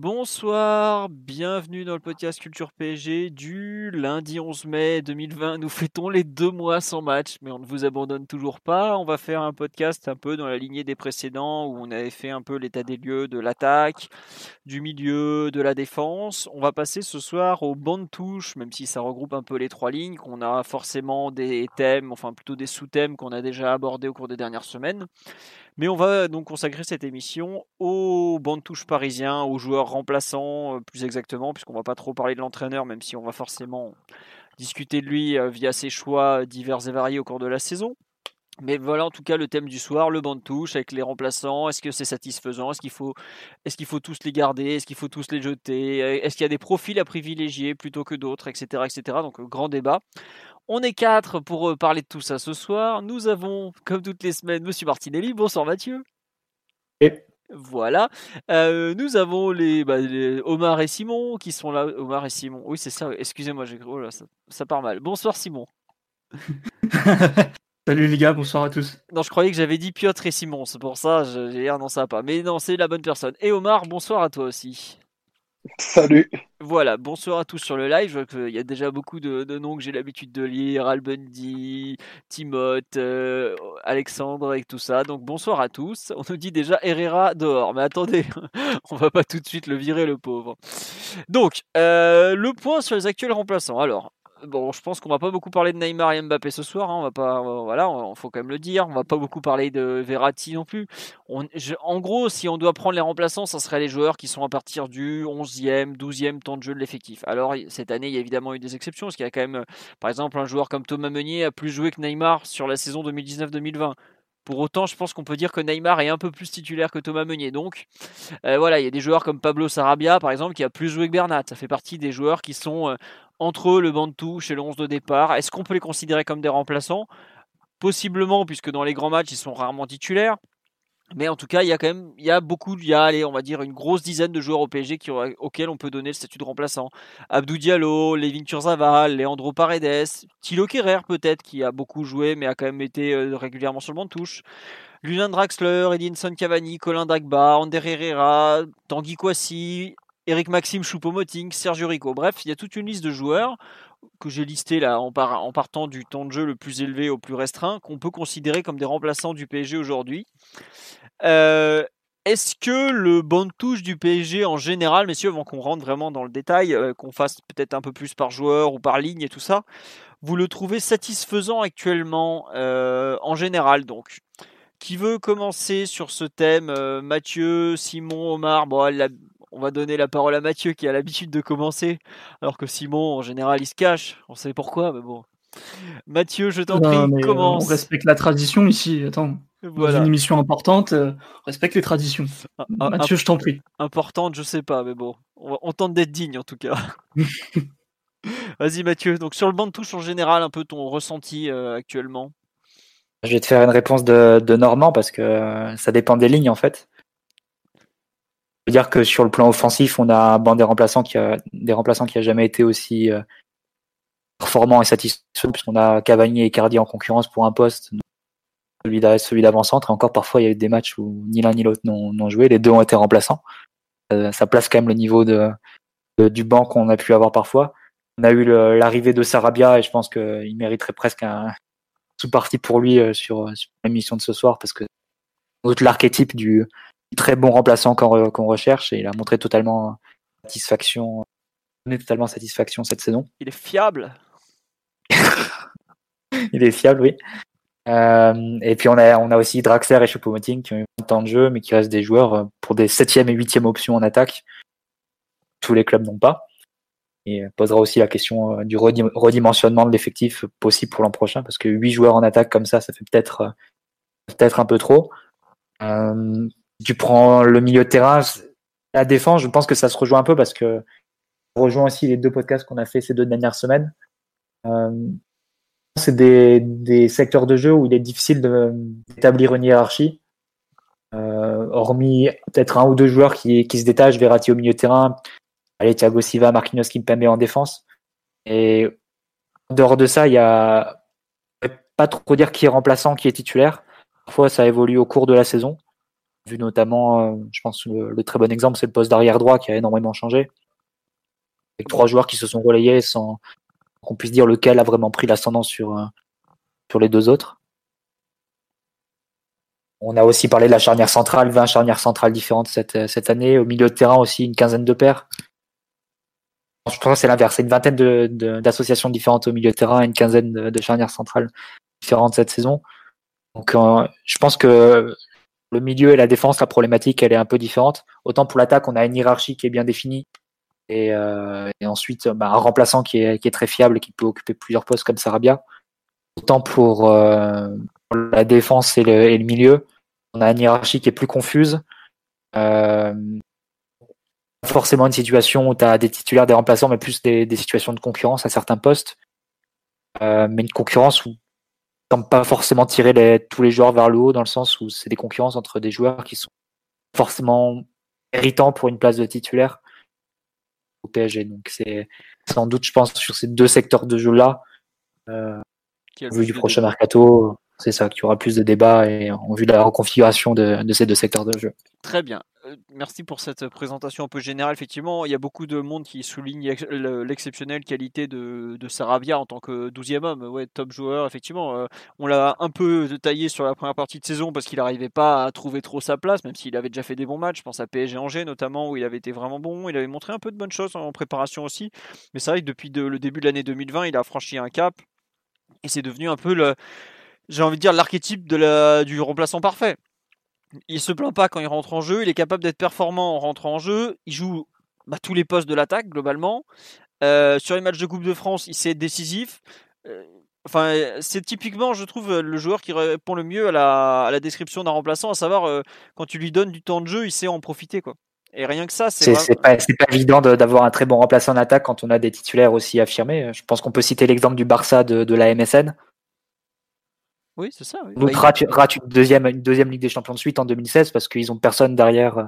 Bonsoir, bienvenue dans le podcast Culture PSG du lundi 11 mai 2020. Nous fêtons les deux mois sans match, mais on ne vous abandonne toujours pas. On va faire un podcast un peu dans la lignée des précédents où on avait fait un peu l'état des lieux de l'attaque, du milieu, de la défense. On va passer ce soir au banc de touche, même si ça regroupe un peu les trois lignes, qu'on a forcément des thèmes, enfin plutôt des sous-thèmes qu'on a déjà abordés au cours des dernières semaines. Mais on va donc consacrer cette émission au banc de touche parisien, aux joueurs remplaçants euh, plus exactement, puisqu'on va pas trop parler de l'entraîneur, même si on va forcément discuter de lui euh, via ses choix divers et variés au cours de la saison. Mais voilà en tout cas le thème du soir, le banc de touche avec les remplaçants. Est-ce que c'est satisfaisant? Est-ce qu'il faut, est qu'il faut tous les garder? Est-ce qu'il faut tous les jeter? Est-ce qu'il y a des profils à privilégier plutôt que d'autres, etc., etc. Donc grand débat. On est quatre pour euh, parler de tout ça ce soir. Nous avons, comme toutes les semaines, Monsieur Martinelli. Bonsoir Mathieu. Et Voilà. Euh, nous avons bah, les, Omar et Simon qui sont là. Omar et Simon. Oui, c'est ça. Excusez-moi, j'ai oh là, ça, ça part mal. Bonsoir Simon. Salut les gars, bonsoir à tous. Non, je croyais que j'avais dit Piotr et Simon. C'est pour ça, j'ai l'air non, ça va pas. Mais non, c'est la bonne personne. Et Omar, bonsoir à toi aussi. Salut. Voilà, bonsoir à tous sur le live. Il y a déjà beaucoup de, noms que j'ai l'habitude de lire Albundi, Timoth, euh, Alexandre et tout ça. Donc bonsoir à tous. On nous dit déjà Herrera dehors. Mais attendez, on va pas tout de suite le virer, le pauvre. Donc, euh, le point sur les actuels remplaçants. Alors, bon, je pense qu'on va pas beaucoup parler de Neymar et Mbappé ce soir. Hein, on va pas, voilà, il faut quand même le dire. On va pas beaucoup parler de Verratti non plus. en gros, si on doit prendre les remplaçants, ça serait les joueurs qui sont à partir du 11e, 12e temps de jeu de l'effectif. Alors cette année, il y a évidemment eu des exceptions, parce qu'il y a quand même, par exemple, un joueur comme Thomas Meunier a plus joué que Neymar sur la saison 2019-2020. Pour autant, je pense qu'on peut dire que Neymar est un peu plus titulaire que Thomas Meunier. Donc, euh, voilà, il y a des joueurs comme Pablo Sarabia, par exemple, qui a plus joué que Bernat. Ça fait partie des joueurs qui sont euh, entre eux, le banc de touche et le 11 de départ. Est-ce qu'on peut les considérer comme des remplaçants? Possiblement, puisque dans les grands matchs, ils sont rarement titulaires. Mais en tout cas, il y a quand même, il y a beaucoup, il y a, allez, on va dire une grosse dizaine de joueurs au PSG qui, auxquels on peut donner le statut de remplaçant. Abdou Diallo, Levin Kurzaval, Leandro Paredes, Thilo Kerrer peut-être qui a beaucoup joué mais a quand même été euh, régulièrement sur le banc de touche. Lunan Draxler, Edinson Cavani, Colin Dagba, Ander Herrera, Tanguy Kouassi, Eric Maxime Choupo-Moting, Sergio Rico. Bref, il y a toute une liste de joueurs que j'ai listés là en, partant du temps de jeu le plus élevé au plus restreint, qu'on peut considérer comme des remplaçants du PSG aujourd'hui. Euh, est-ce que le banc de touche du PSG en général, messieurs, avant qu'on rentre vraiment dans le détail, euh, qu'on fasse peut-être un peu plus par joueur ou par ligne et tout ça, vous le trouvez satisfaisant actuellement euh, en général donc? Qui veut commencer sur ce thème Mathieu, Simon, Omar? Bon, on va donner la parole à Mathieu qui a l'habitude de commencer, alors que Simon, en général, il se cache. On sait pourquoi, mais bon. Mathieu, je t'en prie, commence. On respecte la tradition ici. Attends, voilà. une émission importante, euh, respecte les traditions. Mathieu, je t'en prie. Importante, je sais pas, mais bon, on, tente d'être digne en tout cas. Vas-y Mathieu, donc sur le banc de touche en général, un peu ton ressenti euh, actuellement? Je vais te faire une réponse de, de Normand parce que euh, ça dépend des lignes en fait dire que sur le plan offensif, on a un banc des remplaçants qui a des remplaçants qui a jamais été aussi euh, performant et satisfaisant puisqu'on a Cavani et Cardi en concurrence pour un poste, celui d'avant-centre. Et encore parfois, il y a eu des matchs où ni l'un ni l'autre n'ont joué. Les deux ont été remplaçants. Euh, ça place quand même le niveau de, du banc qu'on a pu avoir parfois. On a eu l'arrivée de Sarabia et je pense qu'il mériterait presque un sous-parti pour lui euh, sur, sur l'émission de ce soir parce que l'archétype du, très bon remplaçant qu'on recherche et il a montré totalement satisfaction, totalement satisfaction cette saison. Il est fiable. il est fiable, oui. Euh, et puis on a, on a aussi Draxler et Choupo-Moting qui ont eu un temps de jeu, mais qui restent des joueurs euh, pour des septième et huitième options en attaque. Tous les clubs n'ont pas. Et posera aussi la question euh, du redimensionnement de l'effectif possible pour l'an prochain, parce que huit joueurs en attaque comme ça, ça fait peut-être peut-être un peu trop. Tu prends le milieu de terrain, la défense, je pense que ça se rejoint un peu parce que ça rejoint aussi les deux podcasts qu'on a fait ces deux dernières semaines. Euh, c'est des, secteurs de jeu où il est difficile d'établir une hiérarchie. Euh, hormis peut-être un ou deux joueurs qui, se détachent, Verratti au milieu de terrain, allez, Thiago Silva, Marquinhos Kimpembe en défense. Et en dehors de ça, il y a pas trop dire qui est remplaçant, qui est titulaire. Parfois, ça évolue au cours de la saison. Vu notamment, euh, je pense le, le très bon exemple, c'est le poste d'arrière droit qui a énormément changé. Avec trois joueurs qui se sont relayés sans qu'on puisse dire lequel a vraiment pris l'ascendant sur, euh, sur les deux autres. On a aussi parlé de la charnière centrale, 20 charnières centrales différentes cette, cette année. Au milieu de terrain aussi, une quinzaine de paires. Je pense que c'est l'inverse. C'est une vingtaine d'associations de, différentes au milieu de terrain et une quinzaine de, charnières centrales différentes cette saison. Donc, euh, je pense que le milieu et la défense, la problématique, elle est un peu différente. Autant pour l'attaque, on a une hiérarchie qui est bien définie. Et, euh, ensuite, bah, un remplaçant qui est, très fiable et qui peut occuper plusieurs postes comme Sarabia. Autant pour, euh, la défense et le, milieu, on a une hiérarchie qui est plus confuse. Euh, forcément une situation où tu as des titulaires, des remplaçants, mais plus des, des situations de concurrence à certains postes. Euh, mais une concurrence où ne pas forcément tirer les, tous les joueurs vers le haut, dans le sens où c'est des concurrences entre des joueurs qui sont forcément méritants pour une place de titulaire au PSG. Donc c'est sans doute, je pense, sur ces deux secteurs de jeu-là, euh, vu du prochain mercato, c'est ça, qu'il y aura plus de débats et en vue de la reconfiguration de, de ces deux secteurs de jeu. Très bien. Euh, merci pour cette présentation un peu générale. Effectivement, il y a beaucoup de monde qui souligne l'exceptionnelle qualité de, Sarabia en tant que 12e homme. Top joueur, effectivement. Euh, on l'a un peu taillé sur la première partie de saison parce qu'il n'arrivait pas à trouver trop sa place, même s'il avait déjà fait des bons matchs. Je pense à PSG Angers notamment, où il avait été vraiment bon. Il avait montré un peu de bonnes choses en préparation aussi. Mais c'est vrai que depuis le début de l'année 2020, il a franchi un cap. Et c'est devenu un peu le, j'ai envie de dire, l'archétype du remplaçant parfait. Il se plaint pas quand il rentre en jeu, il est capable d'être performant en rentrant en jeu, il joue bah, tous les postes de l'attaque globalement. Euh, sur les matchs de Coupe de France, il sait être décisif. Euh, enfin, c'est typiquement, je trouve, le joueur qui répond le mieux à la, à la description d'un remplaçant, à savoir euh, quand tu lui donnes du temps de jeu, il sait en profiter quoi. Et rien que ça, c'est. C'est pas, pas, évident d'avoir un très bon remplaçant en attaque quand on a des titulaires aussi affirmés. Je pense qu'on peut citer l'exemple du Barça de, de la MSN. Oui, c'est ça. Oui. Bah, une, deuxième, une deuxième Ligue des Champions de suite en 2016 parce qu'ils ont personne derrière euh,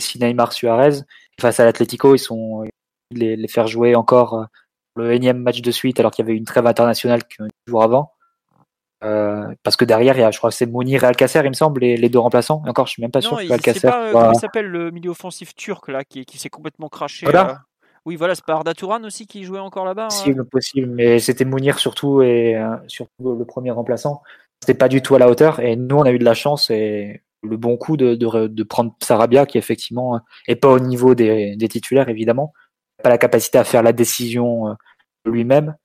si Neymar Suarez. Face à l'Atlético, ils sont les, les, faire jouer encore euh, le énième match de suite alors qu'il y avait une trêve internationale jours avant. Euh, parce que derrière, il y a, je crois que c'est Mounir et Alcacer, il me semble, les, les deux remplaçants. Et encore, je suis même pas sûr que Alcacer. Pas, comment il s'appelle le milieu offensif turc là, qui, qui s'est complètement craché. Voilà. Oui, voilà, c'est pas Arda Touran aussi qui jouait encore là-bas. Possible, hein. possible, mais c'était Mounir surtout et surtout le premier remplaçant c'était pas du tout à la hauteur. Et nous, on a eu de la chance et le bon coup de, de, de prendre Sarabia, qui effectivement est pas au niveau des, des, titulaires, évidemment, pas la capacité à faire la décision euh, lui-même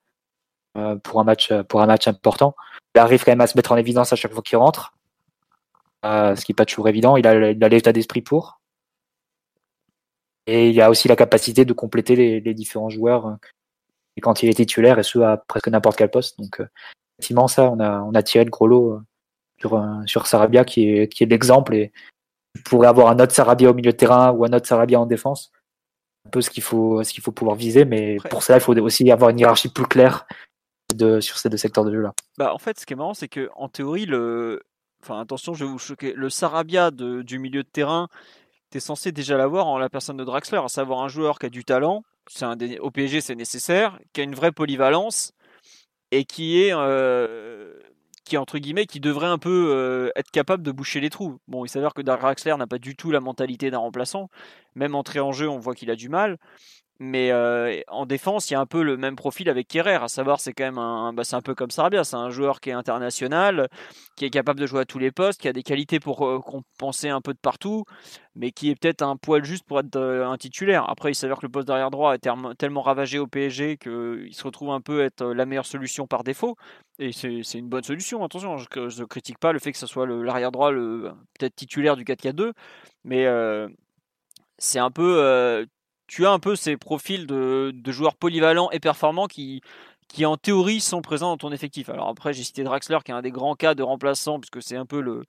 euh, pour un match pour un match important. Il arrive quand même à se mettre en évidence à chaque fois qu'il rentre, euh, ce qui n'est pas toujours évident. Il a, l'état d'esprit pour. Et il a aussi la capacité de compléter les, les différents joueurs euh, et quand il est titulaire, et ce à presque n'importe quel poste. Donc effectivement, ça, on a, on a tiré le gros lot euh, sur, euh, sur Sarabia qui est, qui est l'exemple et on pourrait avoir un autre Sarabia au milieu de terrain ou un autre Sarabia en défense. Un peu ce qu'il faut, ce qu'il faut pouvoir viser, mais pour cela, il faut aussi avoir une hiérarchie plus claire de, sur ces deux secteurs de jeu-là. Bah, en fait, ce qui est marrant, c'est que en théorie, le, enfin, attention, je vais vous choquer, le Sarabia de, du milieu de terrain, tu es censé déjà l'avoir en la personne de Draxler, à savoir un joueur qui a du talent, c'est un, au PSG c'est nécessaire, qui a une vraie polyvalence, et qui est euh, qui entre guillemets qui devrait un peu euh, être capable de boucher les trous. Bon, il s'avère que Draxler n'a pas du tout la mentalité d'un remplaçant. Même entré en jeu, on voit qu'il a du mal. Mais euh, en défense, il y a un peu le même profil avec Kerrer, à savoir c'est quand même un, bah, c'est un peu comme Sarabia, c'est un joueur qui est international, qui est capable de jouer à tous les postes, qui a des qualités pour euh, compenser un peu de partout, mais qui est peut-être un poil juste pour être euh, un titulaire. Après, il s'avère que le poste d'arrière droit est tellement ravagé au PSG qu'il se retrouve un peu être la meilleure solution par défaut, et c'est une bonne solution. Attention, je ne critique pas le fait que ce soit l'arrière droit le peut-être titulaire du 4-4-2, mais c'est un peu tu as un peu ces profils de, joueurs polyvalents et performants qui, qui en théorie sont présents dans ton effectif. Alors après, j'ai cité Draxler qui est un des grands cas de remplaçant, puisque c'est un peu le,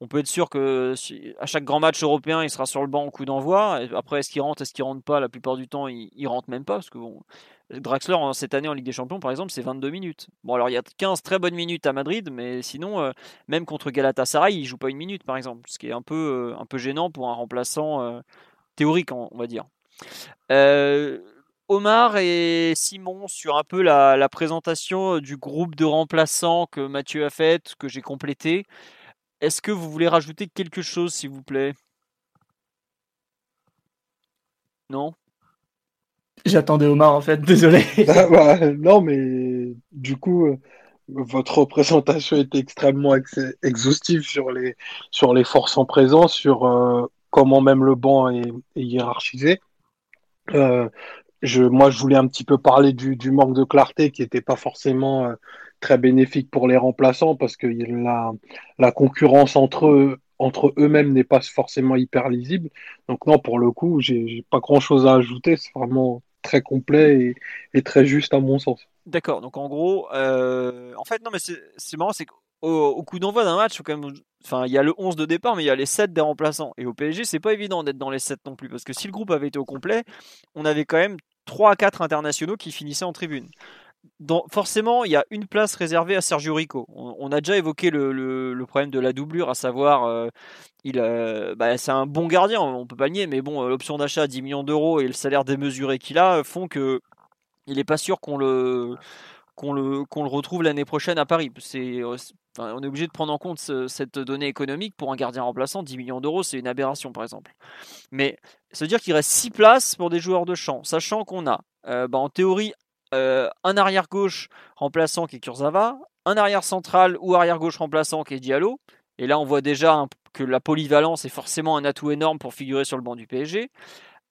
on peut être sûr que à chaque grand match européen, il sera sur le banc au coup d'envoi. Après, est-ce qu'il rentre, est-ce qu'il rentre pas? La plupart du temps, il, il rentre même pas parce que bon, Draxler cette année en Ligue des Champions, par exemple, c'est 22 minutes. Bon, alors il y a 15 très bonnes minutes à Madrid, mais sinon, euh, même contre Galatasaray, il joue pas une minute, par exemple, ce qui est un peu, un peu gênant pour un remplaçant théorique, on va dire. Omar et Simon sur un peu la, présentation du groupe de remplaçants que Mathieu a fait, que j'ai complété. Est-ce que vous voulez rajouter quelque chose, s'il vous plaît? Non? J'attendais Omar en fait, désolé. Ah, bah, non, mais du coup, euh, votre présentation est extrêmement exhaustive sur les, sur les forces en présence, sur euh, comment même le banc est, hiérarchisé. Euh, je, moi, je voulais un petit peu parler du, manque de clarté qui n'était pas forcément euh, très bénéfique pour les remplaçants parce que la, concurrence entre eux, entre eux-mêmes n'est pas forcément hyper lisible. Donc non, pour le coup, j'ai pas grand-chose à ajouter. C'est vraiment très complet et, et, très juste à mon sens. D'accord. Donc en gros, euh, en fait, non, mais c'est marrant, c'est au coup d'envoi d'un match, enfin, il y a le 11 de départ, mais il y a les 7 des remplaçants. Et au PSG, c'est pas évident d'être dans les 7 non plus, parce que si le groupe avait été au complet, on avait quand même 3 à 4 internationaux qui finissaient en tribune. forcément, il y a une place réservée à Sergio Rico. On, a déjà évoqué le, problème de la doublure, à savoir, euh, il, euh, bah, c'est un bon gardien, on peut pas le nier, mais bon, l'option d'achat à 10 millions d'euros et le salaire démesuré qu'il a font que il n'est pas sûr qu'on le, qu'on le, qu'on le retrouve l'année prochaine à Paris. C'est, on est obligé de prendre en compte cette donnée économique pour un gardien remplaçant. 10 millions d'euros, c'est une aberration, par exemple. Mais veut dire qu'il reste 6 places pour des joueurs de champ, sachant qu'on a, euh, bah, en théorie, euh, un arrière gauche remplaçant qui est Kurzawa, un arrière central ou arrière gauche remplaçant qui est Diallo. Et là, on voit déjà que la polyvalence est forcément un atout énorme pour figurer sur le banc du PSG.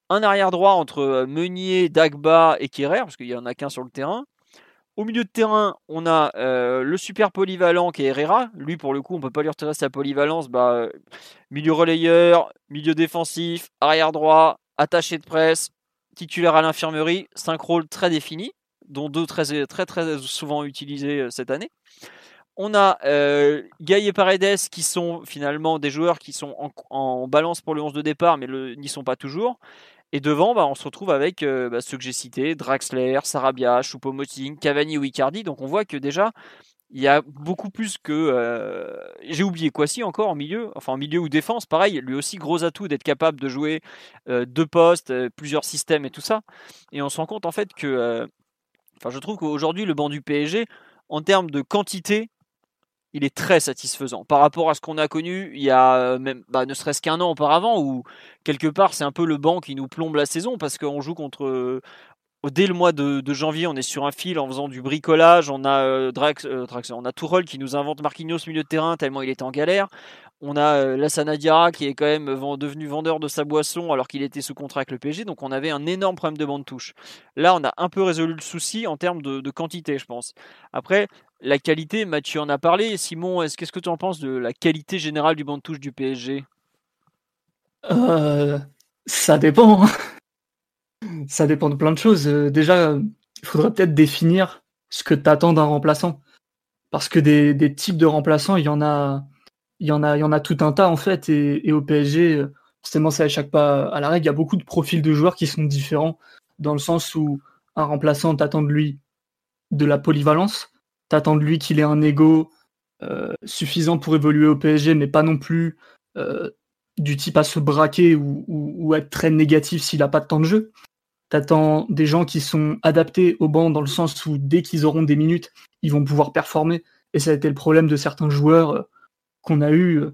Un arrière droit entre euh, Meunier, Dagba et Kerrer, parce qu'il n'y en a qu'un sur le terrain. Au milieu de terrain, on a euh, le super polyvalent qui est Herrera. Lui, pour le coup, on ne peut pas lui retirer sa polyvalence. Bah, milieu relayeur, milieu défensif, arrière droit, attaché de presse, titulaire à l'infirmerie. Cinq rôles très définis, dont deux très, très, souvent utilisés euh, cette année. On a euh, et Paredes qui sont finalement des joueurs qui sont en, balance pour le 11 de départ, mais n'y sont pas toujours. Et devant, bah, on se retrouve avec euh, bah, ceux que j'ai cités, Draxler, Sarabia, Choupo-Moting, Cavani ou Icardi. Donc on voit que déjà, il y a beaucoup plus que... Euh, j'ai oublié Kwasi encore en milieu, enfin en milieu ou défense, pareil, lui aussi gros atout d'être capable de jouer euh, deux postes, plusieurs systèmes et tout ça. Et on se rend compte en fait que... Enfin je trouve qu'aujourd'hui le banc du PSG, en termes de quantité, il est très satisfaisant par rapport à ce qu'on a connu il y a euh, même bah, ne serait-ce qu'un an auparavant où quelque part c'est un peu le banc qui nous plombe la saison parce qu'on joue contre euh, dès le mois de, janvier on est sur un fil en faisant du bricolage on a euh, Drax, on a Tourelle qui nous invente Marquinhos milieu de terrain tellement il était en galère on a Lassana Diarra qui est quand même devenu vendeur de sa boisson alors qu'il était sous contrat avec le PSG. Donc on avait un énorme problème de bande touche. Là, on a un peu résolu le souci en termes de quantité, je pense. Après, la qualité, Mathieu en a parlé. Simon, est-ce qu'est-ce que tu en penses de la qualité générale du banc de touche du PSG euh, Ça dépend. Hein. ça dépend de plein de choses. Euh, déjà, il faudrait peut-être définir ce que tu attends d'un remplaçant. Parce que des, types de remplaçants, il y en a, il y en a, tout un tas en fait. Et, au PSG, forcément, ça échappe pas à la règle. Il y a beaucoup de profils de joueurs qui sont différents dans le sens où un remplaçant t'attend de lui de la polyvalence, t'attends de lui qu'il ait un ego euh, suffisant pour évoluer au PSG, mais pas non plus euh, du type à se braquer ou, être très négatif s'il n'a pas de temps de jeu. T'attends des gens qui sont adaptés au banc dans le sens où dès qu'ils auront des minutes, ils vont pouvoir performer. Et ça a été le problème de certains joueurs euh, qu'on a eu.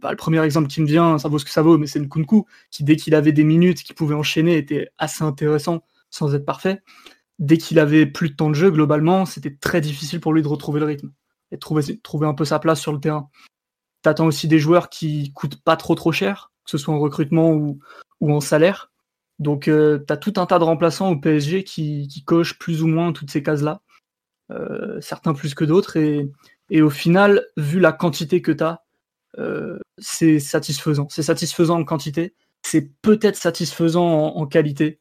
Bah, le premier exemple qui me vient, ça vaut ce que ça vaut, mais c'est Nkunku, qui dès qu'il avait des minutes, qui pouvait enchaîner, était assez intéressant sans être parfait dès qu'il avait plus de temps de jeu, globalement, c'était très difficile pour lui de retrouver le rythme et de trouver, trouver un peu sa place sur le terrain. T'attends aussi des joueurs qui coûtent pas trop trop cher, que ce soit en recrutement ou, ou en salaire. Donc euh, tu as tout un tas de remplaçants au PSG qui, qui cochent plus ou moins toutes ces cases-là, euh, certains plus que d'autres. Et, et, au final, vu la quantité que tu as, euh, c'est satisfaisant. C'est satisfaisant en quantité, c'est peut-être satisfaisant en qualité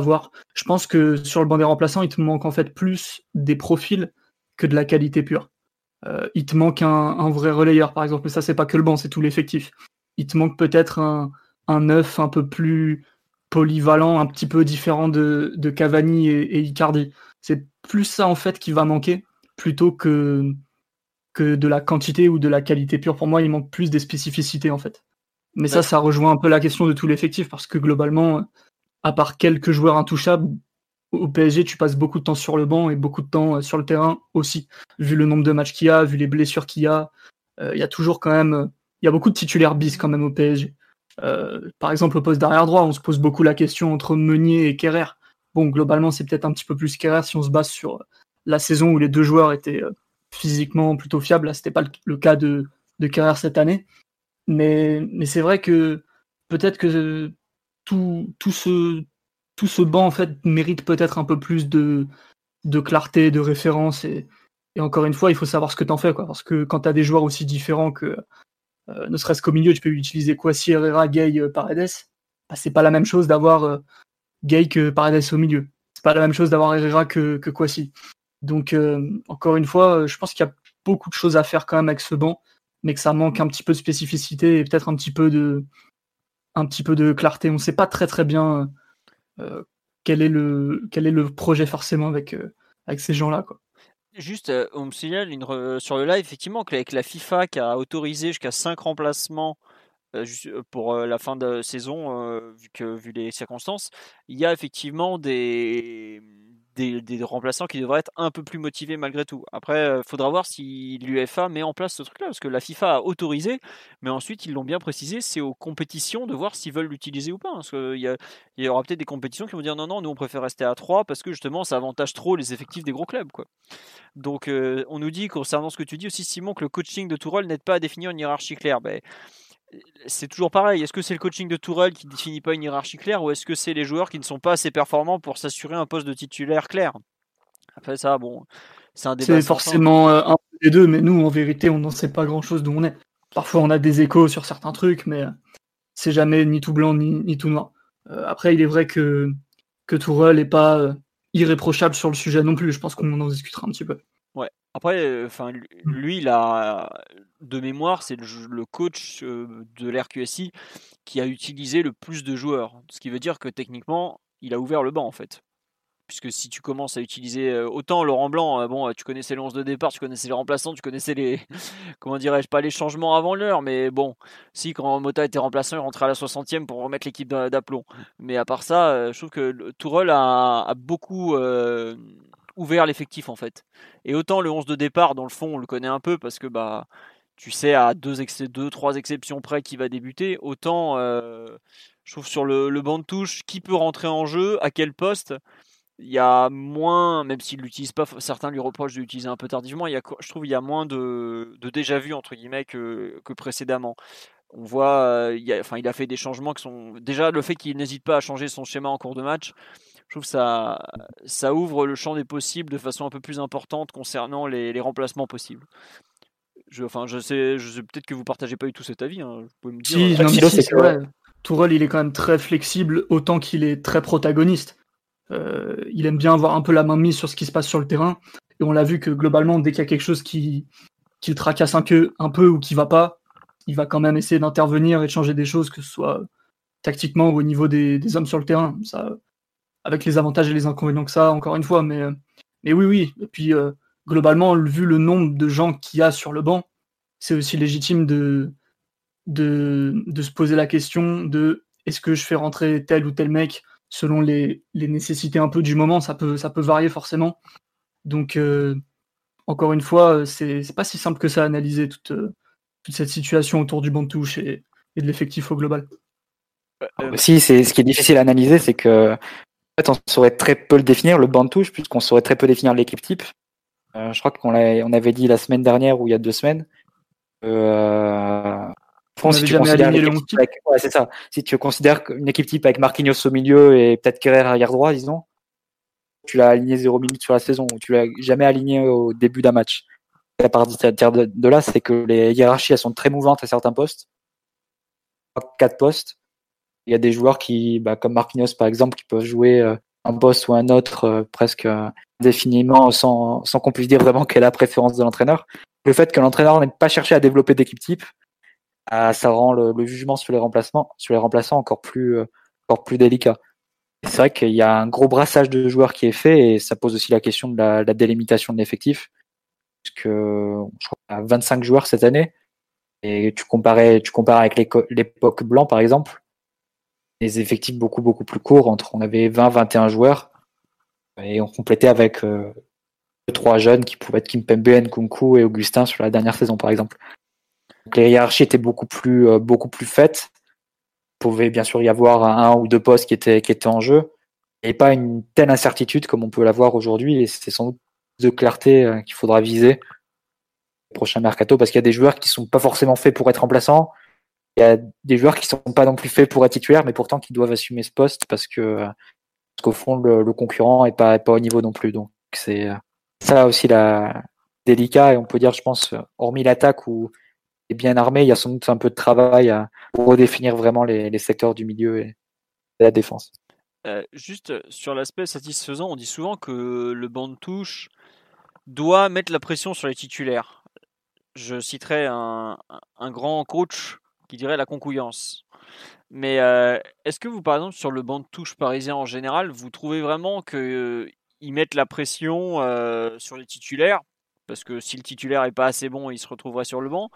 voir. Je pense que sur le banc des remplaçants, il te manque en fait plus des profils que de la qualité pure. Euh, il te manque un, un, vrai relayeur, par exemple. Mais ça, c'est pas que le banc, c'est tout l'effectif. Il te manque peut-être un, un neuf un peu plus polyvalent, un petit peu différent de, de Cavani et, et Icardi. C'est plus ça, en fait, qui va manquer, plutôt que, que de la quantité ou de la qualité pure. Pour moi, il manque plus des spécificités, en fait. Mais ça, ça rejoint un peu la question de tout l'effectif, parce que globalement, à part quelques joueurs intouchables, au PSG, tu passes beaucoup de temps sur le banc et beaucoup de temps euh, sur le terrain aussi. Vu le nombre de matchs qu'il y a, vu les blessures qu'il y a, euh, il y a toujours quand même, il y a beaucoup de titulaires bis quand même au PSG. Euh, par exemple, au poste d'arrière droit, on se pose beaucoup la question entre Meunier et Kerrer. Bon, globalement, c'est peut-être un petit peu plus Kerrer si on se base sur la saison où les deux joueurs étaient physiquement plutôt fiables. Là, c'était pas le cas de, de Kerrer cette année. Mais, mais c'est vrai que peut-être que tout, tout ce, tout ce banc en fait mérite peut-être un peu plus de, de clarté, de référence et, encore une fois, il faut savoir ce que tu en fais quoi, parce que quand tu as des joueurs aussi différents que euh, ne serait-ce qu'au milieu, tu peux utiliser Kwasi, Herrera, Gay, euh, Paredes. Bah, c'est pas la même chose d'avoir euh, Gay que Paredes au milieu. C'est pas la même chose d'avoir Herrera que, que Kwasi. Donc encore une fois, je pense qu'il y a beaucoup de choses à faire quand même avec ce banc, mais que ça manque un petit peu de spécificité et peut-être un petit peu de un petit peu de clarté. On ne sait pas très très bien euh, quel, est le, quel est le projet forcément avec, euh, avec ces gens-là. Quoi. Juste, euh, on me signale une sur le live effectivement qu'avec la FIFA qui a autorisé jusqu'à 5 remplacements pour la fin de saison, vu, que, vu les circonstances, il y a effectivement des des, remplaçants qui devraient être un peu plus motivés malgré tout. Après, il euh, faudra voir si l'UEFA met en place ce truc-là, parce que la FIFA a autorisé, mais ensuite ils l'ont bien précisé, c'est aux compétitions de voir s'ils veulent l'utiliser ou pas. Parce qu'il y, aura peut-être des compétitions qui vont dire non, non, nous on préfère rester à 3 parce que justement ça avantage trop les effectifs des gros clubs. Donc euh, on nous dit, concernant ce que tu dis aussi, Simon, que le coaching de Tourelle n'aide pas à définir une hiérarchie claire. Ben, c'est toujours pareil. Est-ce que c'est le coaching de Tourelle qui ne définit pas une hiérarchie claire ou est-ce que c'est les joueurs qui ne sont pas assez performants pour s'assurer un poste de titulaire clair? Après ça, bon, c'est un débat. C'est forcément euh, un des deux, mais nous, en vérité, on n'en sait pas grand-chose d'où on est. Parfois, on a des échos sur certains trucs, mais c'est jamais ni tout blanc ni, ni tout noir. Euh, après, il est vrai que, que Tourelle n'est pas euh, irréprochable sur le sujet non plus. Je pense qu'on en discutera un petit peu. Ouais. Après, enfin, lui, il a de mémoire, c'est le, coach de l'RQSI qui a utilisé le plus de joueurs. Ce qui veut dire que techniquement, il a ouvert le banc en fait. Puisque si tu commences à utiliser autant Laurent Blanc, bon, tu connaissais 11 de départ, tu connaissais les remplaçants, tu connaissais les, comment dirais-je, pas les changements avant l'heure, mais bon, si quand Mota était remplaçant, il rentrait à la 60e pour remettre l'équipe d'aplomb. Mais à part ça, je trouve que Tourelle a, a beaucoup ouvert l'effectif en fait. Et autant le 11 de départ, dans le fond, on le connaît un peu parce que bah tu sais à deux, deux trois exceptions près qui va débuter, autant euh, je trouve sur le, banc de touche qui peut rentrer en jeu, à quel poste. Il y a moins, même s'il l'utilise pas, certains lui reprochent de l'utiliser un peu tardivement. Il y a, je trouve il y a moins de, déjà vu entre guillemets que, précédemment. On voit, euh, il, a, enfin, il a fait des changements qui sont déjà le fait qu'il n'hésite pas à changer son schéma en cours de match je trouve ça, ça ouvre le champ des possibles de façon un peu plus importante concernant les remplacements possibles. Je, enfin, je sais, je sais peut-être que vous partagez pas du tout cet avis. Hein. Vous pouvez me dire. Si, si, c'est vrai. Tourelle, il est quand même très flexible, autant qu'il est très protagoniste. Euh, il aime bien avoir un peu la main mise sur ce qui se passe sur le terrain. Et on l'a vu que globalement, dès qu'il y a quelque chose qui, qui le tracasse un peu, un peu ou qui va pas, il va quand même essayer d'intervenir et de changer des choses, que ce soit tactiquement ou au niveau des, des hommes sur le terrain. Ça, avec les avantages et les inconvénients que ça, encore une fois. Mais, euh, mais oui, oui. Et puis, euh, globalement, vu le nombre de gens qu'il y a sur le banc, c'est aussi légitime de, de, de, se poser la question de est-ce que je fais rentrer tel ou tel mec selon les, les nécessités un peu du moment? Ça peut, ça peut varier forcément. Donc, euh, encore une fois, c'est pas si simple que ça à analyser toute, toute cette situation autour du banc de touche et, et de l'effectif au global. Si, c'est ce qui est difficile à analyser, c'est que fait, on saurait très peu le définir, le banc de touche, puisqu'on saurait très peu définir l'équipe type. Euh, je crois qu'on on avait dit la semaine dernière ou il y a deux semaines. Euh, France, si tu considères avec... ouais, c'est ça. Si tu considères une équipe type avec Marquinhos au milieu et peut-être Kerrer arrière droit, disons, tu l'as aligné zéro minutes sur la saison ou tu l'as jamais aligné au début d'un match. La partie de, de là, c'est que les hiérarchies elles sont très mouvantes à certains postes, quatre postes, il y a des joueurs qui, bah, comme Marquinhos par exemple, qui peuvent jouer euh, un poste ou un autre euh, presque indéfiniment sans, sans qu'on puisse dire vraiment quelle est la préférence de l'entraîneur. le fait que l'entraîneur n'ait pas cherché à développer d'équipe type, ah, ça rend le, jugement sur les remplacements, sur les remplaçants encore plus, euh, encore plus délicat. C'est vrai qu'il y a un gros brassage de joueurs qui est fait et ça pose aussi la question de la, délimitation de l'effectif. Parce que je crois a 25 joueurs cette année. Et tu comparais, tu compares avec l'époque blanc, par exemple, des effectifs beaucoup, beaucoup plus courts. Entre, on avait 20, 21 joueurs. Et on complétait avec euh, trois jeunes qui pouvaient être Kimpembe, Nkunku et Augustin sur la dernière saison, par exemple. Donc, les hiérarchies étaient beaucoup plus, euh, beaucoup plus faites. Il pouvait bien sûr y avoir un ou deux postes qui étaient, qui étaient en jeu. Et pas une telle incertitude comme on peut l'avoir aujourd'hui. Et c'est sans doute de clarté euh, qu'il faudra viser au prochain mercato parce qu'il y a des joueurs qui sont pas forcément faits pour être remplaçants. Il y a des joueurs qui sont pas non plus faits pour être titulaires, mais pourtant qui doivent assumer ce poste parce que parce qu'au fond le, concurrent est pas, au niveau non plus. Donc c'est ça aussi la délicat et on peut dire, je pense, hormis l'attaque où est bien armé, il y a sans doute un peu de travail à, redéfinir vraiment les, secteurs du milieu et la défense. Euh, juste sur l'aspect satisfaisant, on dit souvent que le banc de touche doit mettre la pression sur les titulaires. Je citerai un, grand coach qui dirait la concouillance. Mais euh, est-ce que vous, par exemple, sur le banc de touche parisien en général, vous trouvez vraiment que ils mettent la pression euh, sur les titulaires, parce que si le titulaire est pas assez bon, il se retrouverait sur le banc,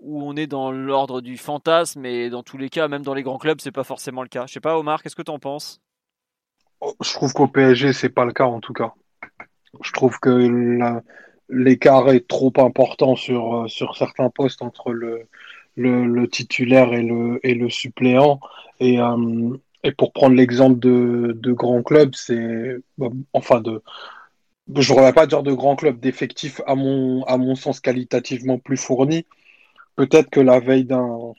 ou on est dans l'ordre du fantasme, et dans tous les cas, même dans les grands clubs, c'est pas forcément le cas? Je sais pas, Omar, qu'est-ce que tu en penses? Oh, Je trouve qu'au PSG, c'est pas le cas en tout cas. Je trouve que l'écart est trop important sur, euh, sur certains postes entre le, le, titulaire et le, et le suppléant. Et, euh, et pour prendre l'exemple de, de grands clubs, c'est enfin de je ne pas dire de grands clubs, d'effectifs à mon, à mon sens qualitativement plus fournis. Peut-être que la veille d'un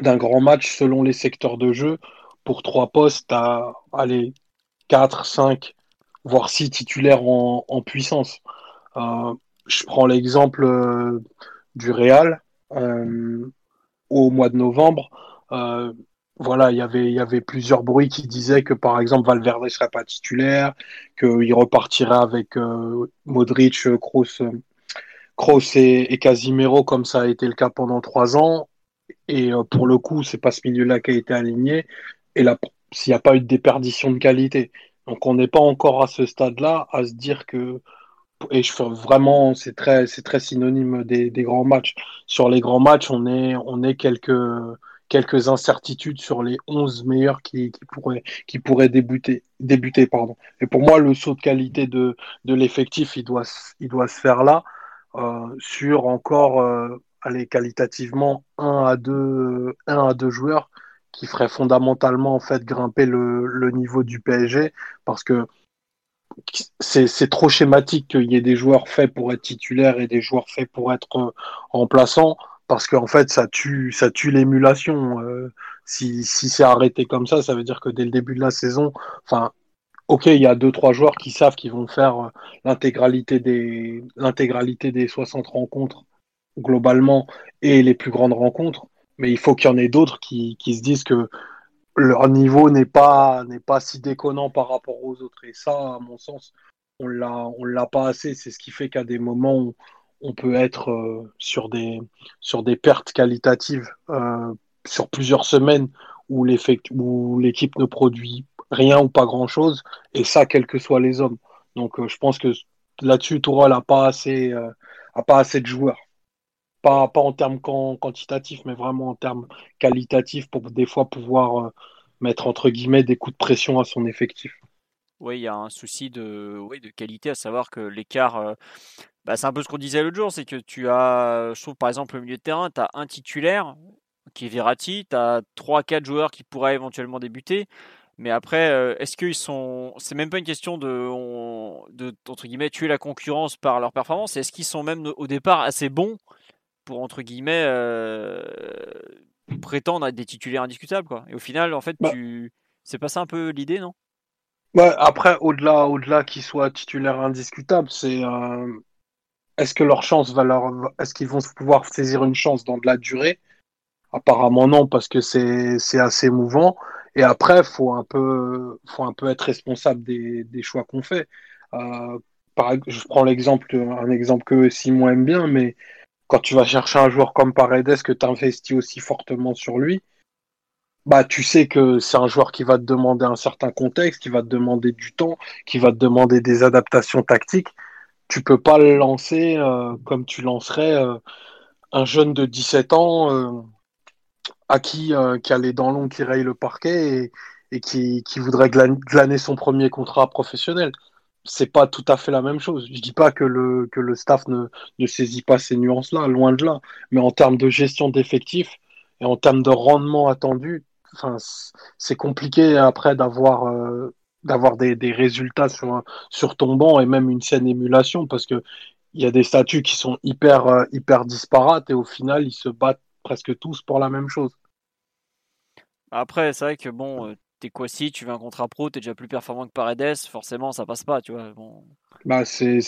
d'un grand match, selon les secteurs de jeu, pour trois postes, à aller 4, 5, voire 6 titulaires en, en puissance. Euh, je prends l'exemple euh, du Real euh, au mois de novembre. Euh, voilà, il y avait, plusieurs bruits qui disaient que par exemple Valverde ne serait pas titulaire, qu'il repartirait avec euh, Modric, Kroos, Kroos et, Casimiro comme ça a été le cas pendant trois ans. Et euh, pour le coup, c'est pas ce milieu-là qui a été aligné. Et là, s'il n'y a pas eu de déperdition de qualité. Donc on n'est pas encore à ce stade-là à se dire que et je fais vraiment c'est très c'est très synonyme des, des, grands matchs. Sur les grands matchs, on est on est quelques quelques incertitudes sur les 11 meilleurs qui, qui pourraient, qui pourraient débuter. débuter pardon. Et pour moi, le saut de qualité de, de l'effectif, il doit, il doit se faire là, euh, sur encore, euh, aller qualitativement, un à deux, un à deux joueurs qui feraient fondamentalement en fait grimper le, le niveau du PSG, parce que c'est trop schématique qu'il y ait des joueurs faits pour être titulaires et des joueurs faits pour être euh, remplaçants parce qu'en fait ça tue ça tue l'émulation euh, si, si c'est arrêté comme ça ça veut dire que dès le début de la saison enfin ok il y a deux trois joueurs qui savent qu'ils vont faire euh, l'intégralité des des 60 rencontres globalement et les plus grandes rencontres mais il faut qu'il y en ait d'autres qui, qui se disent que leur niveau n'est pas n'est pas si déconnant par rapport aux autres et ça à mon sens on l'a on l'a pas assez c'est ce qui fait qu'à des moments où on peut être euh, sur, des, sur des pertes qualitatives euh, sur plusieurs semaines où l'équipe ne produit rien ou pas grand-chose, et ça, quels que soient les hommes. Donc euh, je pense que là-dessus, Tourelle n'a pas, assez, a pas assez de joueurs. Pas, en termes quantitatifs, mais vraiment en termes qualitatifs pour des fois pouvoir mettre entre guillemets des coups de pression à son effectif. Oui, il y a un souci de, qualité, à savoir que l'écart bah, c'est un peu ce qu'on disait l'autre jour, c'est que tu as, je trouve par exemple au milieu de terrain, tu as un titulaire qui est Verratti, tu as 3-4 joueurs qui pourraient éventuellement débuter. Mais après, euh, est-ce qu'ils sont. C'est même pas une question de, de, entre guillemets, tuer la concurrence par leur performance. Est-ce qu'ils sont même au départ assez bons pour, entre guillemets, euh, prétendre être des titulaires indiscutables quoi. Et au final, en fait, bah tu... c'est pas ça un peu l'idée, non? Après, au-delà au qu'ils soient titulaires indiscutables, c'est. Euh, est-ce que leur chance va leur, est-ce qu'ils vont pouvoir saisir une chance dans de la durée? Apparemment non, parce que c'est c'est assez mouvant. Et après, faut un peu, faut un peu être responsable des, des choix qu'on fait. Euh, je prends l'exemple, un exemple que Simon aime bien, mais quand tu vas chercher un joueur comme Paredes que tu investis aussi fortement sur lui, bah tu sais que c'est un joueur qui va te demander un certain contexte, qui va te demander du temps, qui va te demander des adaptations tactiques. Tu peux pas le lancer euh, comme tu lancerais euh, un jeune de 17 ans euh, à qui, qui a les dents longues qui raye le parquet et, qui, voudrait glaner son premier contrat professionnel. C'est pas tout à fait la même chose. Je dis pas que le, que le staff ne, ne saisit pas ces nuances-là, loin de là. Mais en termes de gestion d'effectifs et en termes de rendement attendu, c'est compliqué après d'avoir euh, d'avoir des, des, résultats sur, sur ton banc et même une saine émulation parce que il y a des statuts qui sont hyper, euh, hyper disparates et au final, ils se battent presque tous pour la même chose. Après, c'est vrai que bon, euh, t'es quoi si tu veux un contrat pro, t'es déjà plus performant que Paredes, forcément ça passe pas, tu vois. Bon. Bah c'est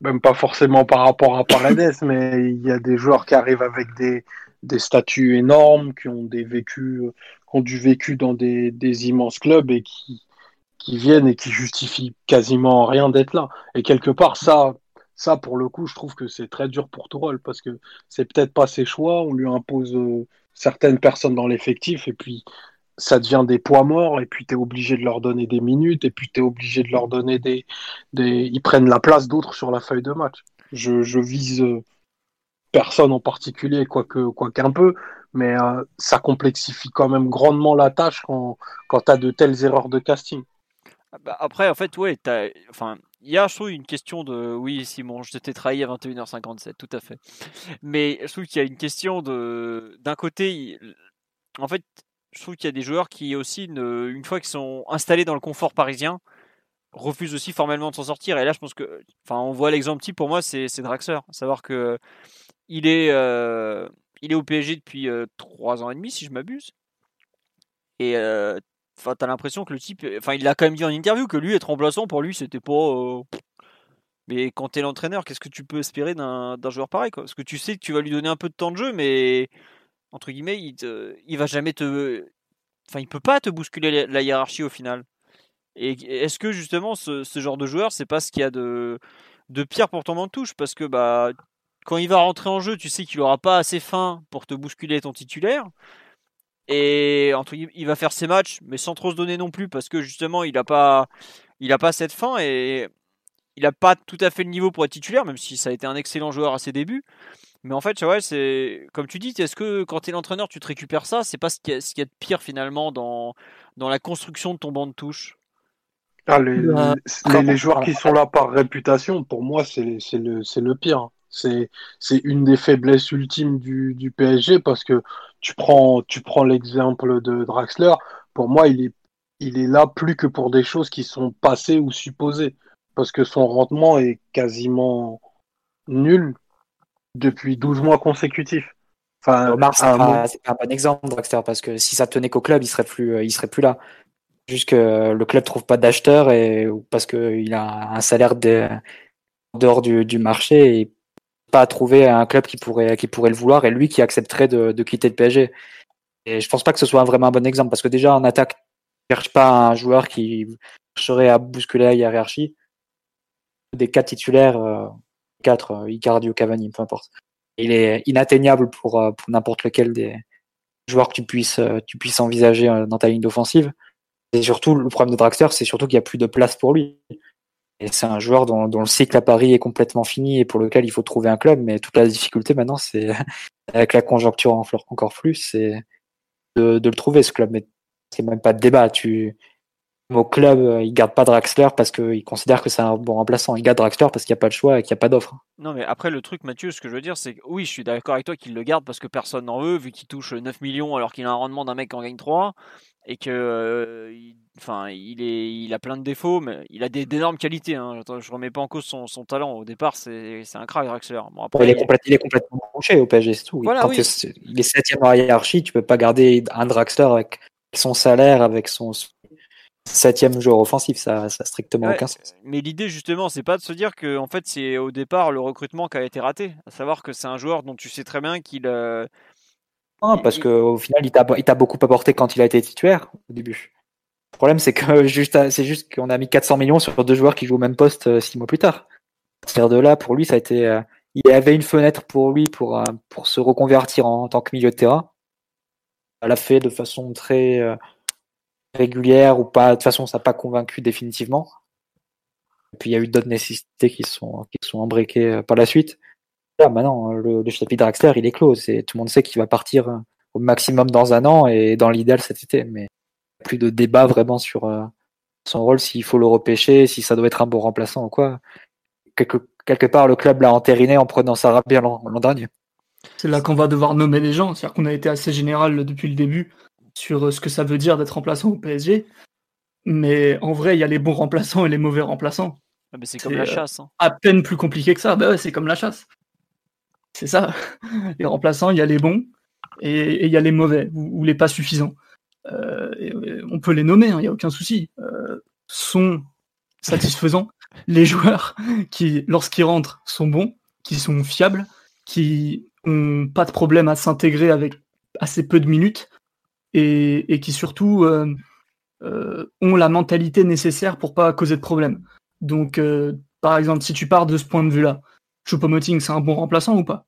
même pas forcément par rapport à Paredes, mais il y a des joueurs qui arrivent avec des, des statuts énormes, qui ont des vécus, qui ont du vécu dans des, des immenses clubs et qui, qui viennent et qui justifient quasiment rien d'être là. Et quelque part, ça, ça pour le coup, je trouve que c'est très dur pour Tourelle parce que c'est peut-être pas ses choix, on lui impose euh, certaines personnes dans l'effectif et puis ça devient des poids morts et puis tu es obligé de leur donner des minutes et puis tu es obligé de leur donner des, des... Ils prennent la place d'autres sur la feuille de match. Je, je vise euh, personne en particulier, quoique quoi qu'un peu, mais euh, ça complexifie quand même grandement la tâche quand, quand tu as de telles erreurs de casting. Ah bah, après, en fait, ouais, enfin, il y a, je trouve, une question de. Oui, Simon, je t'ai trahi à 21h57, tout à fait. Mais je trouve qu'il y a une question de. D'un côté, en fait, je trouve qu'il y a des joueurs qui, aussi, une fois qu'ils sont installés dans le confort parisien, refusent aussi formellement de s'en sortir. Et là, je pense que. Enfin, on voit l'exemple type pour moi, c'est Draxler. Savoir que il est, euh, il est au PSG depuis euh, trois ans et demi, si je m'abuse. Et euh, enfin, t'as l'impression que le type, enfin, il l'a quand même dit en interview que lui être remplaçant pour lui, c'était pas. Mais quand t'es l'entraîneur, qu'est-ce que tu peux espérer d'un joueur pareil quoi? Parce que tu sais que tu vas lui donner un peu de temps de jeu, mais entre guillemets, il, il va jamais te. Enfin, il peut pas te bousculer la, hiérarchie au final. Et est-ce que justement ce, genre de joueur, c'est pas ce qu'il y a de, de pire pour ton banc de touche? Parce que bah, quand il va rentrer en jeu, tu sais qu'il aura pas assez faim pour te bousculer ton titulaire. Et entre il va faire ses matchs, mais sans trop se donner non plus, parce que justement, il n'a pas, il a pas cette faim et il n'a pas tout à fait le niveau pour être titulaire, même si ça a été un excellent joueur à ses débuts. Mais en fait, ouais, c'est comme tu dis, est-ce que quand tu es l'entraîneur, tu te récupères ça? C'est pas ce qu'il y, a de pire finalement dans, dans la construction de ton banc de touche ah, les, les, joueurs qui sont là par réputation, pour moi, c'est le, le pire. C'est une des faiblesses ultimes du, du, PSG parce que tu prends, tu prends l'exemple de Draxler. Pour moi, il est, il est là plus que pour des choses qui sont passées ou supposées parce que son rendement est quasiment nul depuis 12 mois consécutifs. Enfin, c'est pas, un bon exemple, Draxler, parce que si ça tenait qu'au club, il serait plus, il serait plus là. Juste que le club trouve pas d'acheteurs et parce qu'il a un salaire de, dehors du, du marché et pas trouver un club qui pourrait, qui pourrait le vouloir et lui qui accepterait de, de quitter le PSG. Et je pense pas que ce soit vraiment un bon exemple parce que déjà en attaque, ne cherche pas un joueur qui chercherait à bousculer la hiérarchie. Des quatre titulaires, euh, quatre, euh, Icardi Cavani, peu importe. Il est inatteignable pour, euh, pour n'importe lequel des joueurs que tu puisses, euh, tu puisses envisager dans ta ligne d'offensive. Et surtout, le problème de Draxler, c'est surtout qu'il n'y a plus de place pour lui. Et c'est un joueur dont, dont, le cycle à Paris est complètement fini et pour lequel il faut trouver un club. Mais toute la difficulté maintenant, c'est avec la conjoncture encore plus, c'est de, de, le trouver ce club. Mais c'est même pas de débat. Tu au club, il garde pas Draxler parce qu'il considère que c'est un bon remplaçant. Il garde Draxler parce qu'il n'y a pas de choix et qu'il n'y a pas d'offre. Non, mais après, le truc, Mathieu, ce que je veux dire, c'est que oui, je suis d'accord avec toi qu'il le garde parce que personne n'en veut, vu qu'il touche 9 millions alors qu'il a un rendement d'un mec qui en gagne 3 et que euh, il, enfin il est il a plein de défauts mais il a d'énormes qualités hein. je remets pas en cause son, son talent au départ c'est un crack Draxler bon, après, il, est il, est complètement branché au PSG c'est tout il est septième en hiérarchie tu peux pas garder un Draxler avec son salaire avec son septième joueur offensif ça ça a strictement aucun sens mais l'idée justement c'est pas de se dire que en fait c'est au départ le recrutement qui a été raté à savoir que c'est un joueur dont tu sais très bien qu'il euh, non, parce qu'au final, il t'a beaucoup apporté quand il a été titulaire au début. Le problème, c'est que juste, c'est juste qu'on a mis 400 millions sur deux joueurs qui jouent au même poste six mois plus tard. C'est-à-dire de là, pour lui, ça a été, il y avait une fenêtre pour lui pour, pour se reconvertir en, tant que milieu de terrain. Elle l'a fait de façon très régulière ou pas. De toute façon, ça n'a pas convaincu définitivement. Et puis il y a eu d'autres nécessités qui sont qui sont embriquées par la suite. Là, maintenant, le, le chapitre Draxler, il est clos. C'est, tout le monde sait qu'il va partir euh, au maximum dans un an et dans l'idéal cet été. Mais plus de débat vraiment sur euh, son rôle, s'il faut le repêcher, si ça doit être un bon remplaçant ou quoi. Quelque, quelque part, le club l'a entériné en prenant Sarabia l'an dernier. C'est là qu'on va devoir nommer les gens. C'est-à-dire qu'on a été assez général depuis le début sur euh, ce que ça veut dire d'être remplaçant au PSG. Mais en vrai, il y a les bons remplaçants et les mauvais remplaçants. Ah, mais c'est comme la chasse. Hein. À peine plus compliqué que ça. Bah ouais, c'est comme la chasse. C'est ça. Les remplaçants, il y a les bons et il y a les mauvais ou, les pas suffisants. Euh, euh, on peut les nommer, il hein, n'y a aucun souci. Euh, sont satisfaisants les joueurs qui, lorsqu'ils rentrent, sont bons, qui sont fiables, qui ont pas de problème à s'intégrer avec assez peu de minutes et, et qui surtout euh, euh, ont la mentalité nécessaire pour pas causer de problème. Donc, euh, par exemple, si tu pars de ce point de vue-là, Choupo-Moting, c'est un bon remplaçant ou pas?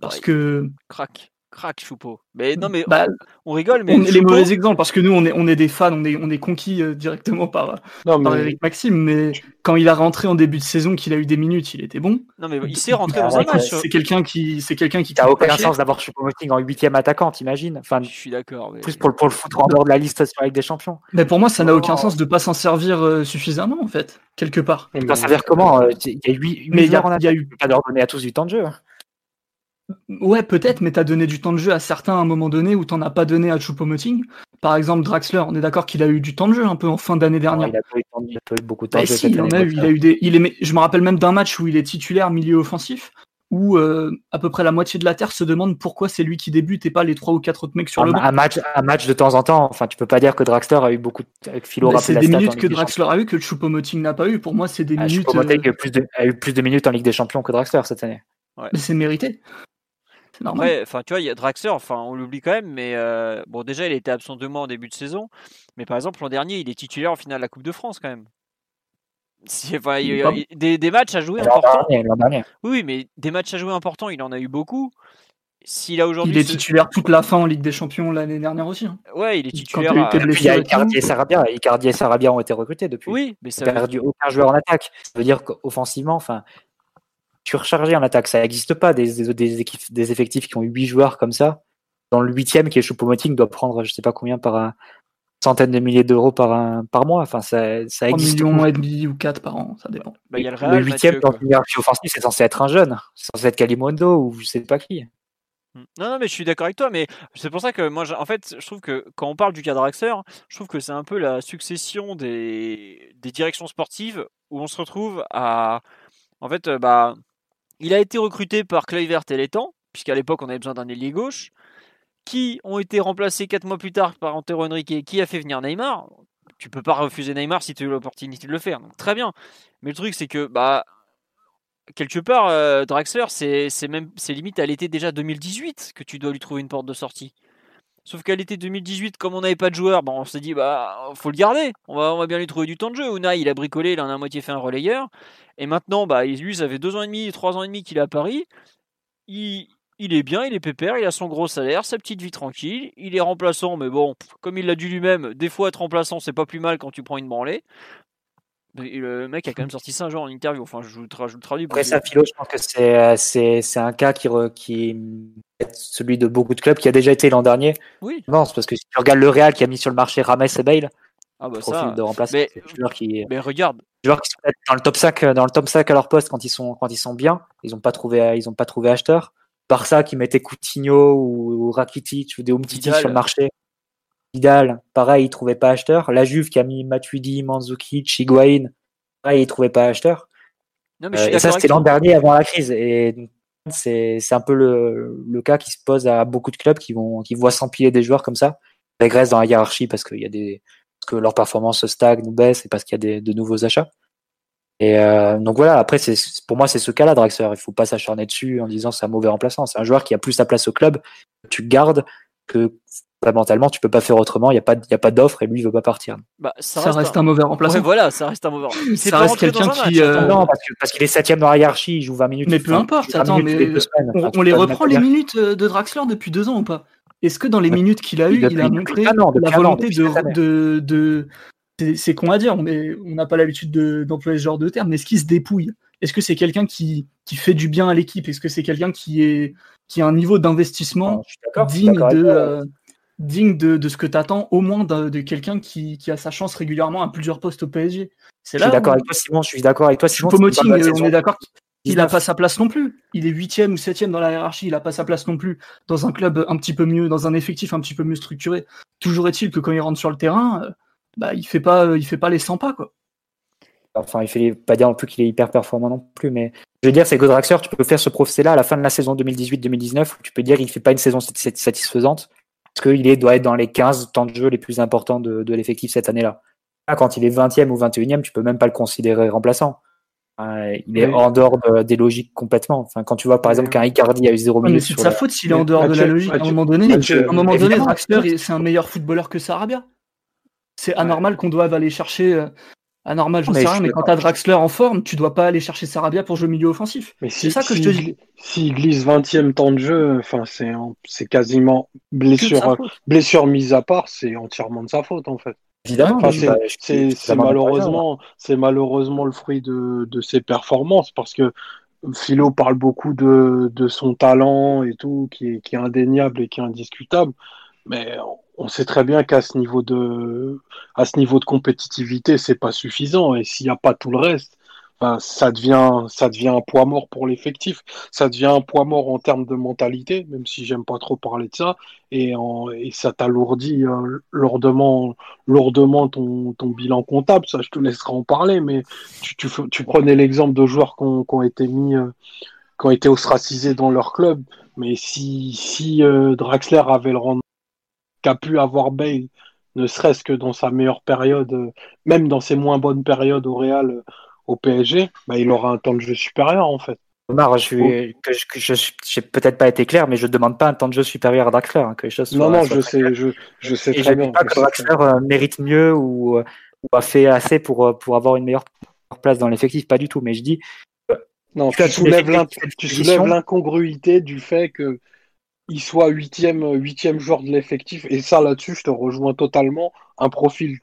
Parce que. Crac, crac, Choupo. Mais non, mais bah, on, rigole, mais. On est les mauvais exemples, parce que nous, on est, on est des fans, on est, on est conquis euh, directement par, par Eric Maxime, mais quand il a rentré en début de saison, qu'il a eu des minutes, il était bon. Non, mais il s'est rentré dans un match. C'est quelqu'un qui. C'est quelqu'un qui. T'as aucun sens d'avoir Choupo-Moting en huitième attaquant, t'imagines? Enfin, Je suis d'accord. Mais... Plus pour, le, pour le foutre en dehors de la liste sur avec des champions. Mais pour moi, ça n'a aucun sens de pas s'en servir euh, suffisamment, en fait, quelque part. S'en servir comment euh, Il y a huit. Mais il y, a eu. Pas leur donner à tous du temps de jeu. Ouais, peut-être, mais t'as donné du temps de jeu à certains à un moment donné où t'en as pas donné à Choupo-Moting. Par exemple, Draxler, on est d'accord qu'il a eu du temps de jeu un peu en fin d'année dernière. il, a pas eu, beaucoup de temps bah de jeu. Si, il, en a eu, il a eu des. Il est, je me rappelle même d'un match où il est titulaire milieu offensif, où euh, à peu près la moitié de la terre se demande pourquoi c'est lui qui débute et pas les trois ou quatre autres mecs sur un, le banc. Un match, un match de temps en temps. Enfin, tu peux pas dire que Draxler a eu beaucoup. Avec Philo bah, c'est des minutes que Draxler a eu que Choupo-Moting n'a pas eu. Pour moi, c'est des ah, minutes. Choupo-Moting euh... a eu plus de minutes en Ligue des Champions que Draxler cette année. Ouais. Mais c'est mérité. Après, enfin, tu vois, il y a Draxler, enfin, on l'oublie quand même, mais euh, bon, déjà, il était absent deux mois en début de saison, mais par exemple, l'an dernier, il est titulaire en finale de la Coupe de France quand même. Enfin, il, il, des, des, matchs à jouer importants. Oui, mais des matchs à jouer importants, il en a eu beaucoup. S'il a aujourd'hui. Il est titulaire toute la fin en Ligue des Champions l'année dernière aussi. Hein. Ouais, il est titulaire. Il, il y a Icardi et Sarabia. Icardi et Sarabia ont été recrutés depuis. Oui, mais ça. Il a perdu aucun joueur en attaque. Ça veut dire qu'offensivement, enfin, surchargé en attaque. Ça n'existe pas des, des, équipes, des effectifs qui ont 8 joueurs comme ça. Dans le huitième, qui est Choupo-Moting, doit prendre je sais pas combien par un, centaine de milliers d'euros par, un, par mois. Enfin, ça, ça existe. millions et demi ou 4 par an, ça dépend. Bah, y a le, Real, le huitième dans une hiérarchie offensive, c'est censé être un jeune. C'est censé être Kalimondo ou je sais pas qui. Hmm. Non, non, mais je suis d'accord avec toi, mais c'est pour ça que moi, en fait, je trouve que quand on parle du cadre Axer, je trouve que c'est un peu la succession des, des directions sportives où on se retrouve à, en fait, bah, il a été recruté par Kluivert et Létang, puisqu'à l'époque on avait besoin d'un ailier gauche, qui ont été remplacés 4 mois plus tard par Antero Henrique, qui a fait venir Neymar. Tu peux pas refuser Neymar si tu as l'opportunité de le faire. Donc, très bien. Mais le truc c'est que bah quelque part euh, Draxler c'est même c'est limite à l'été déjà 2018 que tu dois lui trouver une porte de sortie. Sauf qu'à l'été 2018, comme on n'avait pas de joueur, on s'est dit, bah, faut le garder. On va, on va bien lui trouver du temps de jeu. Unai, il a bricolé, il en a à moitié fait un relayeur. Et maintenant, bah, lui, ça fait deux ans et demi, trois ans et demi qu'il est à Paris. Il, il est bien, il est pépère, il a son gros salaire, sa petite vie tranquille. Il est remplaçant, mais bon, comme il l'a dit lui-même, des fois être remplaçant, c'est pas plus mal quand tu prends une branlée. Le mec a quand même sorti ça un jour en interview. Enfin, je vous, le traduis. Après, ça, Philo, je pense que c'est, c'est, un cas qui, qui est celui de beaucoup de clubs qui a déjà été l'an dernier. Oui. Non, c'est parce que si tu regardes le Real qui a mis sur le marché Rames et Bale, ah bah ça, de remplacement, mais, qui, mais regarde, joueurs qui sont dans le top 5, dans le top 5 à leur poste quand ils sont, quand ils sont bien, ils n'ont pas trouvé, ils ont pas trouvé acheteur. ça qui mettait Coutinho ou, ou Rakitic ou des Umtiti sur le marché. Vidal, pareil, il trouvait pas acheteur. La Juve qui a mis Matuidi, Mandzukic, Higuain, pareil, il trouvait pas acheteur. Non, mais je suis euh, et ça, c'était l'an dernier avant la crise. Et c'est, un peu le, le cas qui se pose à beaucoup de clubs qui vont, qui voient s'empiler des joueurs comme ça, régressent dans la hiérarchie parce qu'il y a des, parce que leur performance stagne ou baisse et parce qu'il y a des, de nouveaux achats. Et euh, donc voilà, après, c'est, pour moi, c'est ce cas-là, Draxler. Il faut pas s'acharner dessus en disant c'est un mauvais remplaçant. C'est un joueur qui a plus sa place au club, tu gardes, que fondamentalement, tu peux pas faire autrement. Il n'y a pas, y a pas d'offre et lui, il veut pas partir. Bah, ça, reste, un... mauvais remplaçant. voilà, ça reste un mauvais remplaçant. Ça reste quelqu'un qui. Euh, non, parce, qu'il est septième dans la hiérarchie, il joue 20 minutes. Mais peu importe, attends, mais on, les reprend les minutes euh, de Draxler depuis deux ans ou pas? Est-ce que dans les minutes qu'il a eu, il a montré la volonté de, de, c'est con à dire, mais on n'a pas l'habitude d'employer ce genre de terme, mais est-ce qu'il se dépouille? Est-ce que c'est quelqu'un qui, qui fait du bien à l'équipe? Est-ce que c'est quelqu'un qui, est, qui a un niveau d'investissement digne de digne de, ce que tu attends, au moins de, quelqu'un qui, a sa chance régulièrement à plusieurs postes au PSG. C'est là. Je suis d'accord avec toi, Simon. Je suis d'accord avec toi, Simon. on est d'accord qu'il n'a pas sa place non plus. Il est huitième ou septième dans la hiérarchie. Il n'a pas sa place non plus dans un club un petit peu mieux, dans un effectif un petit peu mieux structuré. Toujours est-il que quand il rentre sur le terrain, euh, bah, il fait pas, il fait pas les 100 pas quoi. Enfin, il fait pas dire non plus qu'il est hyper performant non plus, mais je veux dire, c'est que Draxler, tu peux faire ce procès-là à la fin de la saison 2018-2019 où tu peux dire qu'il fait pas une saison satisfaisante parce qu'il doit être dans les 15 temps de jeu les plus importants de, l'effectif cette année-là. Quand il est 20e ou 21e, tu peux même pas le considérer remplaçant. il est en dehors des logiques complètement. Enfin, quand tu vois par exemple qu'un Icardi a eu 0 minutes. c'est de sa faute s'il est en dehors de la logique. À un moment donné, à un moment donné, Draxler, c'est un meilleur footballeur que Sarabia. C'est anormal qu'on doive aller chercher euh, anormal, j'en sais rien, mais quand t'as Draxler en forme, tu dois pas aller chercher Sarabia pour jouer milieu offensif. c'est ça que je te dis. S'il glisse 20e temps de jeu, enfin, c'est quasiment blessure, blessure mise à part, c'est entièrement de sa faute en fait. Évidemment, c'est malheureusement, c'est malheureusement le fruit de, de, ses performances parce que Philo parle beaucoup de, de son talent et tout, qui est, qui est indéniable et qui est indiscutable, mais on sait très bien qu'à ce niveau de à ce niveau de compétitivité, c'est pas suffisant. Et s'il n'y a pas tout le reste, ben, ça devient ça devient un poids mort pour l'effectif. Ça devient un poids mort en termes de mentalité, même si j'aime pas trop parler de ça. Et, en, et ça t'alourdit euh, lourdement lourdement ton, ton bilan comptable. Ça, je te laisserai en parler. Mais tu, tu, prenais l'exemple de joueurs qui ont, qui ont été mis euh, qui ont été ostracisés dans leur club. Mais si, si euh, Draxler avait le rendement qu'a pu avoir Bale, ne serait-ce que dans sa meilleure période, euh, même dans ses moins bonnes périodes au Real, euh, au PSG, bah, il aura un temps de jeu supérieur en fait. Omar, je n'ai je, peut-être pas été clair, mais je ne demande pas un temps de jeu supérieur à Draxler. Hein, que non, non, je sais, je, je sais très bien. pas que Draxler euh, mérite mieux ou, a fait assez pour, pour avoir une meilleure place dans l'effectif, pas du tout. Mais je dis. Non, tu soulèves l'incongruité du fait que il soit huitième, huitième joueur de l'effectif. Et ça, là-dessus, je te rejoins totalement. Un profil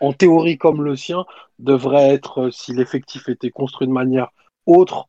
en théorie comme le sien devrait être, si l'effectif était construit de manière autre,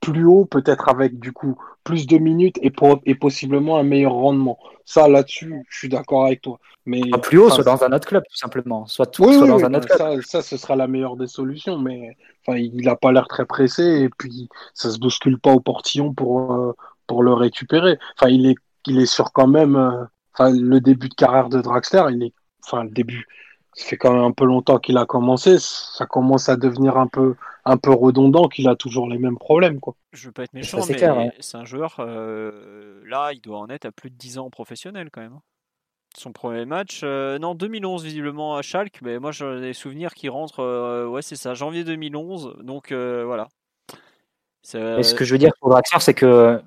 plus haut, peut-être avec du coup plus de minutes et, et possiblement un meilleur rendement. Ça, là-dessus, je suis d'accord avec toi. Mais plus haut, soit dans un autre club, tout simplement. Soit, tout, soit dans un autre club. Ça, ça, ce sera la meilleure des solutions. Mais enfin, il n'a pas l'air très pressé et puis ça se bouscule pas au portillon pour, euh, pour le récupérer. Enfin, il est, il est sur quand même. Euh, enfin, le début de carrière de Draxler, il est. Enfin, le début. Ça fait quand même un peu longtemps qu'il a commencé. Ça commence à devenir un peu, un peu redondant qu'il a toujours les mêmes problèmes. Quoi. Je veux pas être méchant, mais c'est un joueur. Euh, là, il doit en être à plus de 10 ans professionnel quand même. Hein. Son premier match, euh, non, 2011 visiblement à Schalke, mais moi j'ai des souvenirs qui rentrent, ouais c'est ça, janvier 2011, donc voilà. ce que je veux dire pour Draxler, c'est que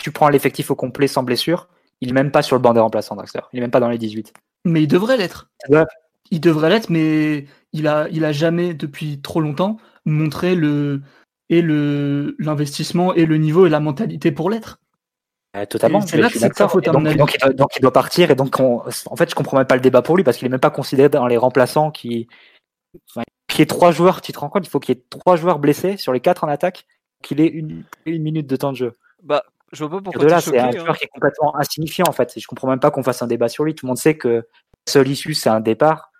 tu prends l'effectif au complet sans blessure, il n'est même pas sur le banc des remplaçants, Draxler. Il n'est même pas dans les 18. Mais il devrait l'être. Il devrait l'être, mais il a, il a jamais, depuis trop longtemps, montré le et le l'investissement et le niveau et la mentalité pour l'être. totalement. C'est là que c'est sa faute, donc, donc, il doit, partir et donc en fait je comprends même pas le débat pour lui parce qu'il est même pas considéré dans les remplaçants qui qui est trois joueurs, tu te rends compte, il faut qu'il y ait trois joueurs blessés sur les quatre en attaque, qu'il ait une, une minute de temps de jeu. Bah je vois pas pourquoi. De là, c'est un joueur hein. qui est complètement insignifiant en fait. Je comprends même pas qu'on fasse un débat sur lui. Tout le monde sait que la seule issue, c'est un départ.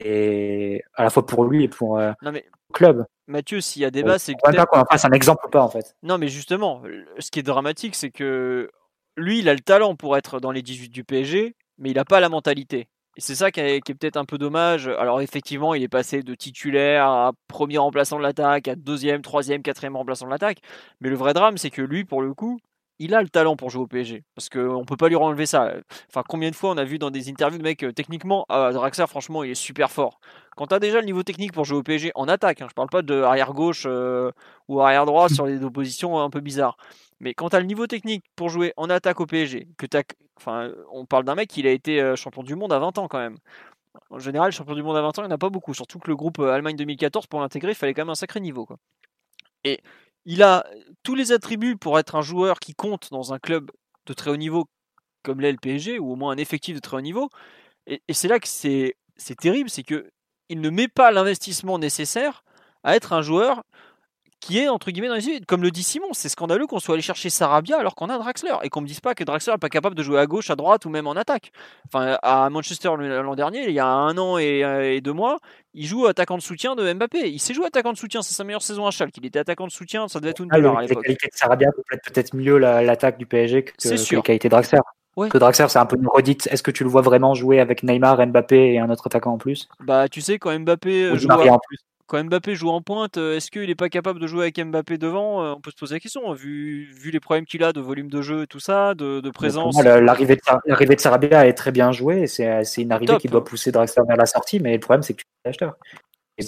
Et à la fois pour lui et pour euh, le club. Mathieu, s'il y a débat, c'est que. pas qu'on en fasse un exemple ou pas en fait. Non, mais justement, ce qui est dramatique, c'est que lui, il a le talent pour être dans les 18 du PSG, mais il n'a pas la mentalité. Et c'est ça qui est, qui est peut-être un peu dommage. Alors effectivement, il est passé de titulaire à premier remplaçant de l'attaque, à deuxième, troisième, quatrième remplaçant de l'attaque. Mais le vrai drame, c'est que lui, pour le coup, il a le talent pour jouer au PSG. Parce qu'on ne peut pas lui enlever ça. Enfin, combien de fois on a vu dans des interviews de mecs, euh, techniquement, ah, Draxler, franchement, il est super fort. Quand tu déjà le niveau technique pour jouer au PSG en attaque, hein, je parle pas de arrière gauche euh, ou arrière droit sur des oppositions un peu bizarres. Mais quand tu le niveau technique pour jouer en attaque au PSG, que enfin, on parle d'un mec qui a été euh, champion du monde à 20 ans quand même. En général, champion du monde à 20 ans, il n'y en a pas beaucoup. Surtout que le groupe euh, Allemagne 2014, pour l'intégrer, il fallait quand même un sacré niveau. Quoi. Et il a tous les attributs pour être un joueur qui compte dans un club de très haut niveau comme l'est le PSG, ou au moins un effectif de très haut niveau. Et, et c'est là que c'est terrible, c'est que il ne met pas l'investissement nécessaire à être un joueur qui est entre guillemets dans les Comme le dit Simon, c'est scandaleux qu'on soit allé chercher Sarabia alors qu'on a Draxler et qu'on me dise pas que Draxler n'est pas capable de jouer à gauche, à droite ou même en attaque. Enfin, à Manchester l'an dernier, il y a un an et, deux mois, il joue attaquant de soutien de Mbappé. Il s'est joué attaquant de soutien, c'est sa meilleure saison à Schalke. Il était attaquant de soutien, ça devait être une ah, à l'époque. Les qualités de Sarabia complètent peut-être mieux l'attaque du PSG que, que les qualités de Draxler. Que Draxler, c'est un peu une redite. Est-ce que tu le vois vraiment jouer avec Neymar, Mbappé et un autre attaquant en plus? Bah, tu sais, quand Mbappé joue, en plus quand Mbappé joue en pointe, euh, est-ce qu'il n'est pas capable de jouer avec Mbappé devant? Euh, On peut se poser la question, vu, vu les problèmes qu'il a de volume de jeu et tout ça, de, présence. L'arrivée de, de Sarabia est très bien jouée. C'est une arrivée qui doit pousser Draxler vers la sortie, mais le problème, c'est que tu es l'acheteur.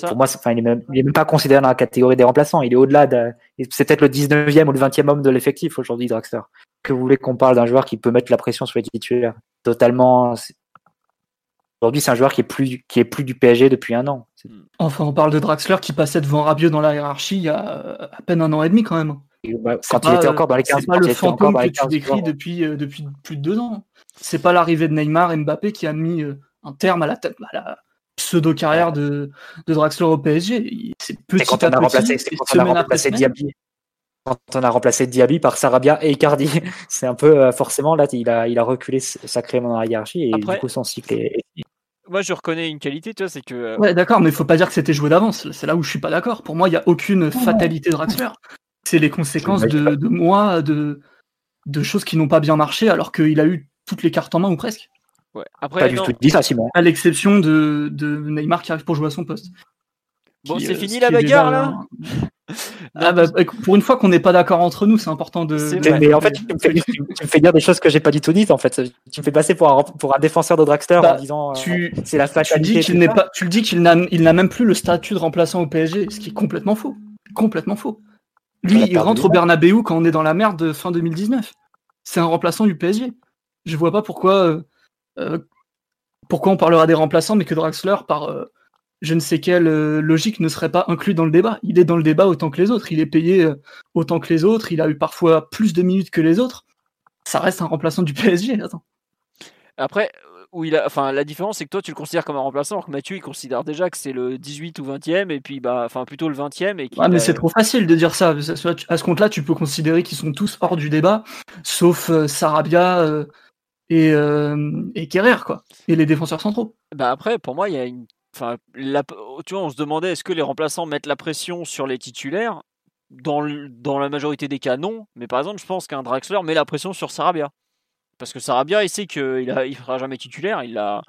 pour moi, il n'est même, même, pas considéré dans la catégorie des remplaçants. Il est au-delà de. C'est peut-être le 19e ou le 20e homme de l'effectif aujourd'hui, Draxler. Que vous voulez qu'on parle d'un joueur qui peut mettre la pression sur les titulaires? Totalement. Aujourd'hui, c'est un joueur qui est plus qui est plus du PSG depuis un an. Enfin, on parle de Draxler qui passait devant Rabiot dans la hiérarchie il y a à peine un an et demi quand même. quand il était encore dans les 15 C'est pas le fantôme que tu décris depuis, euh, depuis plus de deux ans. C'est pas l'arrivée de Neymar et Mbappé qui a mis euh, un terme à la, à la pseudo-carrière de, de, Draxler au PSG. C'est petit quand on a remplacé, quand on a remplacé Diaby. Quand on a remplacé Diaby par Sarabia et Icardi, c'est un peu euh, forcément là, il a, il a reculé sacrément dans la hiérarchie et du coup son cycle est, moi, je reconnais une qualité, tu vois, c'est que. Euh, ouais, d'accord, mais il faut pas dire que c'était joué d'avance. C'est là où je suis pas d'accord. Pour moi, il y a aucune fatalité de Draxler. C'est les conséquences de, de mois de, de choses qui n'ont pas bien marché, alors qu'il a eu toutes les cartes en main ou presque. Ouais. Après, pas du tout dit ça, Simon. À l'exception de, de Neymar qui arrive pour jouer à son poste. Bon, c'est euh, fini la bagarre là? Ah bah, pour une fois qu'on n'est pas d'accord entre nous, c'est important de. Mais, en fait, tu me, fais, dire des choses que j'ai pas du tout dites. En fait, tu me fais passer pour un, pour un défenseur de Dragster bah, en disant euh, tu, c'est la fatalité. Tu, dis qu'il n'est pas, tu le dis qu'il n'a, il n'a même plus le statut de remplaçant au PSG, ce qui est complètement faux. Complètement faux. Lui, il rentre au Bernabeu quand on est dans la merde de fin 2019. C'est un remplaçant du PSG. Je vois pas pourquoi, euh, euh, pourquoi on parlera des remplaçants, mais que Draxler par je ne sais quelle euh, logique ne serait pas inclus dans le débat. Il est dans le débat autant que les autres. Il est payé euh, autant que les autres. Il a eu parfois plus de minutes que les autres. Ça reste un remplaçant du PSG. Attends. Après, où il a, enfin, la différence, c'est que toi, tu le considères comme un remplaçant, alors que Mathieu, il considère déjà que c'est le 18 ou 20e, et puis, bah, enfin, plutôt le 20e. Et mais c'est trop facile de dire ça. À ce compte-là, tu peux considérer qu'ils sont tous hors du débat, sauf euh, Sarabia et, et Kerrer, quoi. Et les défenseurs centraux. Bah après, pour moi, il y a une Enfin, tu vois, on se demandait est-ce que les remplaçants mettent la pression sur les titulaires? Dans, la majorité des cas, non. Mais par exemple, je pense qu'un Draxler met la pression sur Sarabia. Parce que Sarabia, il sait qu'il ne fera jamais titulaire, il l'a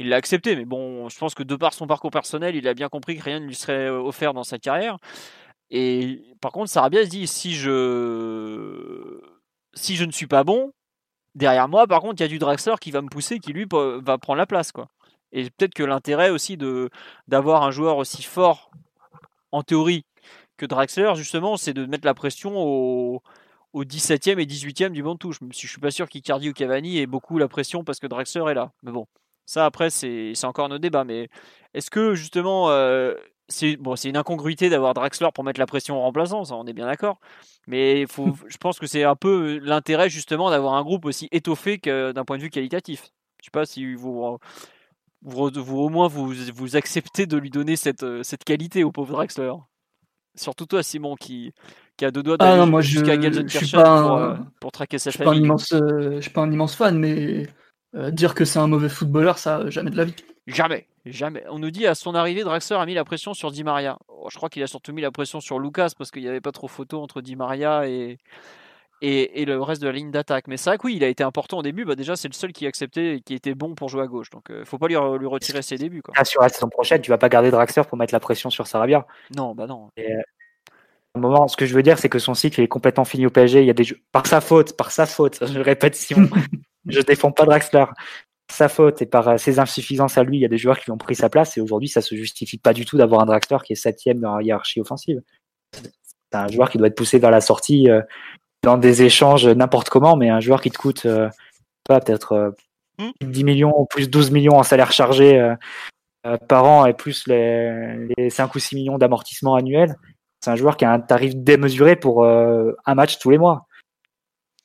il accepté. Mais bon, je pense que de par son parcours personnel, il a bien compris que rien ne lui serait euh, offert dans sa carrière. Et par contre, Sarabia se dit si je, si je ne suis pas bon, derrière moi, par contre, il y a du Draxler qui va me pousser, qui lui va prendre la place. Et peut-être que l'intérêt aussi de d'avoir un joueur aussi fort en théorie que Draxler, justement, c'est de mettre la pression au, au 17e et 18e du banc de touche. Même si je suis pas sûr qu'Icardi ou Cavani ait beaucoup la pression parce que Draxler est là. Mais bon, ça après, c'est encore nos débats. Mais est-ce que justement, euh, c'est bon, une incongruité d'avoir Draxler pour mettre la pression en remplaçant, ça on est bien d'accord. Mais faut, je pense que c'est un peu l'intérêt justement d'avoir un groupe aussi étoffé que d'un point de vue qualitatif. Je sais pas si vous vous, au moins vous, vous acceptez de lui donner cette, euh, cette qualité au pauvre Draxler. Surtout toi, Simon, qui, qui a deux doigts ah d'aller jusqu'à Gelsenkirchen pour, euh, pour, traquer sa famille. Immense, euh, je suis pas un immense fan, mais dire que c'est un mauvais footballeur, ça, jamais de la vie. Jamais, jamais. On nous dit à son arrivée, Draxler a mis la pression sur Di Maria. Oh, je crois qu'il a surtout mis la pression sur Lucas parce qu'il n'y avait pas trop photo entre Di Maria et, et, le reste de la ligne d'attaque. Mais c'est vrai que oui, il a été important au début. Bah déjà, c'est le seul qui acceptait et qui était bon pour jouer à gauche. Donc, euh, faut pas lui, lui retirer ses débuts. Quoi. Ah, sur la saison prochaine, tu vas pas garder Draxler pour mettre la pression sur Sarabia. Non, bah non. Et, euh, moment, ce que je veux dire, c'est que son cycle est complètement fini au PSG. Il y a des jeux... par sa faute, par sa faute. Je répète, si je défends pas Draxler. Sa faute et par euh, ses insuffisances à lui, il y a des joueurs qui ont pris sa place et aujourd'hui, ça se justifie pas du tout d'avoir un Draxler qui est septième dans la hiérarchie offensive. C'est un joueur qui doit être poussé vers la sortie dans des échanges n'importe comment, mais un joueur qui te coûte pas peut-être 10 millions, plus 12 millions en salaire chargé par an et plus les, les 5 ou 6 millions d'amortissement annuel, c'est un joueur qui a un tarif démesuré pour un match tous les mois.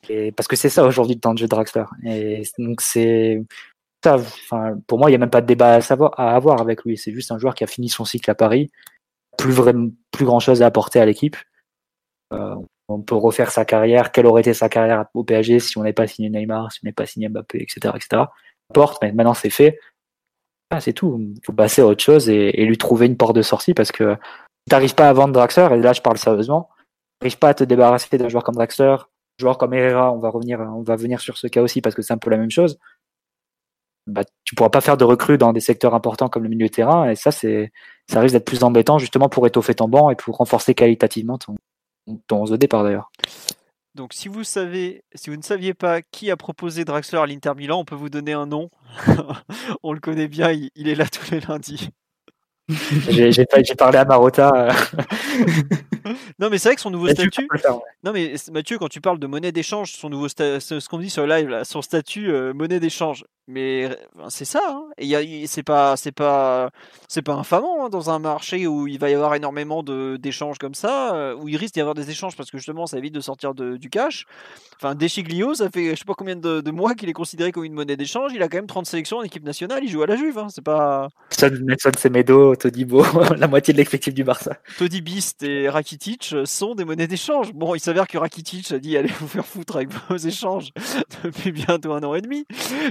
Et parce que c'est ça aujourd'hui le temps de jeu de Draxler. Et donc c'est ça. Enfin, pour moi, il n'y a même pas de débat à, savoir, à avoir avec lui. C'est juste un joueur qui a fini son cycle à Paris, plus vraiment, plus grand chose à apporter à l'équipe. Euh, on peut refaire sa carrière. Quelle aurait été sa carrière au PSG si on n'avait pas signé Neymar, si on n'avait pas signé Mbappé, etc., etc. Porte, mais maintenant c'est fait. Ah, c'est tout. Il faut passer à autre chose et, lui trouver une porte de sortie parce que tu n'arrives pas à vendre Draxler, et là je parle sérieusement, tu n'arrives pas à te débarrasser d'un joueur comme Draxler, joueur comme Herrera, on va revenir, on va venir sur ce cas aussi parce que c'est un peu la même chose. Bah, tu pourras pas faire de recrues dans des secteurs importants comme le milieu de terrain et ça c'est ça risque d'être plus embêtant justement pour étoffer ton banc et pour renforcer qualitativement ton, 11 de départ d'ailleurs. Donc si vous savez, si vous ne saviez pas qui a proposé Draxler à l'Inter Milan, on peut vous donner un nom. on le connaît bien, il est là tous les lundis. J'ai parlé à Marotta. Non, mais c'est vrai que son nouveau statut. Non, mais Mathieu, quand tu parles de monnaie d'échange, son nouveau ce qu'on dit sur le live, son statut euh, monnaie d'échange. Mais c'est ça. Hein. Et c'est pas, c'est pas, c'est pas infamant hein, dans un marché où il va y avoir énormément d'échanges comme ça, euh, où il risque d'y avoir des échanges parce que justement, ça évite de sortir de, du cash. Enfin, Deschiglio, ça fait je sais pas combien de, mois qu'il est considéré comme une monnaie d'échange. Il a quand même 30 sélections en équipe nationale. Il joue à la Juve. Hein. C'est pas. Nelson Semedo, Todibo, la moitié de l'effectif du Barça. Todi Beast et Rakitic sont des monnaies d'échange. Bon, il s'avère que Rakitic a dit allez vous faire foutre avec vos échanges depuis bientôt un an et demi,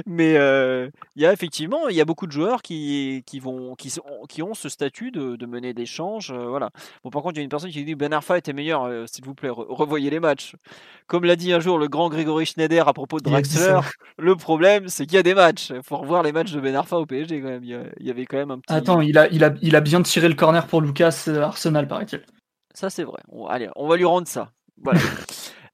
mais euh, il y a effectivement, il y a beaucoup de joueurs qui, qui, vont, qui, sont, qui ont ce statut de, de monnaie d'échange. Euh, voilà. Bon, par contre, il y a une personne qui dit Ben Arfa était meilleur, euh, s'il vous plaît, revoyez les matchs. Comme l'a dit un jour le grand Grégory Schneider à propos de Draxler, le problème, c'est qu'il y a des matchs. Il faut revoir les matchs de Ben Arfa au PSG quand même. Il y, avait quand même un petit. Attends, il a, il a, il a bien tiré le corner pour Lucas Arsenal, paraît-il. Ça, c'est vrai. allez, on va lui rendre ça. Voilà.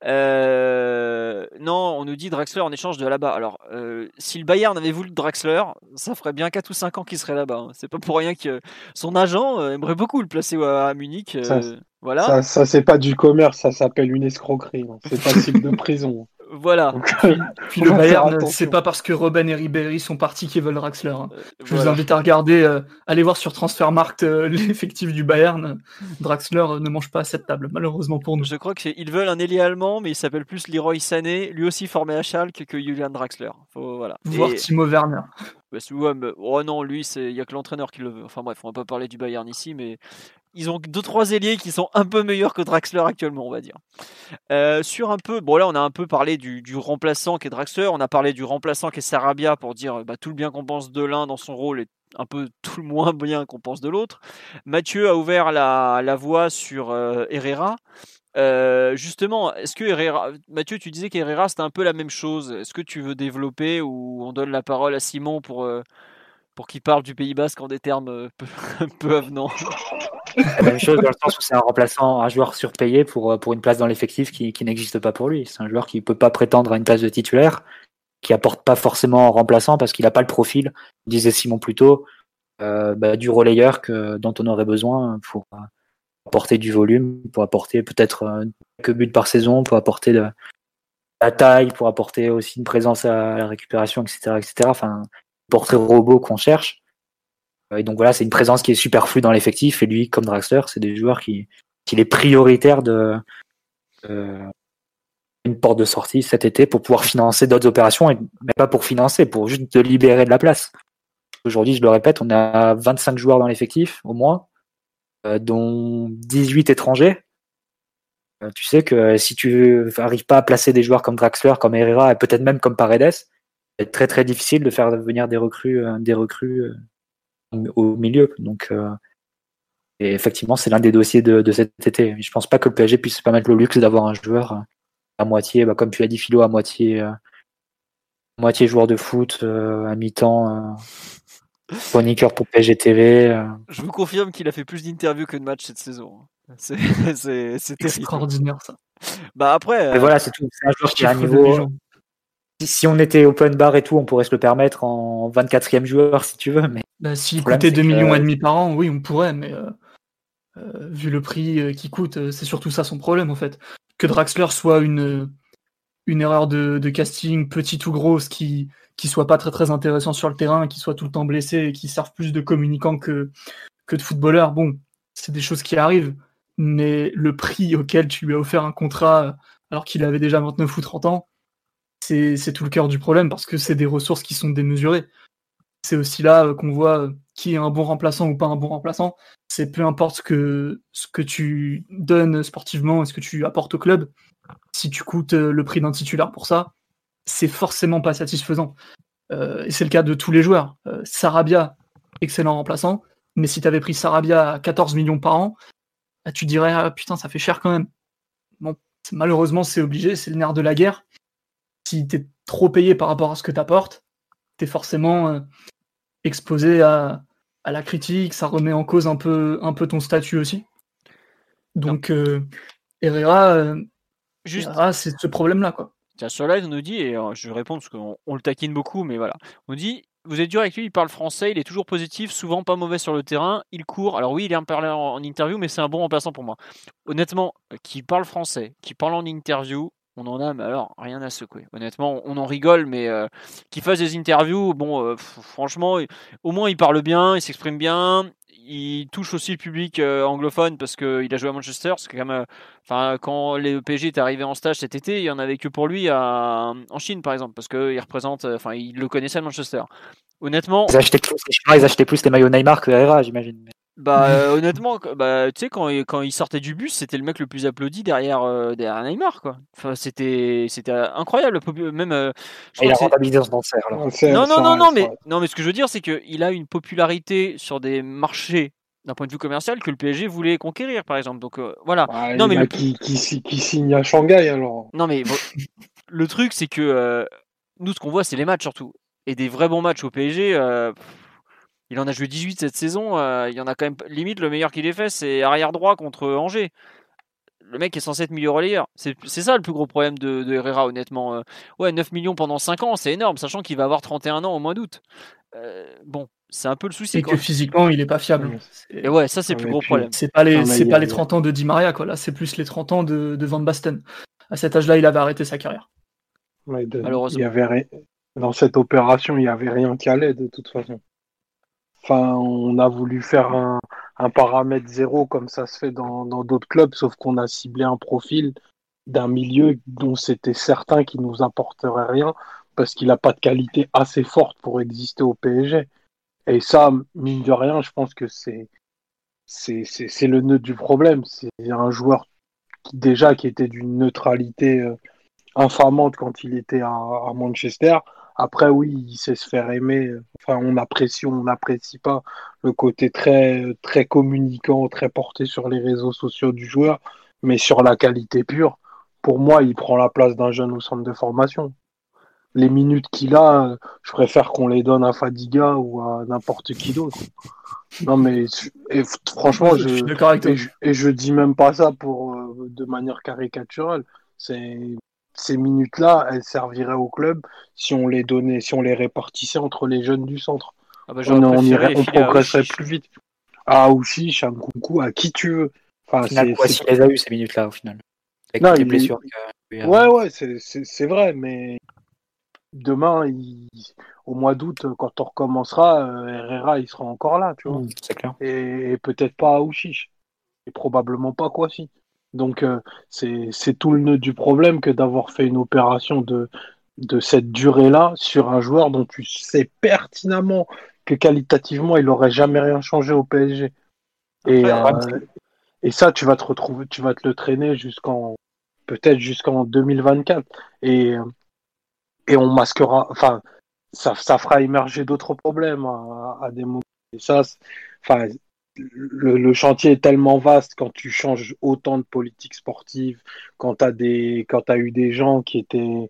Euh, non, on nous dit Draxler en échange de là-bas. Alors, euh, si le Bayern avait voulu Draxler, ça ferait bien 4 ou 5 ans qu'il serait là-bas. Hein. C'est pas pour rien que son agent euh, aimerait beaucoup le placer à, Munich. voilà. Ça, ça c'est pas du commerce, ça s'appelle une escroquerie. Hein. C'est pas type de prison. Voilà. puis, le Bayern, c'est pas parce que Robben et Ribéry sont partis qu'ils veulent Draxler. Hein. Euh, Je vous invite à regarder, euh, allez voir sur Transfermarkt euh, l'effectif du Bayern. Draxler ne mange pas à cette table, malheureusement pour nous. Je crois qu'ils veulent un ailier allemand, mais il s'appelle plus Leroy Sané, lui aussi formé à Schalke que Julian Draxler. Faut, voilà. Voir Timo Werner. Bah, oh non, lui, il n'y a que l'entraîneur qui le veut. Enfin bref, on va pas parler du Bayern ici, mais ils ont deux trois ailiers qui sont un peu meilleurs que Draxler actuellement, on va dire. Euh, sur un peu, bon là on a un peu parlé du, remplaçant qui est Draxler, on a parlé du remplaçant qui est Sarabia pour dire bah, tout le bien qu'on pense de l'un dans son rôle et un peu tout le moins bien qu'on pense de l'autre. Mathieu a ouvert la, la voie sur euh, Herrera. Euh, justement, est-ce que Herrera, Mathieu, tu disais qu'Herrera c'était un peu la même chose. Est-ce que tu veux développer ou on donne la parole à Simon pour pour qu'il parle du Pays Basque en des termes peu, peu avenants? La même chose dans le sens où c'est un remplaçant, un joueur surpayé pour, euh, pour une place dans l'effectif qui, qui n'existe pas pour lui. C'est un joueur qui ne peut pas prétendre à une place de titulaire, qui apporte pas forcément en remplaçant parce qu'il n'a pas le profil, disait Simon plus tôt, euh, bah, du relayeur que, dont on aurait besoin pour apporter du volume, pour apporter peut-être euh, quelques buts par saison, pour apporter de la taille, pour apporter aussi une présence à la récupération, etc. etc. Enfin, portrait robot qu'on cherche. Euh, et donc voilà, c'est une présence qui est superflue dans l'effectif. Et lui, comme Draxler, c'est des joueurs qui, qui est prioritaire de une porte de sortie cet été pour pouvoir financer d'autres opérations, mais pas pour financer, pour juste libérer de la place. Aujourd'hui, je le répète, on a 25 joueurs dans l'effectif, au moins, dont 18 étrangers. tu sais que si tu n'arrives pas à placer des joueurs comme Draxler, comme Herrera, et peut-être même comme Paredes, c'est très très difficile de faire venir des recrues, des recrues au milieu. Donc, euh, et effectivement, c'est l'un des dossiers de, cet été. Je pense pas que le PSG puisse se permettre le luxe d'avoir un joueur euh, à moitié, bah, comme tu l'as dit, Philo, à moitié, euh, moitié joueur de foot, à mi-temps, chroniqueur pour PSG TV. Je vous confirme qu'il a fait plus d'interviews que de matchs cette saison. C'est extraordinaire ça. Bah après. voilà, c'est tout. C'est un joueur qui a un niveau si on était open bar et tout, on pourrait se le permettre en 24e joueur si tu veux. Mais bah, s'il coûtait 2 millions et demi par an, oui, on pourrait, mais euh, euh, vu le prix euh, qui coûte, c'est surtout ça son problème en fait. que Draxler soit une, une erreur de, casting, petite ou grosse, qui, qui soit pas très très intéressant sur le terrain, qui soit tout le temps blessé et qui serve plus de communicant que, de footballeur. Bon, c'est des choses qui arrivent, mais le prix auquel tu lui as offert un contrat alors qu'il avait déjà 29 ou 30 ans, c'est tout le cœur du problème parce que c'est des ressources qui sont démesurées. C'est aussi là qu'on voit qui est un bon remplaçant ou pas un bon remplaçant. C'est peu importe ce que, ce que tu donnes sportivement et ce que tu apportes au club. Si tu coûtes le prix d'un titulaire pour ça, c'est forcément pas satisfaisant. Euh, et c'est le cas de tous les joueurs. Euh, Sarabia, excellent remplaçant, mais si tu avais pris Sarabia à 14 millions par an, bah, tu dirais ah, putain, ça fait cher quand même. Bon, malheureusement, c'est obligé, c'est le nerf de la guerre. Si tu es trop payé par rapport à ce que tu apportes, tu es forcément euh, exposé à, la critique, ça remet en cause un peu, un peu ton statut aussi. Donc, Herrera, Juste... c'est ce problème-là. quoi. Tiens, sur on nous dit, et je réponds parce qu'on le taquine beaucoup, mais voilà. On dit vous êtes dur avec lui, il parle français, il est toujours positif, souvent pas mauvais sur le terrain, il court. Alors oui, il est un parleur en interview, mais c'est un bon remplaçant pour moi. Honnêtement, euh, qui parle français, qui parle en interview, on en a, mais alors rien à secouer. Honnêtement, on en rigole, mais euh, qu'il fasse des interviews, bon, euh, franchement, au moins il parle bien, il s'exprime bien, il touche aussi le public euh, anglophone parce qu'il a joué à Manchester. C'est quand enfin, quand le PSG est arrivé en stage cet été, il y en avait que pour lui en Chine, par exemple, parce qu'il représente, enfin, il le connaissait à Manchester. Honnêtement, ils achetaient plus, achetaient plus les maillots Neymar que Herrera, j'imagine. Bah euh, honnêtement, bah, tu sais quand, quand il sortait du bus, c'était le mec le plus applaudi derrière, euh, derrière Neymar quoi. Enfin c'était c'était incroyable même. Euh, il a rentabilisé son concert. Non non non non mais non mais ce que je veux dire c'est que il a une popularité sur des marchés d'un point de vue commercial que le PSG voulait conquérir par exemple. Donc voilà. non mais qui, qui, signe à Shanghai alors. Non mais le truc c'est que nous ce qu'on voit c'est les matchs surtout et des vrais bons matchs au PSG. Il en a joué 18 cette saison. Euh, il y en a quand même limite le meilleur qu'il ait fait, c'est arrière droit contre Angers. Le mec est censé être milieu relayeur. C'est ça le plus gros problème de, Herrera, honnêtement. Euh. ouais, 9 millions pendant 5 ans, c'est énorme, sachant qu'il va avoir 31 ans au mois d'août. Euh, bon, c'est un peu le souci. Et que physiquement, il est pas fiable. Et ouais, ça, c'est le plus gros problème. C'est pas les, c'est pas les 30 ans de Di Maria, quoi. Là, c'est plus les 30 ans de, Van Basten. À cet âge-là, il avait arrêté sa carrière. Malheureusement. Il y avait, dans cette opération, il n'y avait rien qui allait, de toute façon. Enfin, on a voulu faire un, paramètre zéro comme ça se fait dans d'autres clubs, sauf qu'on a ciblé un profil d'un milieu dont c'était certain qu'il nous apporterait rien parce qu'il n'a pas de qualité assez forte pour exister au PSG. Et ça, mine de rien, je pense que c'est le nœud du problème. C'est un joueur déjà qui était d'une neutralité euh, infamante quand il était à Manchester, après, oui, il sait se faire aimer. Enfin, on apprécie, on n'apprécie pas le côté très, très communicant, très porté sur les réseaux sociaux du joueur, mais sur la qualité pure, pour moi, il prend la place d'un jeune au centre de formation. Les minutes qu'il a, je préfère qu'on les donne à Fadiga ou à n'importe qui d'autre. Non, mais franchement, je, je, et, je, dis même pas ça pour euh, de manière caricaturale. C'est ces minutes-là, elles serviraient au club si on les donnait, si on les répartissait entre les jeunes du centre. Ah bah, on, on, progresserait plus vite. À Ouchiche, à Nkunku, à qui tu veux. Enfin, c'est, c'est... les a eu ces minutes-là au final? Avec non, les blessures. Ouais, ouais, c'est, c'est, vrai, mais demain, au mois d'août, quand on recommencera, euh, Herrera, il sera encore là, tu vois. Mmh, c'est clair. Et, peut-être pas à Ouchiche. Et probablement pas Kwasi. Donc euh, c'est tout le nœud du problème que d'avoir fait une opération de, de cette durée-là sur un joueur dont tu sais pertinemment que qualitativement il n'aurait jamais rien changé au PSG. Et, euh, et ça, tu vas te retrouver, tu vas te le traîner jusqu'en peut-être jusqu'en 2024. Et, et on masquera, enfin, ça, ça fera émerger d'autres problèmes à, à, des moments. Et ça, enfin, le, chantier est tellement vaste quand tu changes autant de politique sportive, quand tu as, as eu des gens qui étaient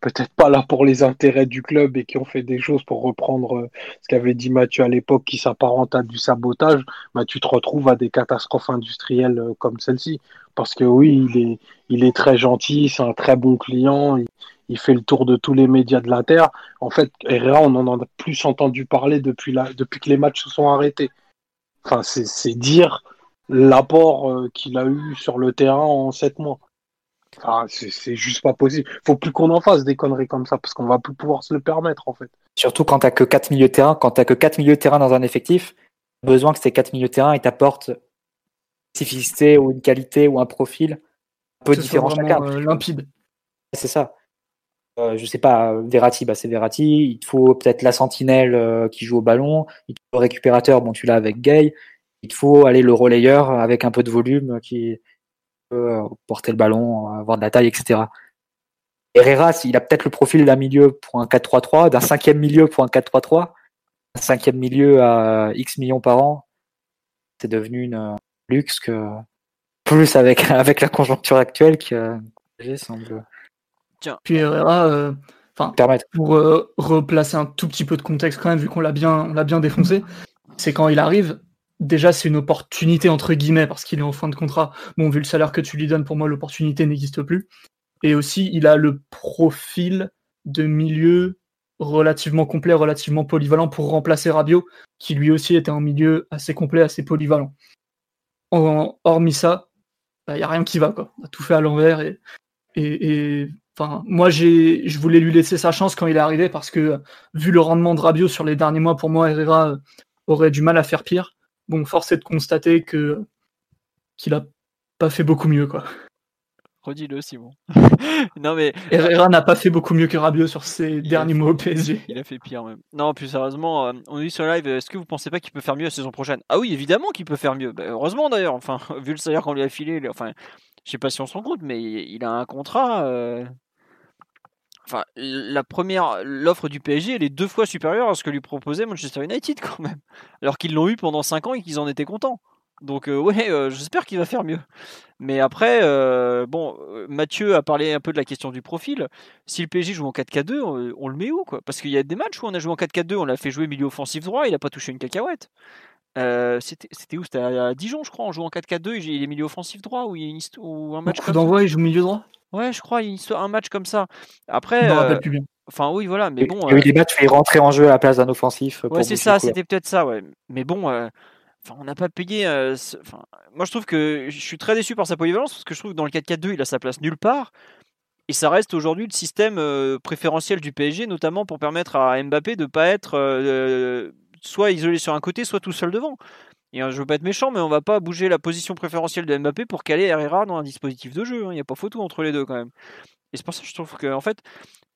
peut-être pas là pour les intérêts du club et qui ont fait des choses pour reprendre euh, ce qu'avait dit Mathieu à l'époque qui s'apparente à du sabotage, bah, tu te retrouves à des catastrophes industrielles euh, comme celle-ci. Parce que oui, il est, très gentil, c'est un très bon client, il, fait le tour de tous les médias de la Terre. En fait, Herrera, on en a plus entendu parler depuis, la, depuis que les matchs se sont arrêtés. Enfin, c'est dire l'apport euh, qu'il a eu sur le terrain en sept mois. Enfin, c'est juste pas possible. Faut plus qu'on en fasse des conneries comme ça parce qu'on va plus pouvoir se le permettre en fait. Surtout quand t'as que quatre milieux de terrain, quand t'as que quatre milieux de terrain dans un effectif, besoin que ces quatre milieux de terrain ils t'apportent une spécificité ou une qualité ou un profil un peu différent chacun. Euh, limpide. C'est ça. Euh, je sais pas, Verratti, bah c'est Verratti. Il te faut peut-être la sentinelle euh, qui joue au ballon. Il te faut le récupérateur, bon tu l'as avec Gay. Il te faut aller le relayeur avec un peu de volume qui peut euh, porter le ballon, avoir de la taille, etc. Herrera, il a peut-être le profil d'un milieu pour un 4-3-3, d'un cinquième milieu pour un 4-3-3, un cinquième milieu à X millions par an. C'est devenu une luxe que plus avec avec la conjoncture actuelle qui semble puis Herrera, euh, enfin, pour euh, replacer un tout petit peu de contexte quand même, vu qu'on l'a bien, l'a bien défoncé, c'est quand il arrive. Déjà, c'est une opportunité entre guillemets parce qu'il est en fin de contrat. Bon, vu le salaire que tu lui donnes, pour moi, l'opportunité n'existe plus. Et aussi, il a le profil de milieu relativement complet, relativement polyvalent pour remplacer Rabiot, qui lui aussi était un milieu assez complet, assez polyvalent. En, hormis ça, il bah, n'y a rien qui va. Quoi. On a tout fait à l'envers et, et Enfin, moi, j'ai, je voulais lui laisser sa chance quand il est arrivé parce que, vu le rendement de Rabiot sur les derniers mois, pour moi, Herrera euh, aurait du mal à faire pire. Bon, force est de constater que qu'il a pas fait beaucoup mieux, quoi. Redis-le, Simon. non mais Herrera n'a pas fait beaucoup mieux que Rabiot sur ses derniers mois au PSG. Il a fait pire même. Non, plus sérieusement, euh, on dit sur live, est-ce que vous pensez pas qu'il peut faire mieux la saison prochaine? Ah oui, évidemment qu'il peut faire mieux. Bah, heureusement d'ailleurs. Enfin, vu le salaire qu'on lui a filé, enfin, je sais pas si on s'en compte, mais il a un contrat. Euh, Enfin, la première, l'offre du PSG, elle est deux fois supérieure à ce que lui proposait Manchester United quand même. Alors qu'ils l'ont eu pendant 5 ans et qu'ils en étaient contents. Donc euh, ouais, euh, j'espère qu'il va faire mieux. Mais après, euh, bon, Mathieu a parlé un peu de la question du profil. Si le PSG joue en 4K2, on, le met où quoi? Parce qu'il y a des matchs où on a joué en 4K2, on l'a fait jouer milieu offensif droit, il n'a pas touché une cacahuète. c'était où? C'était à Dijon, je crois, on joue en 4-4-2, il est milieu offensif droit ou, il ou un match coup d'envoi, il joue milieu droit Ouais, je crois, il y a un match comme ça. Après, euh, enfin oui, voilà, mais bon. Il y a eu euh des matchs où il rentrait en jeu à la place d'un offensif. Ouais, c'est ça, c'était peut-être ça, ouais. Mais bon, euh, on n'a pas payé. Enfin, moi, je trouve que je suis très déçu par sa polyvalence parce que je trouve que dans le 4-4-2, il a sa place nulle part. Et ça reste aujourd'hui le système préférentiel du PSG, notamment pour permettre à Mbappé de ne pas être soit isolé sur un côté, soit tout seul devant. Et je veux pas être méchant, mais on va pas bouger la position préférentielle de Mbappé pour caler Herrera dans un dispositif de jeu. Hein. Il n'y a pas photo entre les deux quand même. Et c'est pour ça que je trouve qu'en en fait,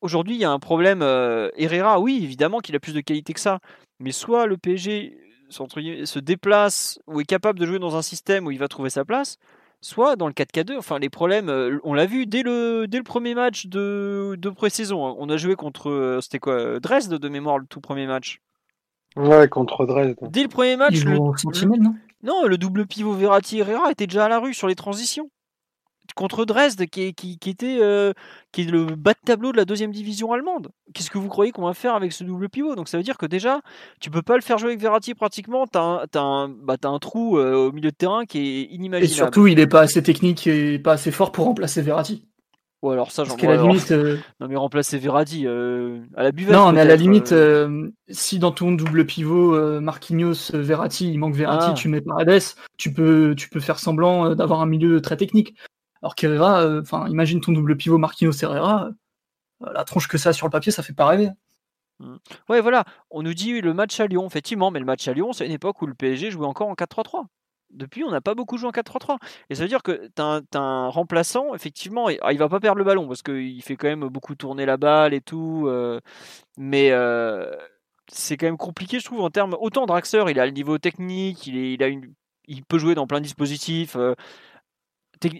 aujourd'hui, il y a un problème. Euh, Herrera, oui, évidemment qu'il a plus de qualité que ça. Mais soit le PSG se déplace ou est capable de jouer dans un système où il va trouver sa place, soit dans le 4K2. Enfin, les problèmes, euh, on l'a vu dès le, premier match de, de pré-saison. Hein. On a joué contre, euh, c'était quoi, Dresde de mémoire, le tout premier match. Ouais, contre Dresde. Dès le premier match, le, non, le double pivot Verratti Herrera était déjà à la rue sur les transitions. Contre Dresde, qui, qui, qui était euh, qui est le bas de tableau de la deuxième division allemande. Qu'est-ce que vous croyez qu'on va faire avec ce double pivot? Donc ça veut dire que déjà, tu peux pas le faire jouer avec Verratti pratiquement. Tu as, un, bah, un trou euh, au milieu de terrain qui est inimaginable. Et surtout, il est pas assez technique et pas assez fort pour remplacer Verratti. Ou alors ça, j'en la limite. Euh, non mais remplacer Verratti euh, à la buvette. Non, mais à la limite, euh, si dans ton double pivot Marquinhos Verratti, il manque Verratti, ah. tu mets Paredes, tu peux, tu peux faire semblant d'avoir un milieu très technique. Alors qu'Herrera, enfin, imagine ton double pivot Marquinhos Herrera, la tronche que ça sur le papier, ça fait pas rêver. Mmh. Ouais, voilà. On nous dit le match à Lyon, effectivement, mais le match à Lyon, c'est une époque où le PSG jouait encore en 4-3-3 depuis, on n'a pas beaucoup joué en 4-3-3. Et ça veut dire que tu as, un remplaçant, effectivement, il il va pas perdre le ballon parce qu'il fait quand même beaucoup tourner la balle et tout. Euh, mais euh, c'est quand même compliqué, je trouve, en termes. Autant Draxler, il a le niveau technique, il, a une, il peut jouer dans plein de dispositifs. Euh,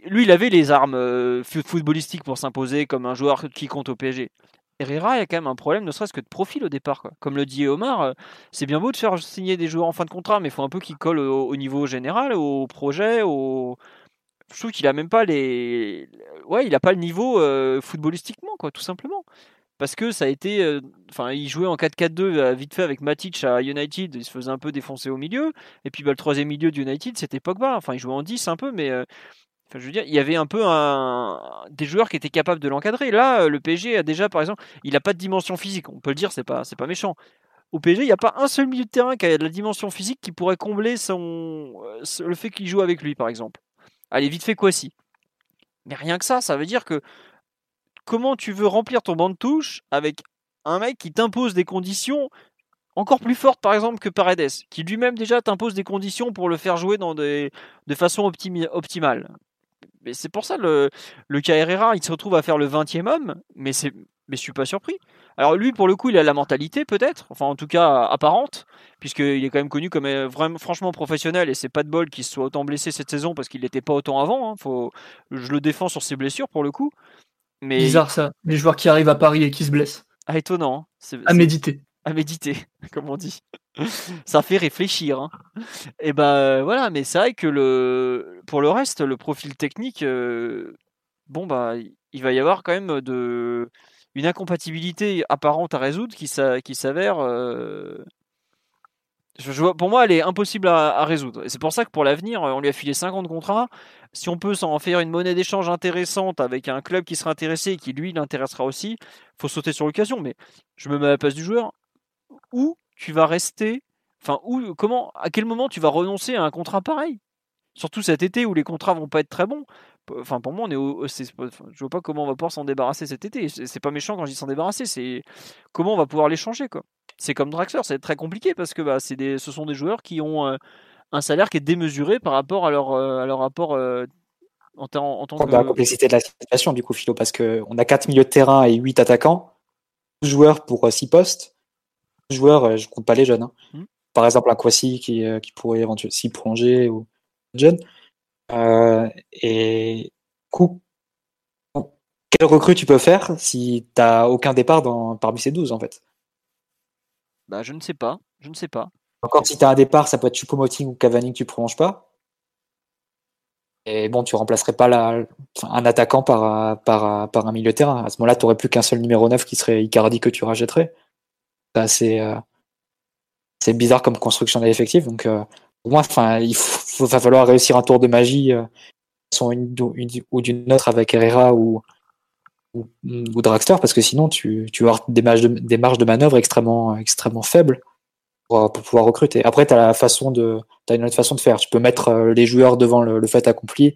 lui, il avait les armes footballistiques pour s'imposer comme un joueur qui compte au PSG. Il y a quand même un problème, ne serait-ce que de profil au départ. Comme le dit Omar, euh, c'est bien beau de faire signer des joueurs en fin de contrat, mais il faut un peu qu'ils collent au, niveau général, au projet, au. Je trouve qu'il a même pas les. Ouais, il a pas le niveau euh, footballistiquement, quoi, tout simplement. Parce que ça a été. Euh, enfin, il jouait en 4-4-2 vite fait avec Matic à United, il se faisait un peu défoncer au milieu. Et puis bah, le troisième milieu de United, c'était Pogba. Enfin, il jouait en 10 un peu, mais je veux dire, il y avait un peu des joueurs qui étaient capables de l'encadrer. Là, le PSG a déjà, par exemple, il n'a pas de dimension physique. On peut le dire, c'est pas, pas méchant. au PSG, il n'y a pas un seul milieu de terrain qui a de la dimension physique qui pourrait combler son, euh, le fait qu'il joue avec lui, par exemple. Allez, vite fait, quoi si Mais rien que ça, ça veut dire que comment tu veux remplir ton banc de touche avec un mec qui t'impose des conditions encore plus fortes, par exemple, que Paredes, qui lui-même déjà t'impose des conditions pour le faire jouer dans des, de façon optimale? Mais c'est pour ça le, le cas Herrera, il se retrouve à faire le 20e homme, mais c'est mais je suis pas surpris. Alors lui, pour le coup, il a la mentalité peut-être, enfin en tout cas apparente, puisqu'il est quand même connu comme euh, vraiment franchement professionnel et c'est pas de bol qu'il soit autant blessé cette saison parce qu'il n'était pas autant avant. Hein. Faut, je le défends sur ses blessures pour le coup. Mais bizarre ça, les joueurs qui arrivent à Paris et qui se blessent. Ah étonnant. Hein. à méditer. À méditer, comme on dit. ça fait réfléchir. Hein. Et ben voilà, mais c'est vrai que le, pour le reste, le profil technique, euh, bon bah il va y avoir quand même de une incompatibilité apparente à résoudre qui, qui s'avère. Euh, pour moi, elle est impossible à, résoudre. C'est pour ça que pour l'avenir, on lui a filé 50 contrats. Si on peut s'en faire une monnaie d'échange intéressante avec un club qui sera intéressé et qui lui l'intéressera aussi, faut sauter sur l'occasion. Mais je me mets à la place du joueur. Où tu vas rester Enfin, où, comment, à quel moment tu vas renoncer à un contrat pareil? Surtout cet été où les contrats vont pas être très bons. Enfin, pour moi, on est au, je vois pas comment on va pouvoir s'en débarrasser cet été. C'est pas méchant quand je dis s'en débarrasser, c'est comment on va pouvoir les changer, quoi. C'est comme Draxler, c'est très compliqué parce que bah, des, ce sont des joueurs qui ont euh, un salaire qui est démesuré par rapport à leur, euh, à leur rapport euh, en, en, tant que. La complexité de la situation, du coup, Philo, parce qu'on a 4 milieux de terrain et 8 attaquants, joueurs pour 6 postes. Joueurs, je compte pas les jeunes. Hein. Mmh. Par exemple, un Kwasi qui, qui pourrait éventuellement s'y prolonger ou jeune. Euh, et coup, quelle recrue tu peux faire si tu n'as aucun départ dans, parmi ces 12 en fait? Bah je ne sais pas, je ne sais pas. Encore si tu as un départ, ça peut être Choupo-Moting ou Cavani que tu prolonges pas. Et bon, tu remplacerais pas la, un attaquant par, par, par un milieu de terrain. À ce moment-là, tu n'aurais plus qu'un seul numéro 9 qui serait Icardi que tu rachèterais. C'est euh, c'est bizarre comme construction d'effectifs. Donc, euh, pour moi, enfin, il va falloir réussir un tour de magie, euh, ou d'une autre avec Herrera ou, ou, Dragster, parce que sinon tu, tu vas avoir des marges de, de manœuvre extrêmement, extrêmement faibles pour, pouvoir recruter. Après, tu as la façon de, as une autre façon de faire. Tu peux mettre les joueurs devant le, fait accompli,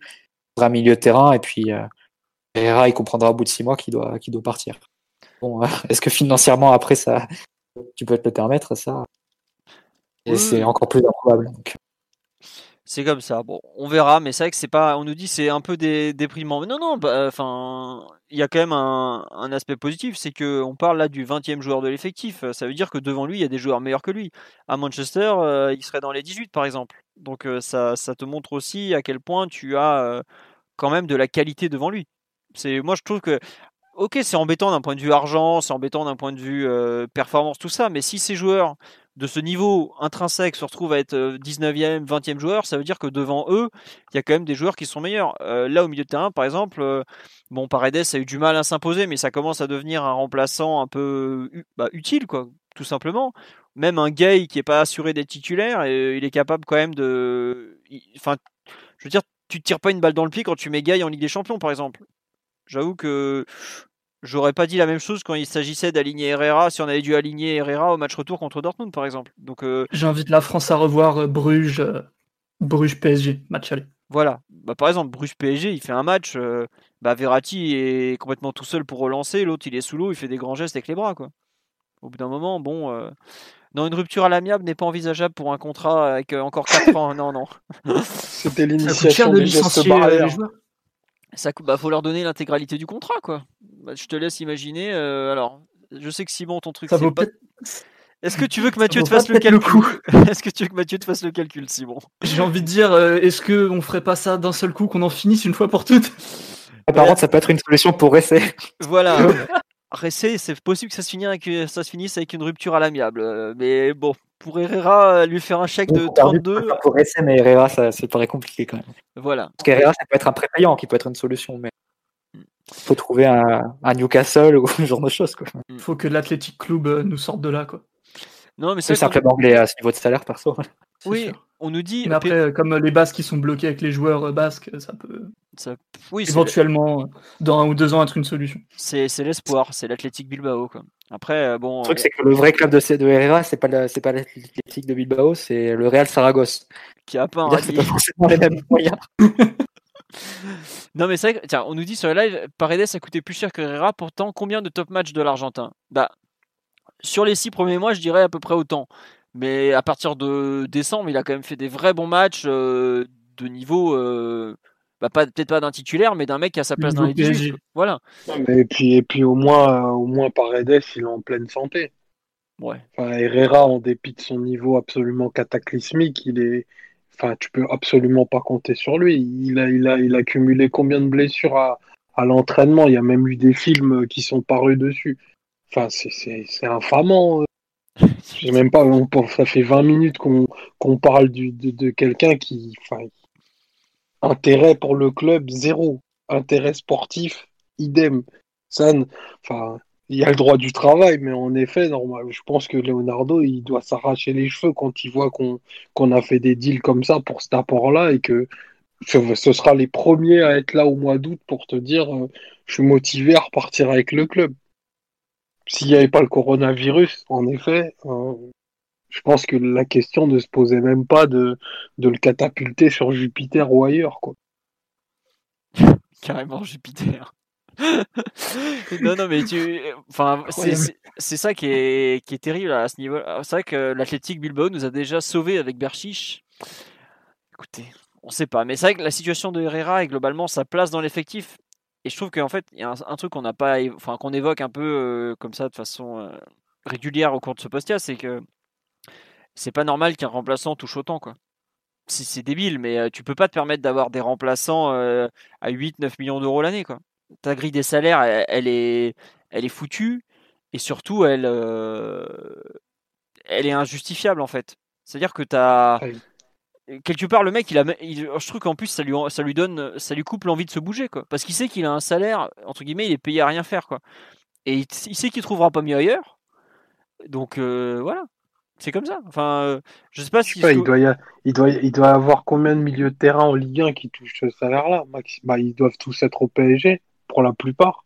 un milieu de terrain, et puis Herrera, il comprendra au bout de six mois qu'il doit, qu'il doit partir. Bon, est-ce que financièrement, après, ça, tu peux te le permettre, ça et c'est encore plus improbable. C'est comme ça. Bon, on verra, mais c'est vrai que c'est pas. On nous dit c'est un peu déprimant. Mais non, non. Bah, enfin, il y a quand même un, aspect positif, c'est que on parle là du 20e joueur de l'effectif. Ça veut dire que devant lui, il y a des joueurs meilleurs que lui. À Manchester, euh, il serait dans les 18 par exemple. Donc euh, ça, ça te montre aussi à quel point tu as euh, quand même de la qualité devant lui. C'est moi je trouve que ok, c'est embêtant d'un point de vue argent, c'est embêtant d'un point de vue performance, tout ça, mais si ces joueurs de ce niveau intrinsèque se retrouve à être 19e, euh, 20e joueur, ça veut dire que devant eux, il y a quand même des joueurs qui sont meilleurs. Euh, là, au milieu de terrain, par exemple, euh, bon, Paredes a eu du mal à s'imposer, mais ça commence à devenir un remplaçant un peu bah, utile, quoi, tout simplement. Même un Gay qui est pas assuré d'être titulaire, il est capable quand même de. Enfin, je veux dire, tu tires pas une balle dans le pied quand tu mets Gay en Ligue des Champions, par exemple. J'avoue que J'aurais pas dit la même chose quand il s'agissait d'aligner Herrera si on avait dû aligner Herrera au match retour contre Dortmund par exemple. Donc euh, j'invite la France à revoir euh, Bruges euh, Bruges PSG match aller. Voilà. Bah, par exemple Bruges PSG, il fait un match bah, Verratti est complètement tout seul pour relancer, l'autre il est sous l'eau, il fait des grands gestes avec les bras quoi. Au bout d'un moment, bon non, une rupture à l'amiable n'est pas envisageable pour un contrat avec encore 4 ans. Non, non. C'était l'initiation de licencier les joueurs. Ça bah, faut leur donner l'intégralité du contrat, quoi. Bah, je te laisse imaginer. Euh, alors, je sais que Simon, ton truc, c'est pas. Est-ce que tu veux que Mathieu te fasse le calcul Est-ce que tu veux que Mathieu te fasse le calcul, Simon? J'ai envie de dire, euh, est-ce que on ferait pas ça d'un seul coup, qu'on en finisse une fois pour toutes? Par contre, ça peut être une solution pour Ressé. Voilà. Ressé, c'est possible que ça se, finisse avec, ça se finisse avec une rupture à l'amiable. Euh, mais bon, pour Herrera, lui faire un chèque de 32. Pour Ressé, mais Herrera, ça, ça paraît compliqué quand même. Voilà. Parce qu'Herrera, ça peut être un prépayant qui peut être une solution. Mais faut trouver un, Newcastle ou ce genre de choses. Quoi. Mm. Faut que l'Athletic Club euh, nous sorte de là. Quoi. Non, mais c'est club anglais à ce niveau de salaire, perso. Oui, on nous dit. Mais après, comme les Basques qui sont bloqués avec les joueurs basques, ça peut ça, oui, éventuellement, dans un ou deux ans, être une solution. C'est l'espoir, c'est l'Athletic Bilbao. Quoi. Après, bon. Le truc, c'est que le vrai club de, de Herrera, c'est pas l'Athletic de Bilbao, c'est le Real Saragosse. Qui a pas un rallye. forcément les mêmes moyens. non, mais c'est vrai que, tiens, on nous dit sur le live, Paredes a coûté plus cher que Herrera, pourtant, combien de top matchs de l'Argentin? Bah, sur les six premiers mois, je dirais à peu près autant. Mais à partir de décembre, il a quand même fait des vrais bons matchs euh, de niveau. Euh, bah, peut-être pas d'un titulaire, mais d'un mec qui a sa place dans les 18. Voilà. et puis, et puis au moins, au moins Paredes, il est en pleine santé. Ouais. Herrera, en dépit de son niveau absolument cataclysmique, il est, enfin, tu peux absolument pas compter sur lui. Il a, il a, il a cumulé combien de blessures à, à l'entraînement? Il y a même eu des films qui sont parus dessus. Enfin, c'est infamant. Je même pas, ça fait 20 minutes qu'on parle de, quelqu'un qui. Intérêt pour le club, zéro. Intérêt sportif, idem. Ça, il y a le droit du travail, mais en effet, normal, je pense que Leonardo, il doit s'arracher les cheveux quand il voit qu'on qu'on a fait des deals comme ça pour cet apport-là et que ce, sera les premiers à être là au mois d'août pour te dire euh, je suis motivé à repartir avec le club s'il n'y avait pas le coronavirus, en effet, euh, je pense que la question ne se posait même pas de, de le catapulter sur Jupiter ou ailleurs. Quoi. Carrément Jupiter. non, non, mais tu. Enfin, c'est ça qui est, qui est terrible à ce niveau. C'est vrai que l'Athletic Bilbao nous a déjà sauvés avec Berchiche. Écoutez, on sait pas. Mais c'est vrai que la situation de Herrera et globalement sa place dans l'effectif et je trouve qu'en fait, il y a un, truc qu'on n'a pas, enfin qu'on évoque un peu euh, comme ça de façon euh, régulière au cours de ce post c'est que c'est pas normal qu'un remplaçant touche autant. C'est débile, mais euh, tu peux pas te permettre d'avoir des remplaçants à 8-9 millions d'euros l'année. Ta grille des salaires, elle, est, elle est foutue, et surtout, elle, elle est injustifiable en fait. C'est-à-dire que tu as quelque part le mec il a je trouve qu'en plus ça lui ça lui donne ça lui coupe l'envie de se bouger quoi. Parce qu'il sait qu'il a un salaire entre guillemets il est payé à rien faire quoi. Et il, sait qu'il trouvera pas mieux ailleurs. Donc euh, voilà. C'est comme ça. Enfin euh, je sais pas si il doit il doit il doit avoir combien de milieux de terrain en Ligue 1 qui touchent ce salaire là bah, ils doivent tous être au PSG pour la plupart.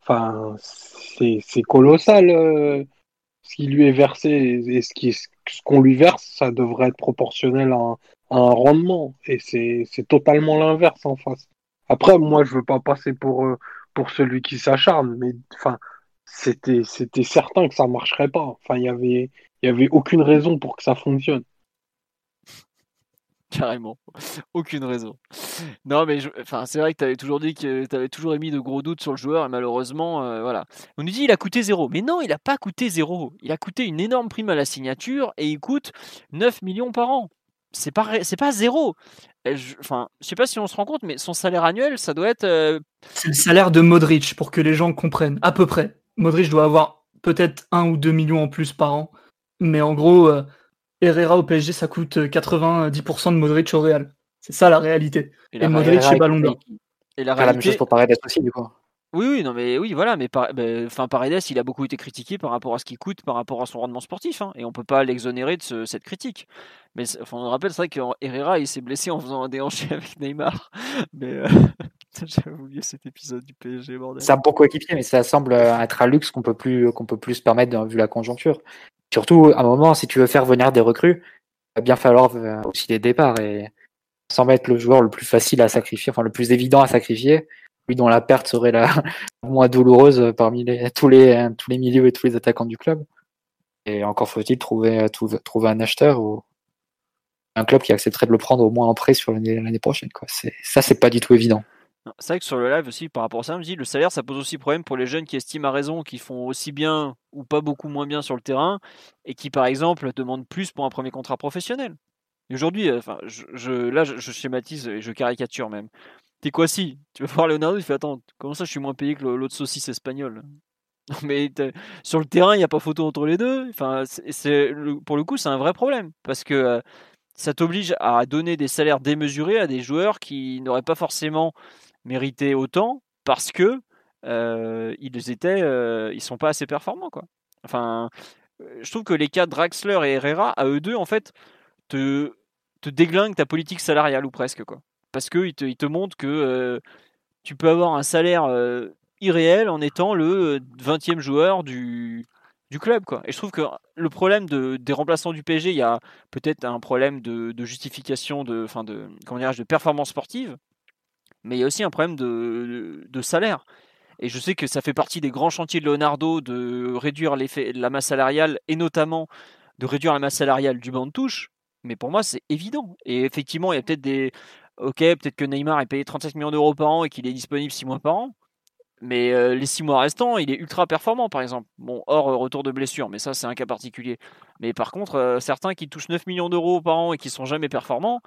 Enfin c'est colossal euh, ce qui lui est versé et ce qui ce qu'on lui verse ça devrait être proportionnel à un rendement. Et c'est totalement l'inverse en face. Après, moi, je veux pas passer pour, euh, pour celui qui s'acharne, mais c'était certain que ça marcherait pas. Enfin, il y avait, y avait aucune raison pour que ça fonctionne. Carrément. Aucune raison. Non, mais enfin, c'est vrai que tu avais toujours dit que tu avais toujours émis de gros doutes sur le joueur et malheureusement, euh, voilà. On nous dit il a coûté zéro. Mais non, il n'a pas coûté zéro. Il a coûté une énorme prime à la signature et il coûte 9 millions par an c'est pas c'est pas zéro. Je, enfin, je sais pas si on se rend compte, mais son salaire annuel, ça doit être. Euh, c'est le salaire de Modric pour que les gens comprennent à peu près. Modric doit avoir peut-être un ou deux millions en plus par an, mais en gros, euh, Herrera au PSG, ça coûte 90% de Modric au Real. C'est ça la réalité. Et, Modric chez Ballon d'Or. Et la, réalité... la même chose pour Paredes aussi, du coup. Oui, oui, non, mais oui, voilà, mais par, ben, Paredes, il a beaucoup été critiqué par rapport à ce qu'il coûte, par rapport à son rendement sportif, hein, et on peut pas l'exonérer de cette critique. Mais enfin, on rappelle, c'est vrai qu'Herrera, il s'est blessé en faisant un déhanché avec Neymar. Mais euh, j'avais oublié cet épisode du PSG, bordel. C'est un bon mais ça semble être un luxe qu'on peut plus qu'on peut plus se permettre vu la conjoncture. Surtout, à un moment, si tu veux faire venir des recrues, il va bien falloir euh, aussi des départs et sans mettre le joueur le plus facile à sacrifier, enfin le plus évident à sacrifier lui dont la perte serait la moins douloureuse parmi tous, les, milieux et tous les attaquants du club. Et encore faut-il trouver, un acheteur ou un club qui accepterait de le prendre au moins en prêt sur l'année prochaine. Quoi. Ça, c'est pas du tout évident. C'est vrai que sur le live aussi, par rapport à ça, me dit le salaire, ça pose aussi problème pour les jeunes qui estiment à raison qu'ils font aussi bien ou pas beaucoup moins bien sur le terrain et qui, par exemple, demandent plus pour un premier contrat professionnel. Aujourd'hui, enfin, je, là, je, je, schématise et je caricature même. T'es quoi si Tu vas voir Leonardo, il fait Attends, comment ça je suis moins payé que l'autre saucisse espagnole? Mais sur le terrain, il n'y a pas photo entre les deux. Enfin, c'est, pour le coup, c'est un vrai problème parce que euh, ça t'oblige à donner des salaires démesurés à des joueurs qui n'auraient pas forcément mérité autant parce que euh, ils étaient, euh, ils sont pas assez performants, quoi. Enfin, je trouve que les cas Draxler et Herrera, à eux deux, en fait, te te déglingue ta politique salariale ou presque quoi. Parce qu'il te, il te montre que tu peux avoir un salaire irréel en étant le 20e joueur du, club. Et je trouve que le problème de, des remplaçants du PSG, il y a peut-être un problème de, justification, de, de, de performance sportive, mais il y a aussi un problème de, de, salaire. Et je sais que ça fait partie des grands chantiers de Leonardo de réduire la masse salariale et notamment de réduire la masse salariale du banc de touche. Mais pour moi, c'est évident. Et effectivement, il y a peut-être des. Ok, peut-être que Neymar est payé 37 millions d'euros par an et qu'il est disponible 6 mois par an. Mais euh, les six mois restants, il est ultra performant, par exemple. Bon, hors euh, retour de blessure, mais ça, c'est un cas particulier. Mais par contre, euh, certains qui touchent 9 millions d'euros par an et qui sont jamais performants,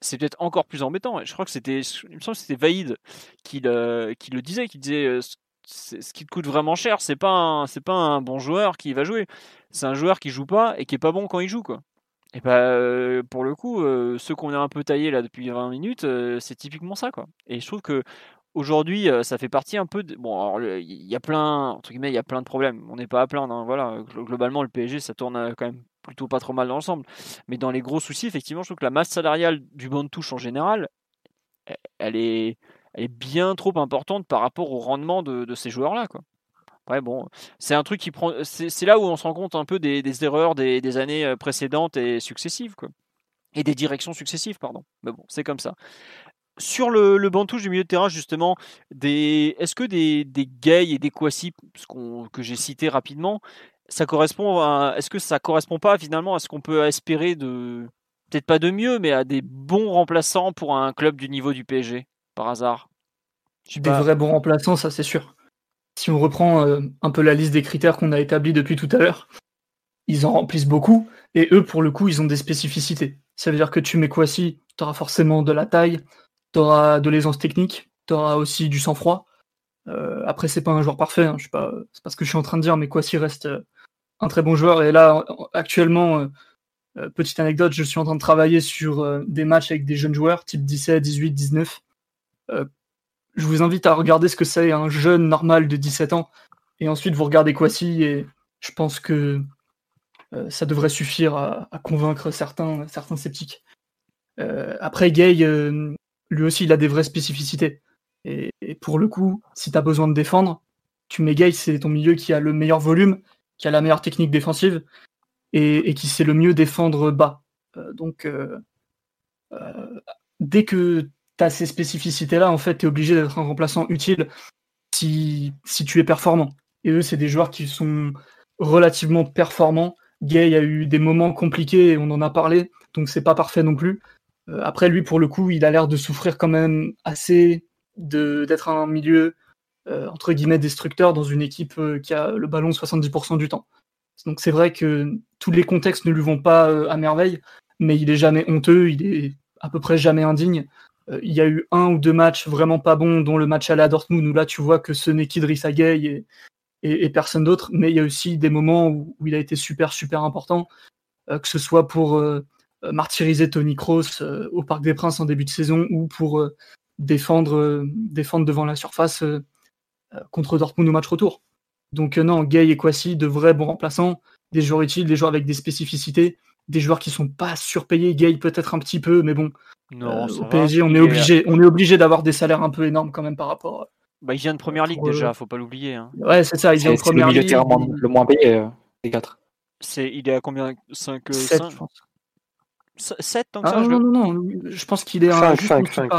c'est peut-être encore plus embêtant. je crois que c'était, il me semble c'était Vaïd qui le, qui le disait, qui disait ce qui te coûte vraiment cher, c'est pas c'est pas un bon joueur qui va jouer. C'est un joueur qui joue pas et qui est pas bon quand il joue, quoi. Et bah, pour le coup, ceux qu'on a un peu taillés là depuis 20 minutes, c'est typiquement ça, quoi. Et je trouve que aujourd'hui, ça fait partie un peu de. Bon, il y a plein, entre guillemets, il y a plein de problèmes. On n'est pas à plaindre. Hein, voilà, globalement, le PSG, ça tourne quand même plutôt pas trop mal dans l'ensemble. Mais dans les gros soucis, effectivement, je trouve que la masse salariale du banc de touche en général, e, elle est, bien trop importante par rapport au rendement de, ces joueurs-là, quoi. Ouais, bon, c'est un truc qui prend. C'est là où on se rend compte un peu des, erreurs des, des, années précédentes et successives, quoi. Et des directions successives, pardon. Mais bon, c'est comme ça sur le, le banc de touche du milieu de terrain, justement, est-ce que des, des Gay et des Kwasi, que j'ai cité rapidement, ça correspond est-ce que ça correspond pas finalement à ce qu'on peut espérer de, peut-être pas de mieux, mais à des bons remplaçants pour un club du niveau du PSG, par hasard? Des vrais bons remplaçants, ça c'est sûr. Si on reprend euh, un peu la liste des critères qu'on a établis depuis tout à l'heure, ils en remplissent beaucoup, et eux, pour le coup, ils ont des spécificités. Ça veut dire que tu mets Kwasi, tu auras forcément de la taille, tu auras de l'aisance technique, tu auras aussi du sang-froid. Euh, après, c'est pas un joueur parfait, hein, je pas, c'est pas ce que je suis en train de dire, mais Kwasi reste euh, un très bon joueur. Et là, actuellement, euh, petite anecdote, je suis en train de travailler sur des matchs avec des jeunes joueurs, type 17, 18, 19. Je vous invite à regarder ce que c'est un jeune normal de 17 ans, et ensuite vous regardez Kwasi, et je pense que ça devrait suffire à, convaincre certains, certains sceptiques. après, Gay, lui aussi, il a des vraies spécificités. Et, pour le coup, si tu as besoin de défendre, tu mets Gay, c'est ton milieu qui a le meilleur volume, qui a la meilleure technique défensive et, qui sait le mieux défendre bas. Euh, donc, euh, euh, dès que as ces spécificités-là, en fait, tu es obligé d'être un remplaçant utile si, si tu es performant. Et eux, c'est des joueurs qui sont relativement performants. Gay a eu des moments compliqués, on en a parlé, donc c'est pas parfait non plus. Euh, après, lui, pour le coup, il a l'air de souffrir quand même assez d'être un milieu euh, entre guillemets destructeur dans une équipe euh, qui a le ballon 70% du temps. Donc c'est vrai que tous les contextes ne lui vont pas à merveille, mais il est jamais honteux, il est à peu près jamais indigne. Il y a eu un ou deux matchs vraiment pas bons, dont le match à la Dortmund, où là tu vois que ce n'est qu'Idrissa Gueye et, et, personne d'autre, mais il y a aussi des moments où, il a été super super important, que ce soit pour euh, martyriser Tony Kroos euh, au Parc des Princes en début de saison ou pour euh, défendre, défendre devant la surface contre Dortmund au match retour. Donc non, Gay et Kwasi, de vrais bons remplaçants, des joueurs utiles, des joueurs avec des spécificités, des joueurs qui sont pas surpayés, Gay peut-être un petit peu, mais bon, au PSG, on est obligé, on est obligé d'avoir des salaires un peu énormes quand même par rapport. Bah, il vient de première ligue déjà, faut pas l'oublier. Hein. Ouais, c'est ça, il vient de première ligue. C'est le milieu le moins payé des quatre. C'est, il est à combien? 5, 7, je pense. 7 tant que ah, ça non, non, non, je pense qu'il est à 5, 5,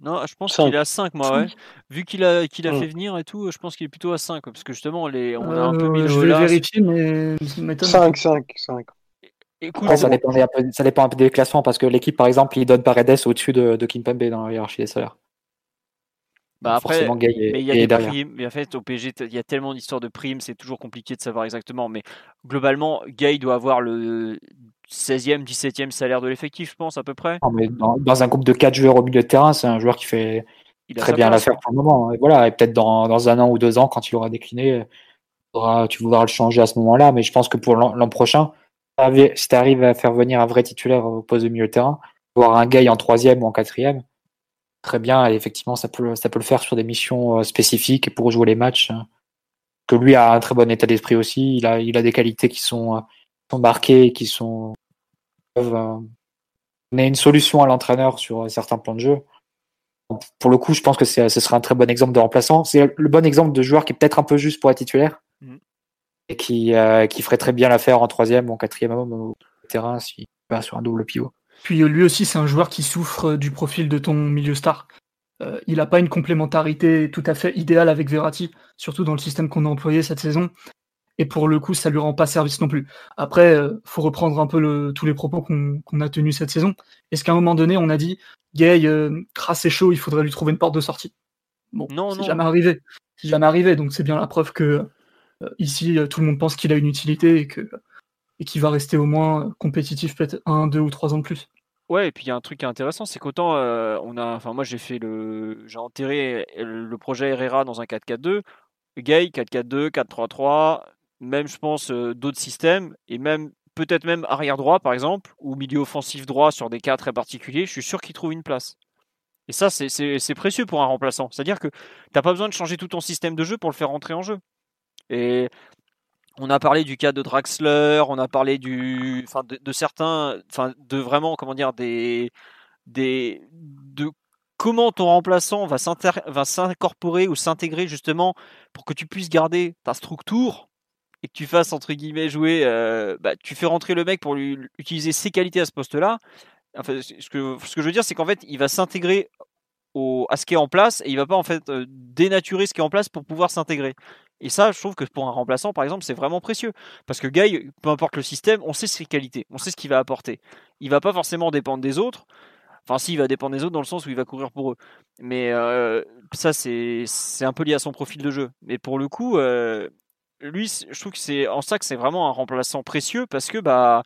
Non, je pense qu'il est à 5, moi, ouais. Vu qu'il a, qu'il a mm. fait venir et tout, je pense qu'il est plutôt à 5. Parce que justement, les, on a un peu mis euh, le Je vais vérifier, mais 5, 5, 5. Écoute, ça, dépend un peu, ça dépend un peu des classements parce que l'équipe, par exemple, il donne Paredes au-dessus de, de Kimpembe dans la hiérarchie des salaires. Bah après, mais il y a des primes. Mais en fait, au PSG, il y a tellement d'histoires de primes, c'est toujours compliqué de savoir exactement. Mais globalement, Gay doit avoir le 16e, 17e salaire de l'effectif, je pense, à peu près. mais dans, un groupe de 4 joueurs au milieu de terrain, c'est un joueur qui fait très bien l'affaire pour le moment. Et voilà, et peut-être dans, dans, un an ou deux ans, quand il aura décliné, tu voudras le changer à ce moment-là. Mais je pense que pour l'an prochain, si tu arrives à faire venir un vrai titulaire au poste de milieu de terrain, voir un gars en troisième ou en quatrième, très bien. Et effectivement, ça peut, le faire sur des missions euh, spécifiques pour jouer les matchs. Hein. Que lui a un très bon état d'esprit aussi. Il a, des qualités qui sont, euh, marquées, qui sont peuvent, donner une solution à l'entraîneur sur certains plans de jeu. Pour le coup, je pense que ce serait un très bon exemple de remplaçant. C'est le bon exemple de joueur qui est peut-être un peu juste pour être titulaire mm. Et qui, qui ferait très bien l'affaire en troisième ou en quatrième homme au terrain s'il va sur un double pivot. Puis lui aussi, c'est un joueur qui souffre du profil de ton milieu star. Euh, il n'a pas une complémentarité tout à fait idéale avec Verratti, surtout dans le système qu'on a employé cette saison. Et pour le coup, ça lui rend pas service non plus. Après, euh, faut reprendre un peu tous les propos qu'on a tenus cette saison. Est-ce qu'à un moment donné, on a dit, Gay, euh, crasse et chaud, il faudrait lui trouver une porte de sortie Bon, non, c'est jamais arrivé. C'est jamais arrivé, donc c'est bien la preuve que ici, tout le monde pense qu'il a une utilité et que et qu'il va rester au moins compétitif peut-être un, deux ou trois ans de plus. Ouais, et puis il y a un truc qui est intéressant, c'est qu'autant euh, on a, enfin moi j'ai fait le, j'ai enterré le projet Herrera dans un 4-4-2, Gay 4-4-2, 4-3-3, même je pense euh, d'autres systèmes et même peut-être même arrière droit par exemple ou milieu offensif droit sur des cas très particuliers, je suis sûr qu'il trouve une place. Et ça c'est précieux pour un remplaçant, c'est-à-dire que tu n'as pas besoin de changer tout ton système de jeu pour le faire rentrer en jeu. Et on a parlé du cas de Draxler, on a parlé de, certains, de vraiment, comment dire, de comment ton remplaçant va s'incorporer ou s'intégrer justement pour que tu puisses garder ta structure et que tu fasses entre guillemets jouer, euh, bah, tu fais rentrer le mec pour utiliser ses qualités à ce poste-là. Enfin, ce que, je veux dire, c'est qu'en fait, il va s'intégrer à ce qui est en place et il va pas en fait euh, dénaturer ce qui est en place pour pouvoir s'intégrer. Et ça, je trouve que pour un remplaçant, par exemple, c'est vraiment précieux. Parce que Guy, peu importe le système, on sait ses qualités, on sait ce qu'il va apporter. Il va pas forcément dépendre des autres. Enfin, si, il va dépendre des autres dans le sens où il va courir pour eux. Mais euh, ça, c'est un peu lié à son profil de jeu. Mais pour le coup, euh, lui, je trouve que c'est en ça que c'est vraiment un remplaçant précieux parce que bah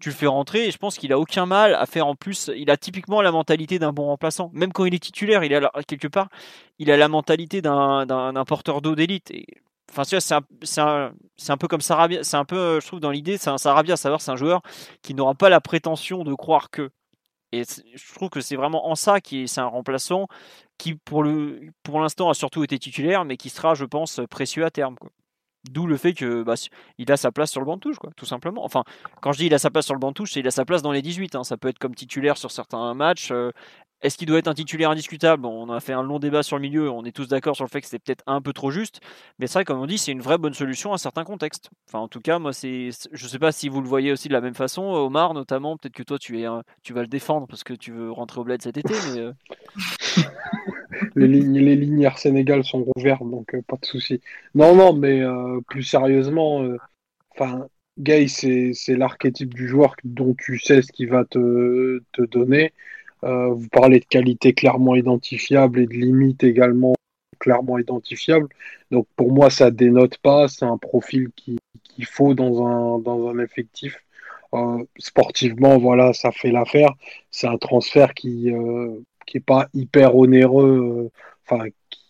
tu le fais rentrer et je pense qu'il a aucun mal à faire en plus. Il a typiquement la mentalité d'un bon remplaçant. Même quand il est titulaire, il a quelque part, il a la mentalité d'un porteur d'eau d'élite. Et Enfin, c'est un, peu comme Sarabia. C'est un peu, je trouve, dans l'idée, c'est un Sarabia, à savoir, c'est un joueur qui n'aura pas la prétention de croire que. Et je trouve que c'est vraiment en ça qui c'est un remplaçant qui, pour l'instant, a surtout été titulaire, mais qui sera, je pense, précieux à terme. D'où le fait que bah, a sa place sur le banc de touche, tout simplement. Enfin, quand je dis il a sa place sur le banc de touche, c'est il a sa place dans les 18. Hein. Ça peut être comme titulaire sur certains matchs. Euh, est-ce qu'il doit être un titulaire indiscutable? On a fait un long débat sur le milieu, on est tous d'accord sur le fait que c'était peut-être un peu trop juste, mais c'est vrai, comme on dit, c'est une vraie bonne solution à certains contextes. Enfin, en tout cas, moi, je sais pas si vous le voyez aussi de la même façon, Omar notamment, peut-être que toi, tu, es, tu vas le défendre parce que tu veux rentrer au bled cet été. Euh. les, lignes, les lignes Sénégal sont rouvertes, donc euh, pas de souci. Non, non, mais euh, plus sérieusement, enfin, Gay, c'est, l'archétype du joueur dont tu sais ce qu'il va te donner. Euh, vous parlez de qualité clairement identifiable et de limites également clairement identifiables. Donc pour moi, ça dénote pas. C'est un profil qu'il faut dans un, dans un effectif. Euh, sportivement, voilà, ça fait l'affaire. C'est un transfert qui euh, qui est pas hyper onéreux, enfin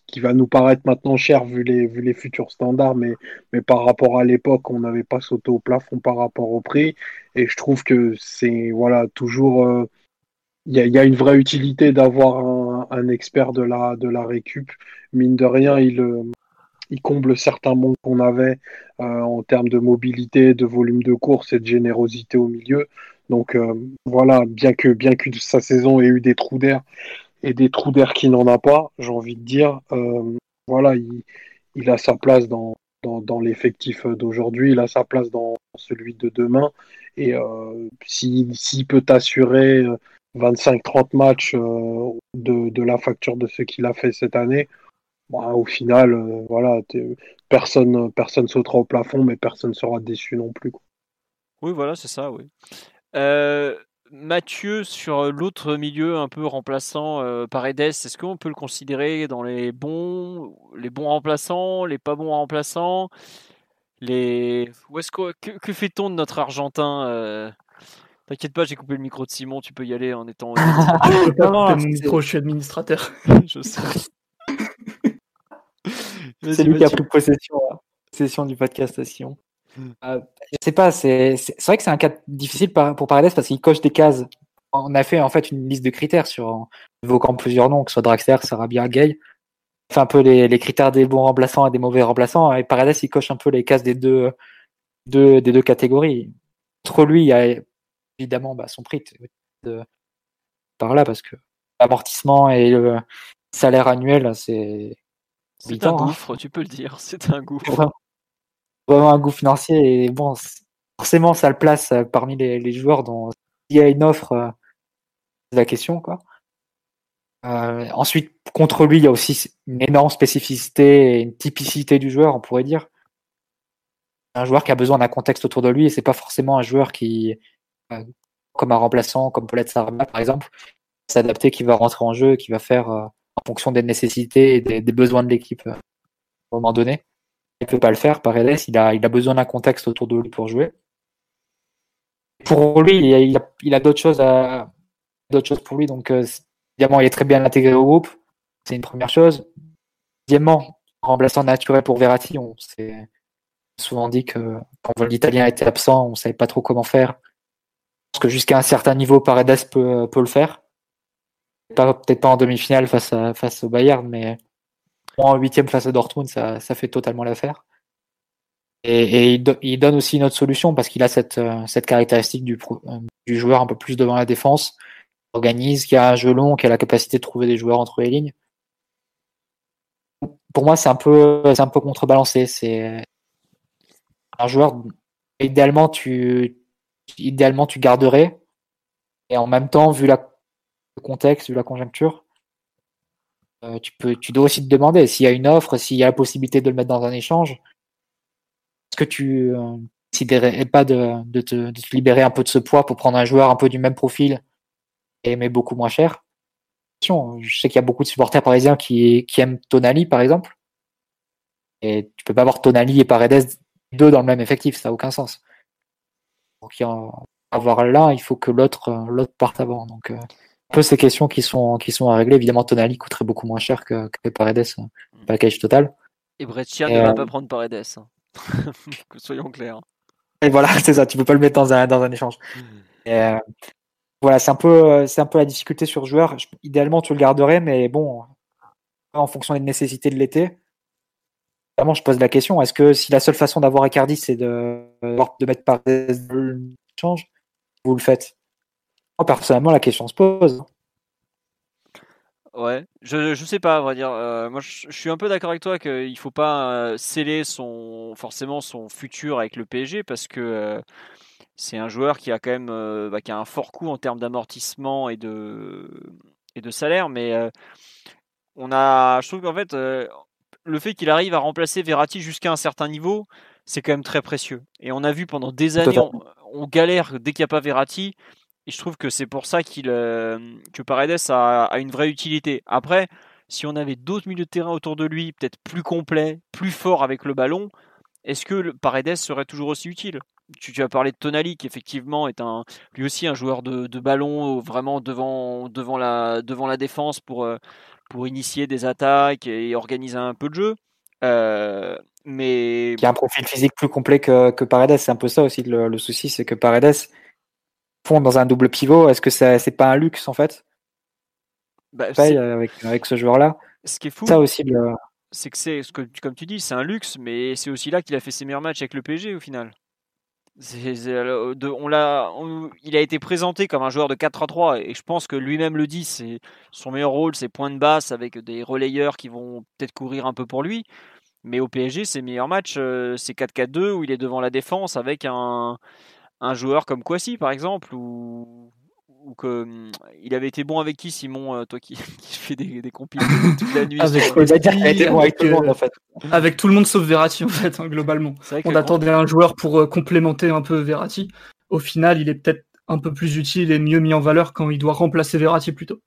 qui va nous paraître maintenant cher vu les, vu les futurs standards, mais, mais par rapport à l'époque, on n'avait pas sauté au plafond par rapport au prix. Et je trouve que c'est voilà toujours il y, a une vraie utilité d'avoir un, expert de la, de la récup. Mine de rien, il, euh, il comble certains manques qu'on avait euh, en termes de mobilité, de volume de course et de générosité au milieu. Donc euh, voilà, bien que, bien que sa saison ait eu des trous d'air et des trous d'air qui n'en a pas, j'ai envie de dire, voilà, il, il, a sa place dans, dans, dans l'effectif d'aujourd'hui, il a sa place dans celui de demain. Et s'il peut t'assurer 25-30 matchs euh, de, la facture de ce qu'il a fait cette année, bah, au final, euh, voilà, personne personne sautera au plafond, mais personne ne sera déçu non plus. Oui, voilà, c'est ça, oui. Euh, Mathieu, sur l'autre milieu un peu remplaçant par Edes, est-ce qu'on peut le considérer dans les bons, les bons remplaçants, les pas bons remplaçants? Les... Où est-ce que, que fait-on de notre Argentin T'inquiète pas, j'ai coupé le micro de Simon, tu peux y aller en étant. non, je suis administrateur. je sais. c'est lui qui a pris possession, hein. possession du podcast à Sion. Hmm. Euh, je sais pas, c'est vrai que c'est un cas difficile pour Paredes parce qu'il coche des cases. On a fait en fait une liste de critères sur évoquant plusieurs noms, que ce soit Draxler, Sarabia, Gay. Fait un peu les, les, critères des bons remplaçants et des mauvais remplaçants. Et Paredes, il coche un peu les cases des deux, deux des deux catégories. Entre lui, il y a évidemment bah, son prix de, par là parce que l'amortissement et le salaire annuel, c'est c'est un hein. gouffre, tu peux le dire. C'est un gouffre. Vraiment, un gouffre financier. Et bon, forcément, ça le place euh, parmi les, joueurs dont il y a une offre, euh, c'est la question. Quoi. Euh, ensuite, contre lui, il y a aussi une énorme spécificité et une typicité du joueur, on pourrait dire. Un joueur qui a besoin d'un contexte autour de lui et c'est pas forcément un joueur qui, comme un remplaçant, comme Paulette Sarma par exemple, s'adapter, qui va rentrer en jeu, qui va faire en fonction des nécessités et des, besoins de l'équipe euh, à un moment donné. Il ne peut pas le faire. par il a, il a besoin d'un contexte autour de lui pour jouer. Pour lui, il a, il a, d'autres choses d'autres choses pour lui. Donc, euh, évidemment, il est très bien intégré au groupe. C'est une première chose. Deuxièmement, remplaçant naturel pour Verratti, on s'est souvent dit que quand l'Italien était absent, on ne savait pas trop comment faire. Parce que jusqu'à un certain niveau, Paredes peut, peut le faire peut-être pas en demi-finale face, face au Bayern, mais en huitième face à Dortmund, ça, ça fait totalement l'affaire. Et, et il, donne aussi une autre solution parce qu'il a cette, euh, cette caractéristique du, euh, du joueur un peu plus devant la défense, organise, qui a un jeu long, qui a la capacité de trouver des joueurs entre les lignes. Pour moi, c'est un peu, c'est un peu contrebalancé. C'est un joueur, idéalement, tu, idéalement, tu garderais. Et en même temps, vu la contexte, vu la conjoncture, euh, tu, peux, dois aussi te demander s'il y a une offre, s'il y a la possibilité de le mettre dans un échange. Est-ce que tu euh, déciderais pas de, te, libérer un peu de ce poids pour prendre un joueur un peu du même profil et mais beaucoup moins cher? Je sais qu'il y a beaucoup de supporters parisiens qui, qui aiment Tonali, par exemple. Et tu peux pas avoir Tonali et Paredes deux dans le même effectif, ça n'a aucun sens. Donc, avoir l'un, il faut que l'autre l'autre parte avant. Donc, euh, peu ces questions qui sont, qui sont à régler. Évidemment, Tonali coûterait beaucoup moins cher que, que Paredes, mm. package total. Et Brescia ne va euh, pas prendre Paredes. Hein. Soyons clairs. Et voilà, c'est ça, tu peux pas le mettre dans un, dans un échange. Euh, voilà, c'est un, peu, c'est un peu la difficulté sur le joueur. idéalement, tu le garderais, mais bon, en fonction des nécessités de l'été, vraiment, je pose la question est-ce que si la seule façon d'avoir Icardi, c'est de, de mettre dans l'échange, vous le faites? Personnellement, la question se pose. Ouais, je, je sais pas, à vrai dire. Euh, moi, je, suis un peu d'accord avec toi qu'il faut pas euh, sceller son, forcément son futur avec le PSG parce que euh, c'est un joueur qui a quand même bah, qui a un fort coût en termes d'amortissement et de, et de salaire. Mais on a, je trouve qu'en fait, le fait qu'il arrive à remplacer Verratti jusqu'à un certain niveau, c'est quand même très précieux. Et on a vu pendant des années, on, on galère dès qu'il n'y a pas Verratti. Et je trouve que c'est pour ça qu'il euh, que Paredes a, une vraie utilité. Après, si on avait d'autres milieux de terrain autour de lui, peut-être plus complets, plus forts avec le ballon, est-ce que le Paredes serait toujours aussi utile? Tu, as parlé de Tonali, qui effectivement est un, lui aussi un joueur de, ballon vraiment devant, devant, la, devant la défense pour, euh, pour initier des attaques et organiser un peu de jeu. Euh, mais... Qui a un profil physique plus complet que, que Paredes. C'est un peu ça aussi le, le souci, c'est que Paredes, dans un double pivot, est-ce que c'est pas un luxe en fait? Bah, avec, avec ce joueur-là Ce qui est fou, ça aussi c'est que c'est ce que comme tu dis, c'est un luxe, mais c'est aussi là qu'il a fait ses meilleurs matchs avec le PSG au final. L'a, il a été présenté comme un joueur de 4-3 et je pense que lui-même le dit, c'est son meilleur rôle, c'est point de basse avec des relayeurs qui vont peut-être courir un peu pour lui. Mais au PSG, ses meilleurs matchs, euh, c'est 4-4-2 où il est devant la défense avec un, un joueur comme Kwasi par exemple ou, ou que hum, il avait été bon avec qui Simon euh, toi qui, qui fais des, des toute la nuit avec, avec, tout le monde, en fait. avec tout le monde sauf Verratti en fait hein, globalement. On attendait un joueur pour euh, complémenter un peu Verratti. Au final il est peut-être un peu plus utile et mieux mis en valeur quand il doit remplacer Verratti plutôt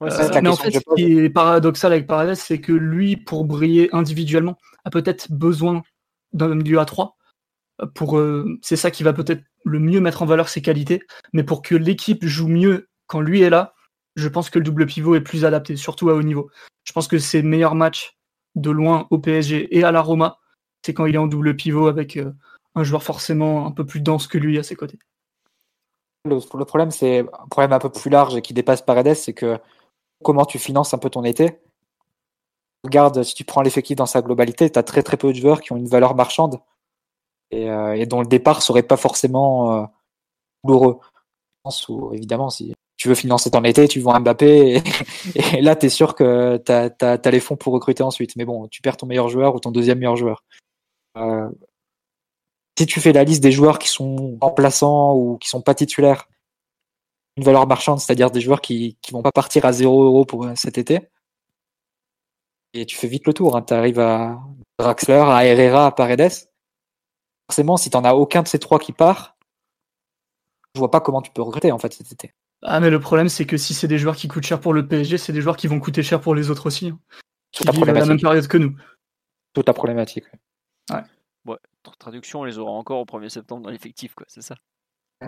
euh, mais en fait, ce qui est paradoxal avec Paredes, c'est que lui, pour briller individuellement, a peut-être besoin d'un milieu à 3 pour euh, c'est ça qui va peut-être le mieux mettre en valeur ses qualités, mais pour que l'équipe joue mieux quand lui est là, je pense que le double pivot est plus adapté, surtout à haut niveau. Je pense que ses meilleurs matchs de loin au PSG et à la Roma, c'est quand il est en double pivot avec euh, un joueur forcément un peu plus dense que lui à ses côtés. Le, problème, c'est un problème un peu plus large et qui dépasse Paredes, c'est que comment tu finances un peu ton été? Regarde, si tu prends l'effectif dans sa globalité, tu as très très peu de joueurs qui ont une valeur marchande et, euh, et dont le départ serait pas forcément euh, douloureux. Évidemment, si tu veux financer ton été, tu vends Mbappé, et, là, tu es sûr que tu as, les fonds pour recruter ensuite. Mais bon, tu perds ton meilleur joueur ou ton deuxième meilleur joueur. Euh, si tu fais la liste des joueurs qui sont remplaçants ou qui sont pas titulaires, une valeur marchande, c'est-à-dire des joueurs qui ne vont pas partir à 0 euros pour euh, cet été, et tu fais vite le tour. Hein. Tu arrives à Draxler, à Herrera, à Paredes. Forcément, si tu n'en as aucun de ces trois qui part, je vois pas comment tu peux regretter en fait cet été. Ah mais le problème c'est que si c'est des joueurs qui coûtent cher pour le PSG, c'est des joueurs qui vont coûter cher pour les autres aussi. Hein, qui vivent la même période que nous. Toute la problématique. Ouais. ouais. Traduction, on les aura encore au 1er septembre dans l'effectif, quoi, c'est ça.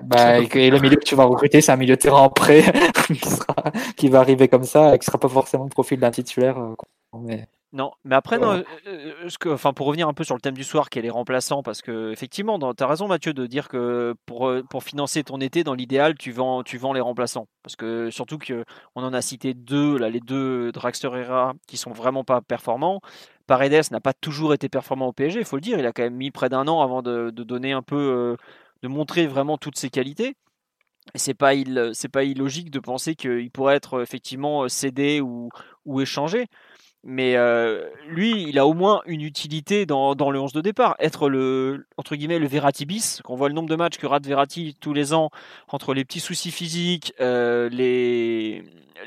Bah, et, le milieu que tu vas recruter, c'est un milieu de terrain en prêt qui, va arriver comme ça, et qui sera pas forcément le profil d'un titulaire. Euh, mais... Non, mais après, non, euh, euh, ce que, enfin, pour revenir un peu sur le thème du soir, qui est les remplaçants, parce que effectivement, tu as raison, Mathieu, de dire que pour, euh, pour financer ton été, dans l'idéal, tu vends, tu vends les remplaçants. Parce que surtout qu'on en a cité deux, là, les deux Draxler Herrera, qui sont vraiment pas performants. Paredes n'a pas toujours été performant au PSG, il faut le dire. Il a quand même mis près d'un an avant de, donner un peu, de montrer vraiment toutes ses qualités. Et c'est pas, c'est pas illogique de penser qu'il pourrait être effectivement cédé ou, ou échangé. Mais euh, lui, il a au moins une utilité dans, le 11 de départ. Être le, entre guillemets, le Verratti bis, qu'on voit le nombre de matchs que rate Verratti tous les ans, entre les petits soucis physiques, euh, les,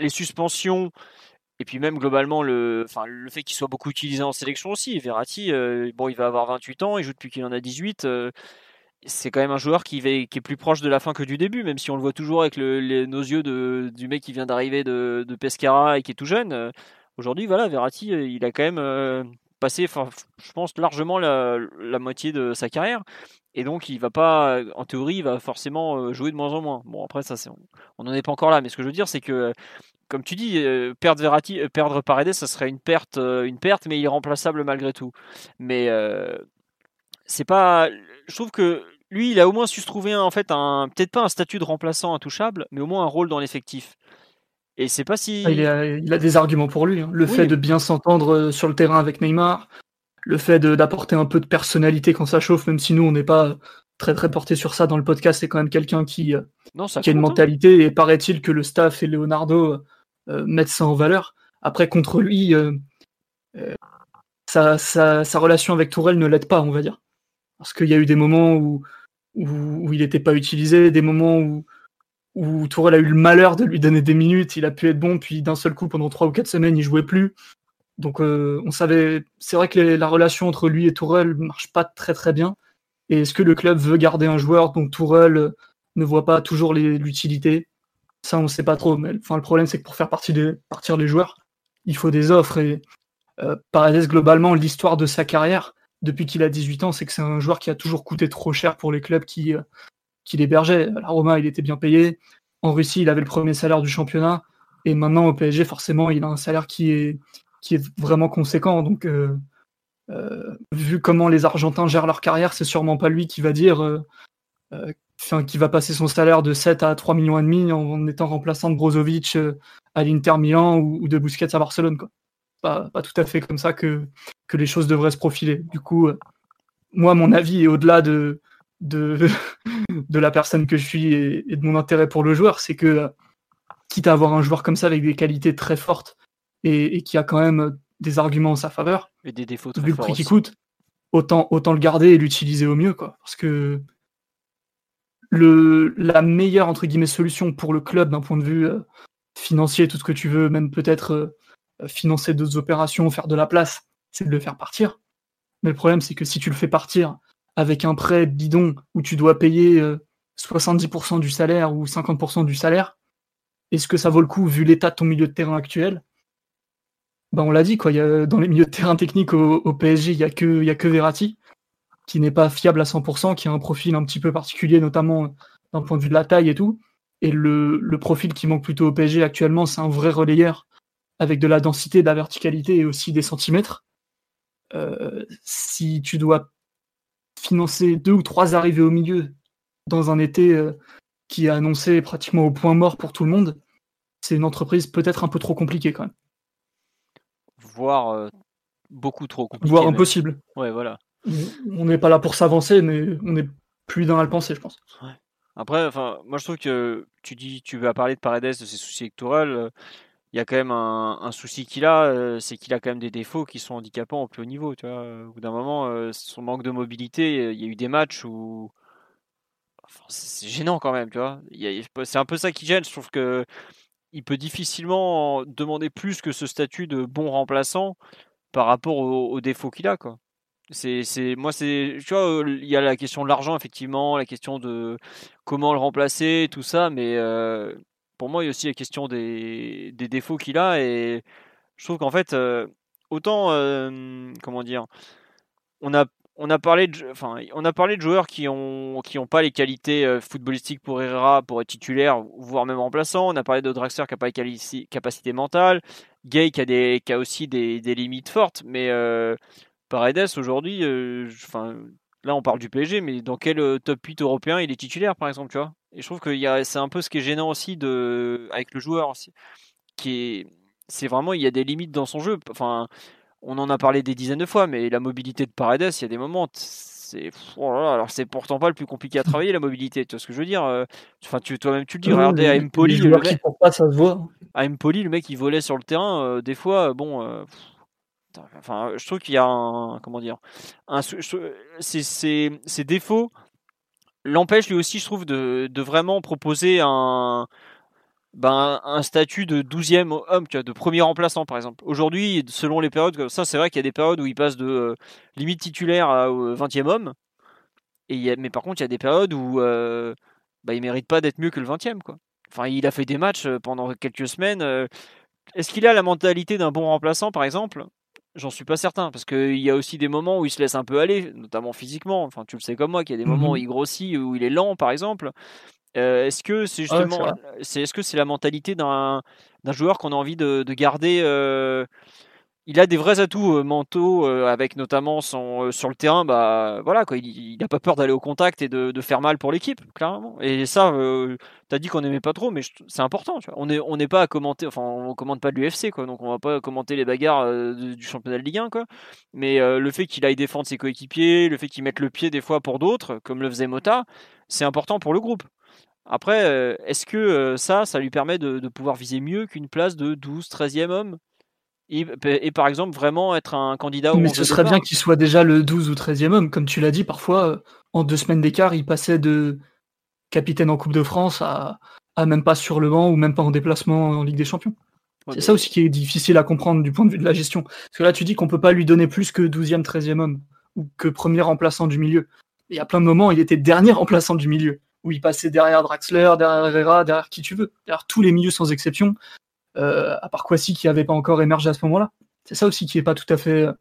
suspensions, et puis même globalement le, enfin, le fait qu'il soit beaucoup utilisé en sélection aussi. Verratti, euh, bon, il va avoir 28 ans, il joue depuis qu'il en a 18. c'est quand même un joueur qui, est plus proche de la fin que du début, même si on le voit toujours avec nos yeux de, du mec qui vient d'arriver de, de Pescara et qui est tout jeune Aujourd'hui, voilà, Verratti, euh, il a quand même euh, passé, je pense, largement la, moitié de sa carrière. Et donc, il va pas, en théorie, il va forcément euh, jouer de moins en moins. Bon, après, ça, on n'en est pas encore là. Mais ce que je veux dire, c'est que, comme tu dis, perdre Verratti, perdre Paredes, ça serait une perte, une perte, mais irremplaçable malgré tout. Mais c'est pas, je trouve que lui, il a au moins su se trouver en fait un, peut-être pas un statut de remplaçant intouchable, mais au moins un rôle dans l'effectif. Et c'est pas si. Ah, il, a, des arguments pour lui. Hein. Le fait de bien s'entendre euh, sur le terrain avec Neymar, le fait d'apporter un peu de personnalité quand ça chauffe, même si nous on n'est pas très très porté sur ça dans le podcast, c'est quand même quelqu'un qui, euh, qui a une hein. mentalité. Et paraît-il que le staff et Leonardo euh, mettent ça en valeur. Après, contre lui, sa, sa, relation avec Tourelle ne l'aide pas, on va dire. Parce qu'il y a eu des moments où, où, où il n'était pas utilisé, des moments où où Tourelle a eu le malheur de lui donner des minutes, il a pu être bon, puis d'un seul coup, pendant trois ou quatre semaines, il jouait plus. Donc euh, on savait, c'est vrai que la relation entre lui et Tourelle marche pas très très bien. Et est-ce que le club veut garder un joueur dont Tourelle ne voit pas toujours l'utilité? Ça, on ne sait pas trop. Mais enfin, le problème, c'est que pour faire partir les joueurs, il faut des offres. Et euh, globalement, l'histoire de sa carrière, depuis qu'il a 18 ans, c'est que c'est un joueur qui a toujours coûté trop cher pour les clubs qui, euh, qu'il hébergeait. La Roma, il était bien payé. En Russie, il avait le premier salaire du championnat. Et maintenant, au PSG, forcément, il a un salaire qui est, vraiment conséquent. Donc, euh, euh, vu comment les Argentins gèrent leur carrière, c'est sûrement pas lui qui va dire, euh, qui va passer son salaire de 7 à 3 millions et demi en, étant remplaçant de Brozovic à l'Inter Milan ou, de Busquets à Barcelone. Pas, pas, tout à fait comme ça que, que les choses devraient se profiler. Du coup, moi, mon avis est au-delà de, de, de la personne que je suis et, de mon intérêt pour le joueur, c'est que quitte à avoir un joueur comme ça avec des qualités très fortes et, qui a quand même des arguments en sa faveur, et des défauts vu le prix qu'il coûte, autant, autant le garder et l'utiliser au mieux, quoi. Parce que le, la meilleure entre guillemets solution pour le club d'un point de vue euh, financier, tout ce que tu veux, même peut-être euh, financer d'autres opérations, faire de la place, c'est de le faire partir. Mais le problème, c'est que si tu le fais partir avec un prêt bidon où tu dois payer 70% euh, du salaire ou 50% du salaire, est-ce que ça vaut le coup vu l'état de ton milieu de terrain actuel? Ben, On l'a dit, quoi, y a, dans les milieux de terrain techniques au, PSG, il n'y a, que, y a que Verratti, qui n'est pas fiable à 100%, qui a un profil un petit peu particulier, notamment euh, d'un point de vue de la taille et tout. Et le, le profil qui manque plutôt au PSG actuellement, c'est un vrai relayeur avec de la densité, de la verticalité et aussi des centimètres. Euh, si tu dois financer deux ou trois arrivées au milieu dans un été euh, qui est annoncé pratiquement au point mort pour tout le monde, c'est une entreprise peut-être un peu trop compliquée quand même. Voire euh, beaucoup trop compliquée. Voire impossible. Ouais, voilà. On n'est pas là pour s'avancer, mais on est plus dans à le penser, je pense. Après, enfin, moi je trouve que tu dis, tu vas parler de Paredes, de ses soucis électoraux. Il y a quand même un, souci qu'il a, euh, c'est qu'il a quand même des défauts qui sont handicapants au plus haut niveau. Tu vois. Au bout d'un moment, euh, son manque de mobilité, il y a eu des matchs où c'est gênant quand même, tu vois. C'est un peu ça qui gêne. Je trouve que il peut difficilement demander plus que ce statut de bon remplaçant par rapport aux, défauts qu'il a, quoi. C'est, moi, c'est, tu vois, il y a la question de l'argent, effectivement, la question de comment le remplacer, tout ça, mais euh, pour moi, il y a aussi la question des, défauts qu'il a, et je trouve qu'en fait, euh, autant, euh, comment dire, on a, parlé de, enfin, on a parlé de joueurs qui ont, qui ont pas les qualités footballistiques pour Herrera, pour être titulaire, voire même remplaçant. On a parlé de Draxler qui n'a pas les capacités mentales, Gay qui a aussi des, limites fortes, mais Paredes aujourd'hui, euh, enfin, là on parle du PSG, mais dans quel euh, top 8 européen il est titulaire par exemple, tu vois? Et je trouve que c'est un peu ce qui est gênant aussi de, avec le joueur aussi, qui est, c'est vraiment il y a des limites dans son jeu. Enfin, on en a parlé des dizaines de fois, mais la mobilité de Paredes, il y a des moments, c'est, oh alors c'est pourtant pas le plus compliqué à travailler la mobilité. Tu vois ce que je veux dire euh, Enfin, tu toi-même tu le dis. regardez à Empoli, le mec, pas, ça se voit. À Empoli, le mec il volait sur le terrain, des fois, bon. Enfin, je trouve qu'il y a un. Comment dire un, Ses défauts l'empêchent lui aussi, je trouve, de, vraiment proposer un. Ben, statut de 12e homme, de premier remplaçant par exemple. Aujourd'hui, selon les périodes, ça c'est vrai qu'il y a des périodes où il passe de euh, limite titulaire à 20e homme, et mais par contre il y a des périodes où euh, bah, il mérite pas d'être mieux que le 20e. Quoi. Enfin, il a fait des matchs euh, pendant quelques semaines. Euh, est-ce qu'il a la mentalité d'un bon remplaçant par exemple? J'en suis pas certain, parce qu'il y a aussi des moments où il se laisse un peu aller, notamment physiquement. Enfin, tu le sais comme moi, qu'il y a des moments où mmh il grossit, où il est lent, par exemple. Euh, est-ce que c'est justement, c'est, est-ce que c'est la mentalité d'un, d'un joueur qu'on a envie de, de garder euh, il a des vrais atouts euh, mentaux euh, avec notamment son euh, sur le terrain bah voilà il n'a pas peur d'aller au contact et de, faire mal pour l'équipe clairement. Et ça tu as dit qu'on n'aimait pas trop mais c'est important on n'est on n'est pas à commenter enfin on commente pas de l'UFC donc on va pas commenter les bagarres du championnat de Ligue 1 quoi. Mais le fait qu'il aille défendre ses coéquipiers le fait qu'il mette le pied des fois pour d'autres comme le faisait Mota c'est important pour le groupe. Après est-ce que ça ça lui permet de, de pouvoir viser mieux qu'une place de 12 13e homme et, par exemple vraiment être un candidat au Mais ce serait bien qu'il soit déjà le 12 ou 13e homme. Comme tu l'as dit, parfois, euh, en deux semaines d'écart, il passait de capitaine en Coupe de France à, même pas sur le banc ou même pas en déplacement en Ligue des Champions. c'est ça aussi qui est difficile à comprendre du point de vue de la gestion. Parce que là, tu dis qu'on peut pas lui donner plus que 12e, 13e homme ou que premier remplaçant du milieu. Et à plein de moments, il était dernier remplaçant du milieu, où il passait derrière Draxler, derrière Herrera, derrière qui tu veux, derrière tous les milieux sans exception. Euh, à part Kwasi qui n'avait pas encore émergé à ce moment-là. C'est ça aussi qui n'est pas tout à fait euh,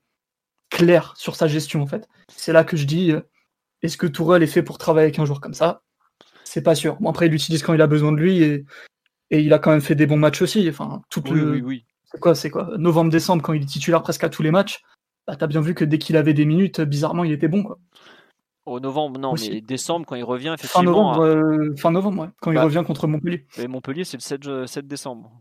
clair sur sa gestion en fait. C'est là que je dis, euh, est-ce que Tourelle est fait pour travailler avec un joueur comme ça? C'est pas sûr. Bon, après, il l'utilise quand il a besoin de lui et, et, il a quand même fait des bons matchs aussi. Enfin, tout oui, oui, oui. C'est quoi, c'est quoi? Novembre-décembre, quand il est titulaire presque à tous les matchs, bah, t'as bien vu que dès qu'il avait des minutes, bizarrement, il était bon. Quoi. Au novembre, non, mais décembre, quand il revient, effectivement. Fin novembre, fin novembre quand il bah revient contre Montpellier. Et Montpellier, c'est le 7, 7 décembre.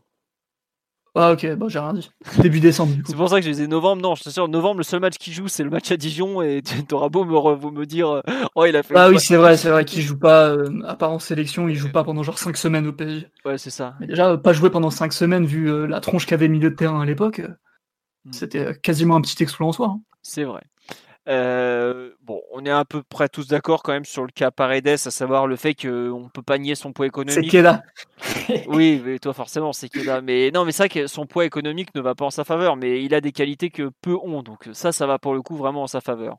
Ah ok, bon j'ai rien dit. Début décembre. c'est pour ça que je disais novembre. Non, je suis sûr, novembre, le seul match qu'il joue, c'est le match à Dijon et tu auras beau me, me dire, euh, oh il a fait. Ah oui, c'est vrai, c'est vrai qu'il joue pas, euh, à part en sélection, il joue pas pendant genre 5 semaines au PSG. Ouais, c'est ça. Mais déjà, pas jouer pendant 5 semaines vu euh, la tronche qu'avait milieu de terrain à l'époque, hmm. c'était quasiment un petit exploit en soi. Hein. C'est vrai. Euh, bon, on est à peu près tous d'accord quand même sur le cas Paredes, à savoir le fait qu'on ne peut pas nier son poids économique. C'est là. oui, mais toi forcément, c'est là. Mais non, mais c'est vrai que son poids économique ne va pas en sa faveur, mais il a des qualités que peu ont, donc ça, ça va pour le coup vraiment en sa faveur.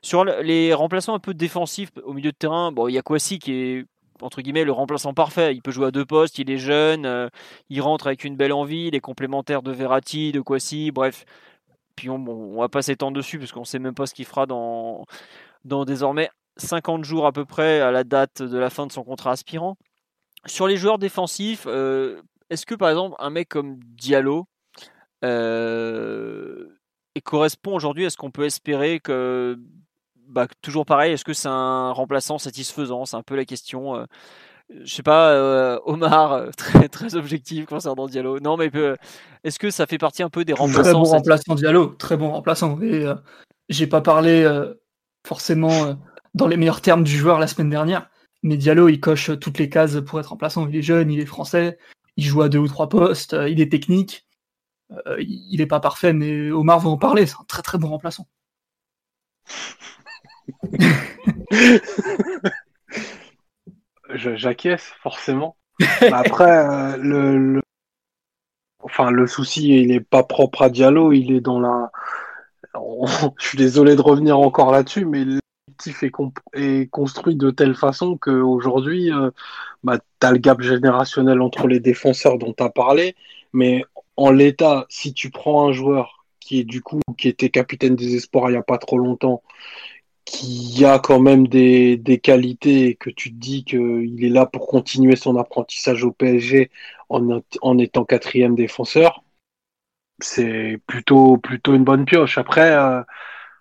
Sur les remplaçants un peu défensifs au milieu de terrain, bon, il y a Kwasi qui est entre guillemets le remplaçant parfait. Il peut jouer à deux postes, il est jeune, euh, il rentre avec une belle envie, il est complémentaire de Verratti, de Kwasi, bref, puis on, on va pas s'étendre dessus parce qu'on sait même pas ce qu'il fera dans, dans désormais 50 jours à peu près à la date de la fin de son contrat aspirant. Sur les joueurs défensifs, euh, est-ce que par exemple un mec comme Diallo euh, correspond aujourd'hui à ce qu'on peut espérer que bah, toujours pareil, est-ce que c'est un remplaçant satisfaisant? C'est un peu la question. Euh, je sais pas, euh, Omar, euh, très, très objectif concernant Diallo. Non, mais euh, est-ce que ça fait partie un peu des remplaçants Très bon remplaçant Diallo, très bon remplaçant. Et j'ai pas parlé forcément dans les meilleurs termes du joueur la semaine dernière. Mais Diallo, il coche toutes les cases pour être remplaçant. Il est jeune, il est français, il joue à deux ou trois postes, il est technique. il n'est pas parfait, mais Omar va en parler. C'est un très très bon remplaçant. J'acquiesce, forcément. Après, le, enfin, le souci, il n'est pas propre à Diallo, il est dans la. Je suis désolé de revenir encore là-dessus, mais l'effectif est, est, construit de telle façon qu'aujourd'hui, euh, bah, tu as le gap générationnel entre les défenseurs dont tu as parlé, mais en l'état, si tu prends un joueur qui est du coup qui était capitaine des espoirs il n'y a pas trop longtemps, qui a quand même des, des qualités que tu te dis qu'il est là pour continuer son apprentissage au PSG en, en étant quatrième défenseur, c'est plutôt plutôt une bonne pioche. Après, euh,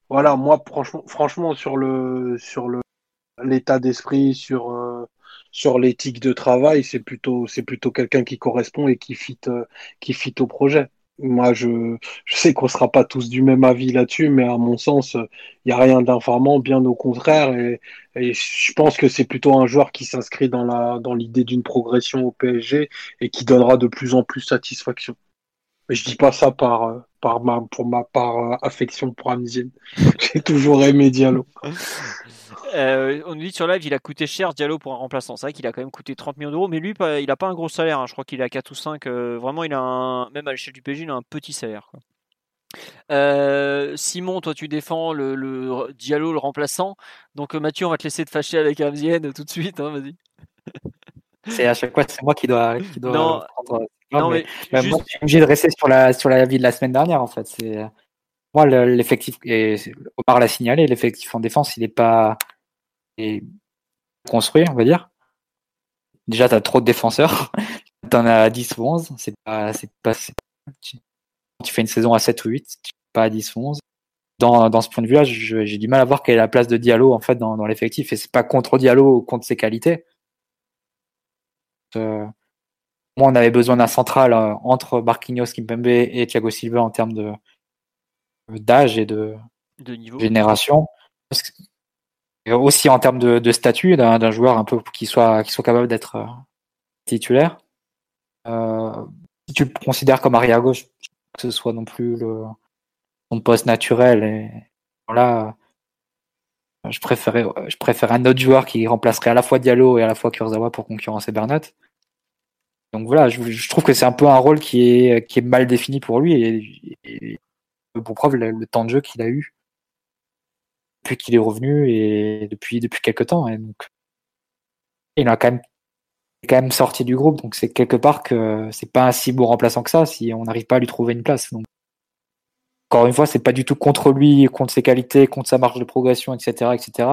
voilà, moi franchement, franchement sur le sur le l'état d'esprit, sur euh, sur l'éthique de travail, c'est plutôt c'est plutôt quelqu'un qui correspond et qui fit euh, qui fit au projet. Moi, je, je sais qu'on sera pas tous du même avis là-dessus, mais à mon sens, il n'y a rien d'informant, bien au contraire. Et, et je pense que c'est plutôt un joueur qui s'inscrit dans la dans l'idée d'une progression au PSG et qui donnera de plus en plus satisfaction. Je dis pas ça par par ma pour ma par affection pour Amzine. J'ai toujours aimé Diallo. Euh, on nous dit sur live, il a coûté cher Diallo pour un remplaçant. C'est vrai qu'il a quand même coûté 30 millions d'euros, mais lui, il n'a pas un gros salaire. Hein. Je crois qu'il a 4 ou 5. Euh, vraiment, il a un, même à l'échelle du PSG, il a un petit salaire. Euh, Simon, toi, tu défends le, Diallo, le remplaçant. Donc, Mathieu, on va te laisser te fâcher avec Amzienne tout de suite. Hein, vas-y. C'est à chaque fois, c'est moi qui dois, qui dois non, prendre. Non, mais, moi, je suis obligé de rester sur la, sur la vie de la semaine dernière, en fait. C'est moi l'effectif et Omar l'a signalé l'effectif en défense il n'est pas construit, on va dire. Déjà, tu as trop de défenseurs. tu en as 10 ou 11. C'est pas, c'est pas, tu fais une saison à 7 ou 8, tu pas à 10 ou 11. Dans, dans ce point de vue-là, j'ai du mal à voir quelle est la place de Diallo en fait dans, dans l'effectif. Et c'est pas contre Diallo ou contre ses qualités. Euh, moi, on avait besoin d'un central euh, entre Marquinhos, Kimpembe et Thiago Silva en termes de d'âge et de, de niveau. génération. Que aussi en termes de, statut d'un joueur un peu qui soit, qui soit capable d'être euh, titulaire. Euh, si tu le considères comme arrière gauche, que ce soit non plus le, son poste naturel. Et là, je préférais, je préfère un autre joueur qui remplacerait à la fois Diallo et à la fois Kurzawa pour concurrencer Bernat. Donc voilà, je, trouve que c'est un peu un rôle qui est, qui est mal défini pour lui et, et pour preuve le temps de jeu qu'il a eu depuis qu'il est revenu et depuis depuis quelques temps. Et donc, il a quand même quand même sorti du groupe, donc c'est quelque part que c'est pas un si bon remplaçant que ça si on n'arrive pas à lui trouver une place. Donc, encore une fois, c'est pas du tout contre lui, contre ses qualités, contre sa marge de progression, etc., etc.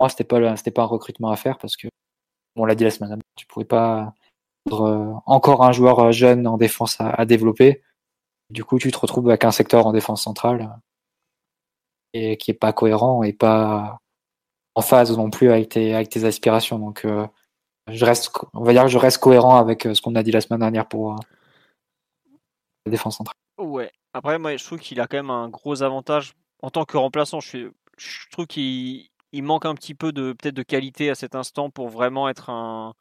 Moi, c'était pas c'était pas un recrutement à faire parce que on l'a dit la semaine dernière, tu pouvais pas euh, encore un joueur euh, jeune en défense à développer. Du coup, tu te retrouves avec un secteur en défense centrale et qui est pas cohérent et pas en phase non plus avec tes, avec tes aspirations. Donc, euh, je reste, on va dire que je reste cohérent avec euh, ce qu'on a dit la semaine dernière pour euh, la défense centrale. Ouais. Après, moi, je trouve qu'il a quand même un gros avantage en tant que remplaçant. Je, je trouve qu'il il manque un petit peu de peut-être de qualité à cet instant pour vraiment être un,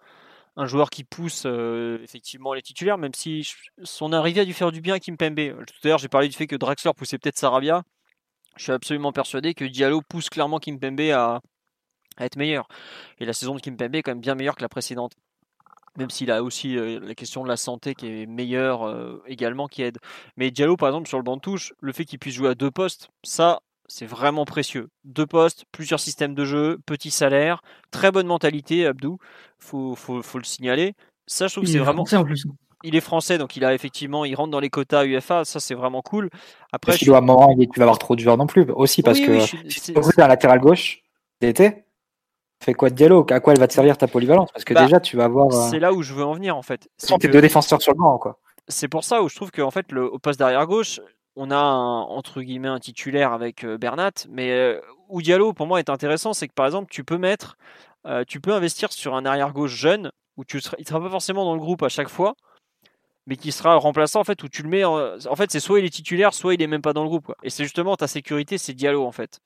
joueur qui pousse effectivement les titulaires, même si son arrivée a dû faire du bien à Kimpembe. Tout à l'heure, j'ai parlé du fait que Draxler poussait peut-être Sarabia je suis absolument persuadé que Diallo pousse clairement Kimpembe à, à être meilleur. Et la saison de Kimpembe est quand même bien meilleure que la précédente. Même s'il a aussi euh, la question de la santé qui est meilleure euh, également, qui aide. Mais Diallo, par exemple, sur le banc de touche, le fait qu'il puisse jouer à deux postes, ça, c'est vraiment précieux. Deux postes, plusieurs systèmes de jeu, petit salaire, très bonne mentalité, Abdou. Faut, faut, faut le signaler. Ça, je trouve que c'est vraiment. En plus il est français, donc il a effectivement, il rentre dans les quotas UFA, ça c'est vraiment cool. Après, je... dois à un moment, tu vas avoir trop de joueurs non plus, aussi parce que si tu un latéral gauche d'été, fais quoi de dialogue À quoi elle va te servir ta polyvalence? Parce que bah, déjà, tu vas avoir. Euh, c'est là où je veux en venir en fait. C'est que... deux défenseurs sur le banc, quoi. C'est pour ça où je trouve qu'en fait, le, au poste d'arrière gauche, on a un, entre guillemets un titulaire avec euh, Bernat, mais euh, où Diallo pour moi est intéressant, c'est que par exemple, tu peux mettre, tu peux investir sur un arrière gauche jeune où tu seras, il sera pas forcément dans le groupe à chaque fois mais qui sera remplaçant en fait où tu le mets en, fait c'est soit il est titulaire soit il est même pas dans le groupe et c'est justement ta sécurité c'est Diallo en fait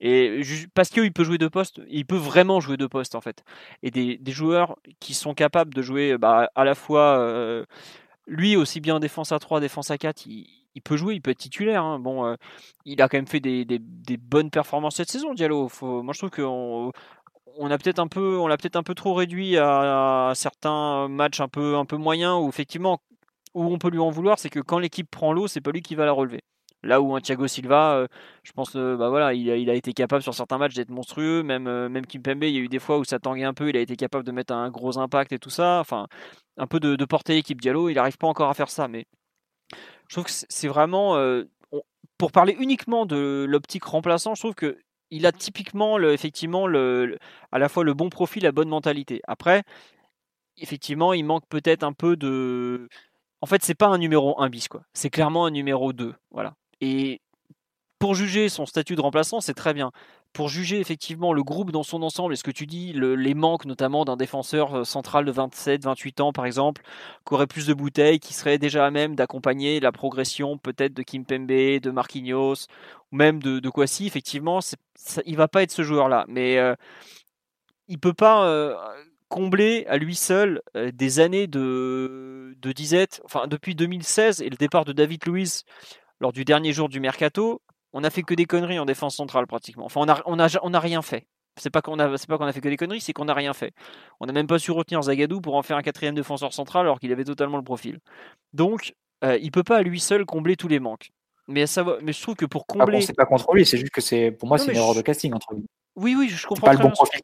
Et parce qu'il peut jouer deux postes, il peut vraiment jouer deux postes en fait. Et des, joueurs qui sont capables de jouer bah, à la fois, euh, lui aussi bien défense à 3, défense à 4, il, peut jouer, il peut être titulaire. Hein. Bon, euh, il a quand même fait des, bonnes performances cette saison, Diallo. moi je trouve qu'on on a peut-être un peu, l'a peut-être un peu trop réduit à, certains matchs un peu, un peu moyens où effectivement, où on peut lui en vouloir, c'est que quand l'équipe prend l'eau, c'est pas lui qui va la relever. Là où un Thiago Silva, euh, je pense, euh, bah voilà, il a, été capable sur certains matchs d'être monstrueux. Même, euh, même il y a eu des fois où ça tanguait un peu. Il a été capable de mettre un gros impact et tout ça. Enfin, un peu de, porter l'équipe Diallo. Il n'arrive pas encore à faire ça. Mais je trouve que c'est vraiment. pour parler uniquement de l'optique remplaçant, je trouve que il a typiquement, effectivement, à la fois le bon profil, la bonne mentalité. Après, effectivement, il manque peut-être un peu de. En fait, c'est pas un numéro 1 bis, quoi. C'est clairement un numéro 2. Voilà. Et pour juger son statut de remplaçant, c'est très bien. Pour juger effectivement le groupe dans son ensemble, et ce que tu dis, les manques notamment d'un défenseur euh, central de 27, 28 ans par exemple, qui aurait plus de bouteilles, qui serait déjà à même d'accompagner la progression peut-être de Kim Pembe, de Marquinhos, ou même de, de Kwasi, effectivement, ça, il va pas être ce joueur-là. Mais euh, il peut pas euh, combler à lui seul des années de, de disette, enfin depuis 2016 et le départ de David Luiz lors du dernier jour du mercato, on a fait que des conneries en défense centrale pratiquement. Enfin, on a, on a, on a rien fait. C'est pas qu'on a, c'est pas qu'on a fait que des conneries, c'est qu'on n'a rien fait. On n'a même pas su retenir Zagadou pour en faire un quatrième défenseur central alors qu'il avait totalement le profil. Donc, euh, il peut pas à lui seul combler tous les manques. Mais, ça, mais je trouve que pour ah combler. c'est pas contre lui, c'est juste que c'est, pour moi, c'est une erreur de casting entre lui. Oui, oui, je comprends. Pas le bon profil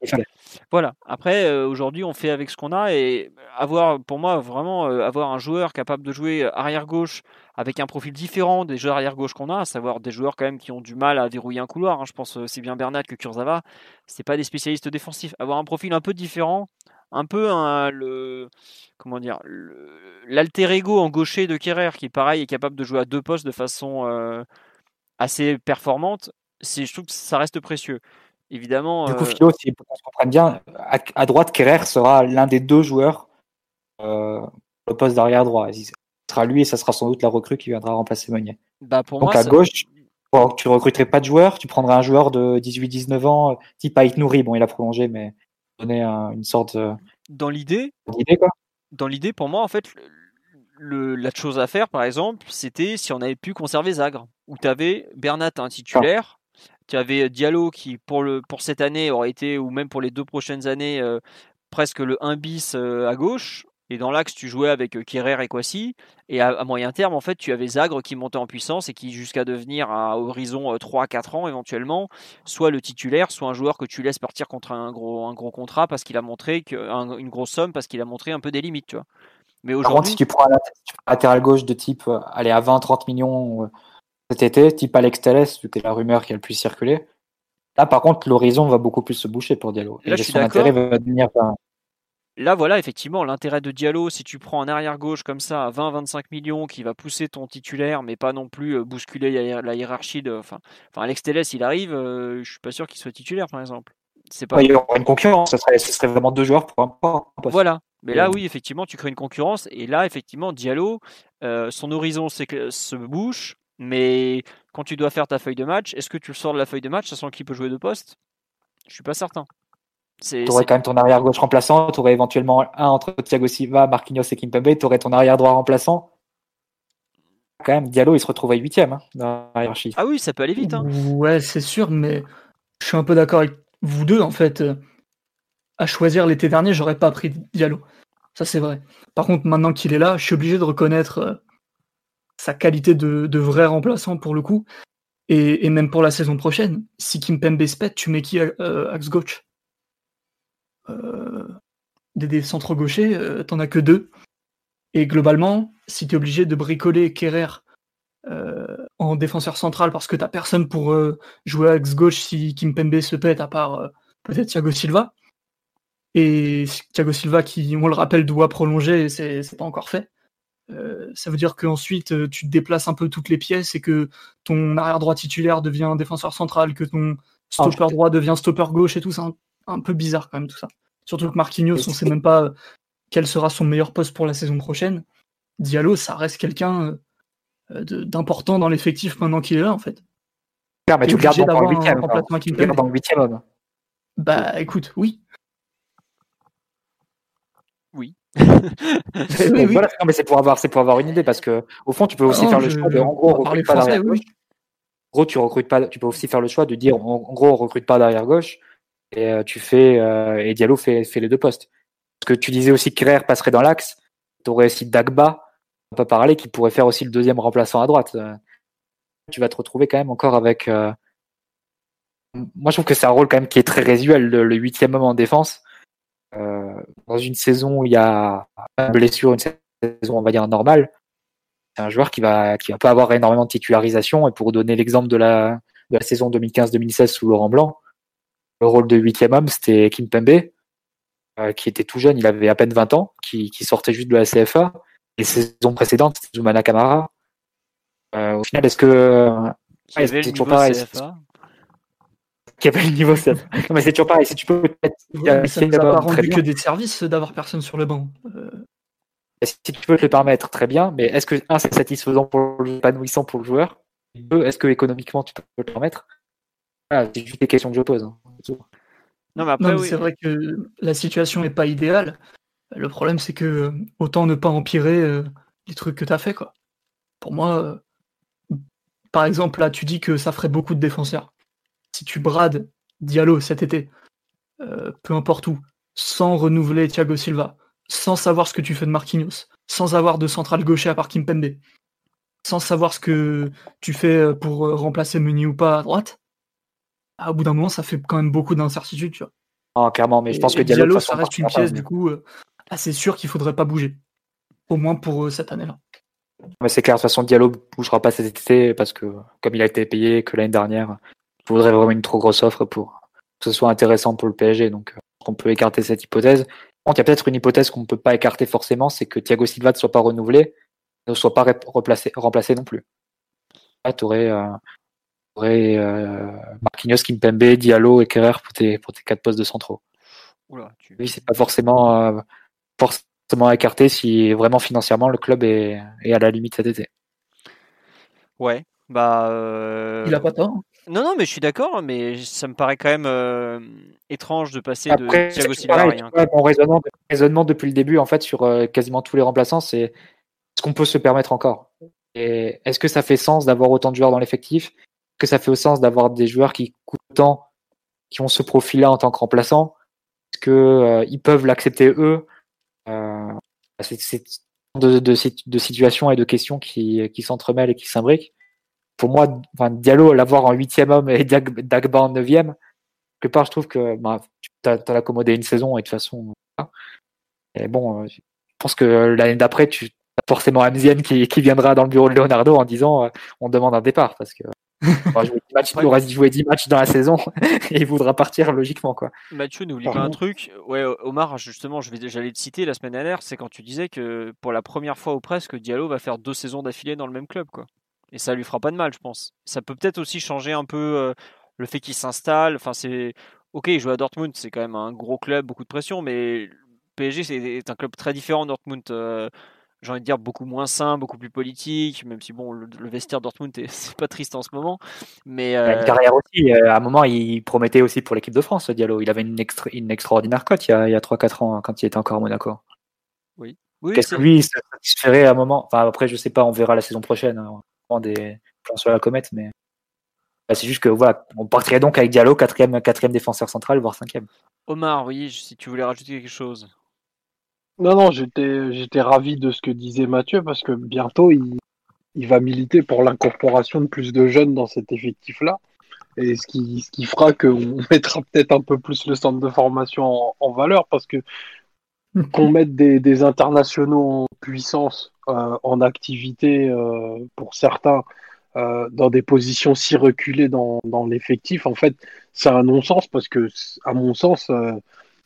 Voilà. Après, euh, aujourd'hui, on fait avec ce qu'on a et avoir, pour moi, vraiment euh, avoir un joueur capable de jouer arrière gauche avec un profil différent des joueurs arrière gauche qu'on a, à savoir des joueurs quand même qui ont du mal à verrouiller un couloir. Hein. Je pense c'est bien Bernat que Kurzawa. C'est pas des spécialistes défensifs. Avoir un profil un peu différent, un peu le comment dire l'alter ego en gaucher de Kerrer qui pareil est capable de jouer à deux postes de façon euh, assez performante. Je trouve que ça reste précieux. Évidemment. Du coup, euh, Philo, si pour qu'on se comprenne bien, à, droite, Kerrer sera l'un des deux joueurs euh, au poste d'arrière droit. Ce sera lui et ça sera sans doute la recrue qui viendra remplacer Meunier. Bah pour Donc à gauche, tu recruterais pas de joueur, tu prendrais un joueur de 18-19 ans, type Aït Nouri. Bon, il a prolongé, mais donner une sorte. Dans l'idée, dans l'idée, pour moi, en fait, le, la chose à faire, par exemple, c'était si on avait pu conserver Zagre, où tu avais Bernat un titulaire, tu avais Diallo qui, pour, le, pour cette année, aurait été, ou même pour les deux prochaines années, euh, presque le 1 bis euh, à gauche. Et dans l'axe, tu jouais avec euh, Kerrer et Kwasi. Et à, moyen terme, en fait, tu avais Zagre qui montait en puissance et qui, jusqu'à devenir à horizon 3-4 ans éventuellement, soit le titulaire, soit un joueur que tu laisses partir contre un gros, un gros contrat parce qu'il a montré que, une grosse somme parce qu'il a montré un peu des limites, tu vois. Mais aujourd'hui. si tu prends un latéral gauche de type, aller à 20-30 millions cet été, type Alex Telles, c'était la rumeur qui a le plus circulé. Là, par contre, l'horizon va beaucoup plus se boucher pour Diallo. Là, son intérêt va devenir. Là, voilà, effectivement, l'intérêt de Diallo, si tu prends un arrière-gauche comme ça à 20-25 millions qui va pousser ton titulaire, mais pas non plus euh, bousculer la hiérarchie de. Enfin, enfin Alex Telles, il arrive, euh, je suis pas sûr qu'il soit titulaire, par exemple. C'est pas... il y aura une concurrence, ce serait, vraiment deux joueurs pour un poste. Voilà, mais là, oui, effectivement, tu crées une concurrence. Et là, effectivement, Diallo, euh, son horizon se bouche. Mais quand tu dois faire ta feuille de match, est-ce que tu le sors de la feuille de match sachant qu'il peut jouer de poste? Je suis pas certain. Tu aurais quand même ton arrière gauche remplaçant, tu aurais éventuellement un entre Thiago Silva, Marquinhos et Kimpembe, tu aurais ton arrière droit remplaçant. Quand même, Diallo, il se retrouve à 8 hein, dans la hiérarchie. Ah oui, ça peut aller vite. Hein. Ouais, c'est sûr, mais je suis un peu d'accord avec vous deux. En fait, à choisir l'été dernier, j'aurais pas pris Diallo. Ça, c'est vrai. Par contre, maintenant qu'il est là, je suis obligé de reconnaître euh, sa qualité de, vrai remplaçant pour le coup. Et, même pour la saison prochaine, si Kimpembe se pète, tu mets qui euh, axe gauche? Euh, Des, centres gauchers, euh, t'en as que deux. Et globalement, si tu es obligé de bricoler Kerrer en défenseur central parce que t'as personne pour jouer axe gauche si Kimpembe se pète, à part peut-être Thiago Silva. Et Thiago Silva, qui, on le rappelle, doit prolonger, c'est pas encore fait. Euh, ça veut dire qu'ensuite euh, tu te déplaces un peu toutes les pièces et que ton arrière droit titulaire devient défenseur central, que ton stopper droit devient stopper gauche et tout, c'est un, peu bizarre quand même tout ça. Surtout que Marquinhos, on sait même pas euh, quel sera son meilleur poste pour la saison prochaine. Diallo, ça reste quelqu'un d'important dans l'effectif maintenant qu'il est là en fait. Tu le gardes dans le homme. Bah écoute, oui. Oui. oui, voilà, non, mais c'est pour avoir, c'est pour avoir une idée parce que au fond, tu peux aussi Ah non, faire le choix de, en on gros, on recrute pas derrière gauche. En gros, tu recrutes pas, tu peux aussi faire le choix de dire, en, gros, on recrute pas derrière gauche et euh, tu fais euh, et Diallo fait, fait les deux postes. Parce que tu disais aussi que Kerrer passerait dans l'axe. Tu aurais aussi Dagba, on peut parler, qui pourrait faire aussi le deuxième remplaçant à droite. Euh, Tu vas te retrouver quand même encore avec. euh, Moi, je trouve que c'est un rôle quand même qui est très résiduel, le, le huitième homme en défense. Euh, dans une saison où il y a une blessure, une saison on va dire normale, c'est un joueur qui va qui va pas avoir énormément de titularisation. Et pour donner l'exemple de la, de la saison 2015-2016 sous Laurent Blanc, le rôle de huitième homme, c'était Kim Pembe, euh, qui était tout jeune, il avait à peine 20 ans, qui, qui sortait juste de la CFA. Les saisons précédentes, c'était Zoumana Kamara. Euh, au final, est-ce que c'est le toujours pareil? Qui avait le niveau ça Non, mais c'est toujours pareil. Si tu peux mettre Ouais, ça nous a huitième pas rendu que des services d'avoir personne sur le banc. Euh, si tu peux te le permettre, très bien. Mais est-ce que un, c'est satisfaisant pour le épanouissant pour le joueur Deux, est-ce que économiquement tu peux te le permettre? Voilà, c'est juste des questions que je pose. hein. Non, mais après, non, mais oui. c'est vrai que la situation n'est pas idéale. Le problème, c'est que euh, autant ne pas empirer euh, les trucs que tu as fait. Quoi. Pour moi, euh, par exemple, là, tu dis que ça ferait beaucoup de défenseurs. Si tu brades Diallo cet été, euh, peu importe où, sans renouveler Thiago Silva, sans savoir ce que tu fais de Marquinhos, sans avoir de central gaucher à part Kimpembe, sans savoir ce que tu fais euh, pour euh, remplacer Meunier ou pas à droite, ah, au bout d'un moment, ça fait quand même beaucoup d'incertitudes. Tu vois. Non, clairement, mais je Et- pense que et Diallo, de façon, ça reste une pièce, du coup, euh, ah, c'est sûr qu'il faudrait pas bouger. Au moins pour euh, cette année-là. Mais c'est clair, de toute façon, Diallo bougera pas cet été parce que, comme il a été payé que l'année dernière, il faudrait vraiment une trop grosse offre pour que ce soit intéressant pour le PSG. Donc, euh, on peut écarter cette hypothèse. Il y a peut-être une hypothèse qu'on ne peut pas écarter forcément, c'est que Thiago Silva ne soit pas renouvelé, ne soit pas rep- replacé, remplacé non plus. Là, tu aurais, euh, t'aurais, euh, Marquinhos, Kimpembe, Diallo et Kerrer pour tes, pour tes quatre postes de centraux. Oula, tu- Oui, c'est pas forcément, euh, forcément écarté si vraiment financièrement le club est, est à la limite cet été. Ouais. Bah. euh, Il a pas tort. Non, non, mais je suis d'accord, mais ça me paraît quand même euh, étrange de passer Après, de Thiago Silva à rien. vois, mon raisonnement, raisonnement depuis le début, en fait, sur euh, quasiment tous les remplaçants, c'est est-ce qu'on peut se permettre encore Et est-ce que ça fait sens d'avoir autant de joueurs dans l'effectif? Est-ce que ça fait sens d'avoir des joueurs qui coûtent tant, qui ont ce profil-là en tant que remplaçant Est-ce que euh, ils peuvent l'accepter eux? C'est de, de, situ- de situations et de questions qui, qui s'entremêlent et qui s'imbriquent. Pour moi, enfin, Diallo, l'avoir en huitième homme et Dag- Dagba en neuvième, quelque part, je trouve que bah, tu t'as accommodé une saison et de toute façon. voilà. Et bon, euh, je pense que l'année d'après, tu as forcément Amzienne qui, qui viendra dans le bureau de Leonardo en disant euh, on demande un départ parce que il aura joué 10 matchs, il aura joué 10 matchs dans la saison et il voudra partir logiquement quoi. Mathieu, n'oublie pas un truc. Ouais, Omar, justement, je vais, j'allais te citer la semaine dernière, c'est quand tu disais que pour la première fois ou presque, Diallo va faire deux saisons d'affilée dans le même club, quoi. Et ça lui fera pas de mal, je pense. Ça peut peut-être aussi changer un peu euh, le fait qu'il s'installe. Enfin, c'est ok, il joue à Dortmund, c'est quand même un gros club, beaucoup de pression, mais PSG c'est est un club très différent. Dortmund, euh, j'ai envie de dire beaucoup moins sain, beaucoup plus politique, même si bon, le, le vestiaire Dortmund est- c'est pas triste en ce moment, mais Il a euh, une carrière aussi. euh, À un moment, il promettait aussi pour l'équipe de France, ce Diallo. Il avait une, extra- une extraordinaire cote il y a, a 3-4 ans hein, quand il était encore à Monaco. oui, Qu'est-ce c'est- que lui, il se satisferait à un moment? Enfin, après, je sais pas, on verra la saison prochaine. hein. On prend des plans sur la comète, mais Bah, c'est juste que voilà, on partirait donc avec Diallo, quatrième, quatrième défenseur central, voire cinquième. Omar, oui, si tu voulais rajouter quelque chose. Non, non, j'étais, j'étais ravi de ce que disait Mathieu parce que bientôt il, il va militer pour l'incorporation de plus de jeunes dans cet effectif-là. Et ce qui, ce qui fera qu'on mettra peut-être un peu plus le centre de formation en, en valeur parce que qu'on mette des, des internationaux en puissance, euh, en activité euh, pour certains, euh, dans des positions si reculées dans, dans l'effectif, en fait, c'est un non-sens parce que, à mon sens, euh,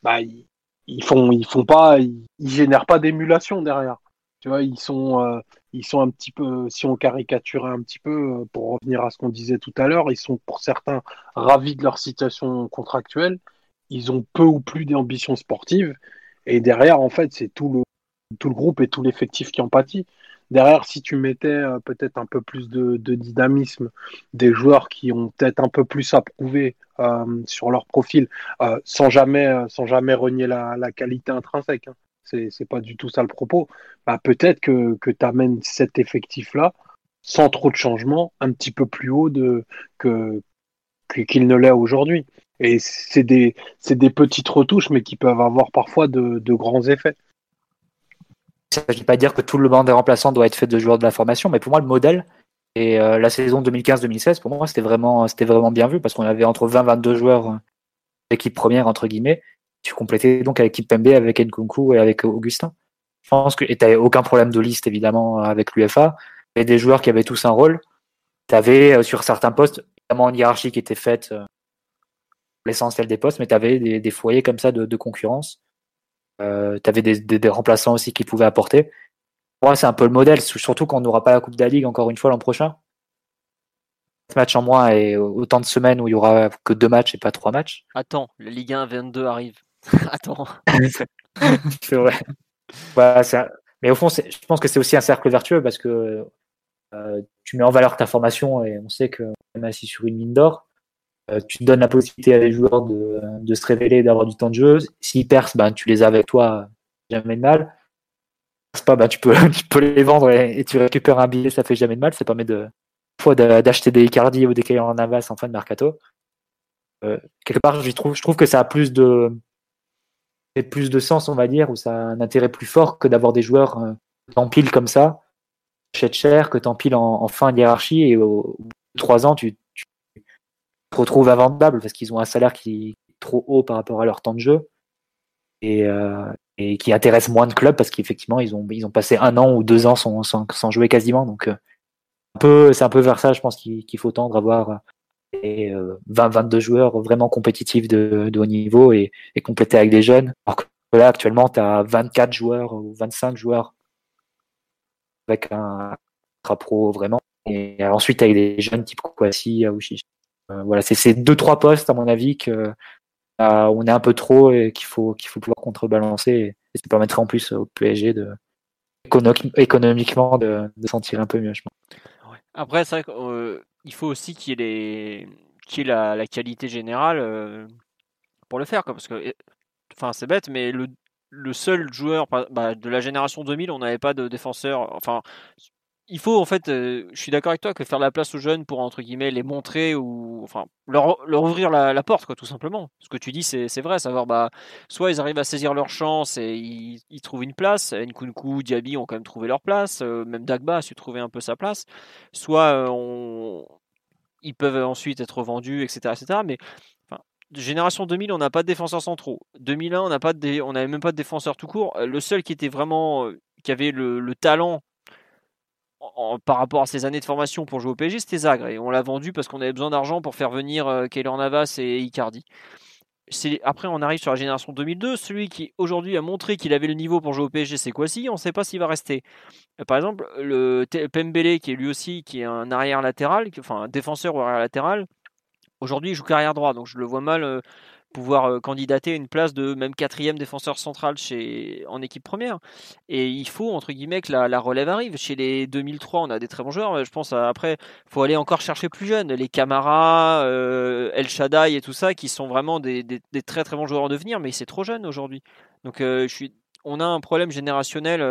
bah, ils, ils font, ils font pas, ils, génèrent pas d'émulation derrière. Tu vois, ils sont, euh, ils sont un petit peu, si on caricaturait un petit peu, euh, pour revenir à ce qu'on disait tout à l'heure, ils sont pour certains ravis de leur situation contractuelle. Ils ont peu ou plus d'ambition sportive. Et derrière, en fait, c'est tout le, groupe et tout l'effectif qui en pâtit. derrière, si tu mettais euh, peut-être un peu plus de, dynamisme, des joueurs qui ont peut-être un peu plus à prouver euh, sur leur profil, sans, jamais, sans jamais renier la, qualité intrinsèque, hein. c'est pas du tout ça le propos, bah, peut-être que, que tu amènes cet effectif-là sans trop de changements, un petit peu plus haut que, qu'il ne l'est aujourd'hui. Et c'est des, des petites retouches, mais qui peuvent avoir parfois de, grands effets. Ça ne veut pas dire que tout le banc des remplaçants doit être fait de joueurs de la formation, mais pour moi, le modèle, et euh, la saison 2015-2016, pour moi, c'était vraiment, c'était vraiment bien vu parce qu'on avait entre 20 22 joueurs euh, d'équipe première, entre guillemets. Tu complétais donc avec l'équipe MB, avec Nkunku et avec Augustin. Je pense que, et tu aucun problème de liste, évidemment, avec l'UFA. Y des joueurs qui avaient tous un rôle. Tu avais, euh, sur certains postes, évidemment, une hiérarchie qui était faite l'essentiel des postes, mais tu avais des, foyers comme ça de, concurrence. Euh, tu avais des, remplaçants aussi qui pouvaient apporter. Pour moi, c'est un peu le modèle, surtout qu'on n'aura pas la Coupe de la Ligue encore une fois l'an prochain. Match en moins et autant de semaines où il y aura que deux matchs et pas trois matchs. Attends, la Ligue 1 22 arrive. Attends. c'est vrai. Mais au fond, je pense que c'est aussi un cercle vertueux parce que euh, tu mets en valeur ta formation et on sait qu'on est assis sur une mine d'or. Euh, tu donnes la possibilité à les joueurs de, de se révéler, d'avoir du temps de jeu. S'ils percent, ben, tu les as avec toi, jamais de mal. Pas, ben, tu, peux, tu peux les vendre et, tu récupères un billet, ça fait jamais de mal. Ça permet de, fois d'acheter des Icardi ou des en Navas en fin de mercato. Euh, quelque part, je trouve, je trouve que ça a plus de, plus de sens, on va dire, ou ça a un intérêt plus fort que d'avoir des joueurs euh, t'empiles comme ça, cher cher, que t'empiles en, en fin de hiérarchie et au, bout de trois ans, tu, retrouves invendable parce qu'ils ont un salaire qui est trop haut par rapport à leur temps de jeu et, euh, et qui intéresse moins de clubs parce qu'effectivement ils ont ils ont passé un an ou deux ans sans, jouer quasiment. Donc euh, un peu c'est un peu vers ça je pense qu'il faut tendre à avoir et 20 euh, 22 joueurs vraiment compétitifs de, haut niveau et, et compléter avec des jeunes. Alors que là actuellement tu as 24 joueurs ou 25 joueurs avec un pro vraiment et ensuite avec des jeunes type Aouchiche euh, voilà, c'est ces deux trois postes à mon avis que euh, on est un peu trop et qu'il faut qu'il faut pouvoir contrebalancer et, ça permettrait en plus au PSG de économiquement de, de sentir un peu mieux. Je pense. Après, c'est vrai qu'il euh, faut aussi qu'il y ait, la, qualité générale pour le faire, quoi, parce que enfin c'est bête, mais le, le seul joueur bah, de la génération 2000, on n'avait pas de défenseur. Enfin, il faut en fait, euh, je suis d'accord avec toi que faire la place aux jeunes pour entre guillemets les montrer ou enfin leur, leur ouvrir la, porte quoi tout simplement. Ce que tu dis c'est vrai, savoir bah soit ils arrivent à saisir leur chance et ils, trouvent une place. Nkunku, Diaby ont quand même trouvé leur place, euh, même Dagba a su trouver un peu sa place. Soit euh, ils peuvent ensuite être vendus, etc., etc. Mais génération 2000, on n'a pas de défenseurs centraux. 2001, on n'a pas de, n'avait même pas de défenseurs tout court. Le seul qui était vraiment, qui avait le talent par rapport à ses années de formation pour jouer au PSG, c'était Zagre. Et on l'a vendu parce qu'on avait besoin d'argent pour faire venir euh, Navas et Icardi. Après, on arrive sur la génération 2002. Celui qui aujourd'hui a montré qu'il avait le niveau pour jouer au PSG, c'est Kwasi. On ne sait pas s'il va rester. Euh, par exemple, le Pembele, qui est lui aussi qui est un arrière latéral, enfin un défenseur ou arrière latéral, aujourd'hui il joue carrière droit. Donc je le vois mal euh, pouvoir euh, candidater une place de même quatrième défenseur central chez, en équipe première. Et il faut, entre guillemets, que la, relève arrive. Chez les 2003, on a des très bons joueurs. Je pense à, après, faut aller encore chercher plus jeunes. Les Camara, euh, El Shaddai et tout ça, qui sont vraiment des, très très bons joueurs en devenir, mais c'est trop jeune aujourd'hui. Donc euh, je suis, on a un problème générationnel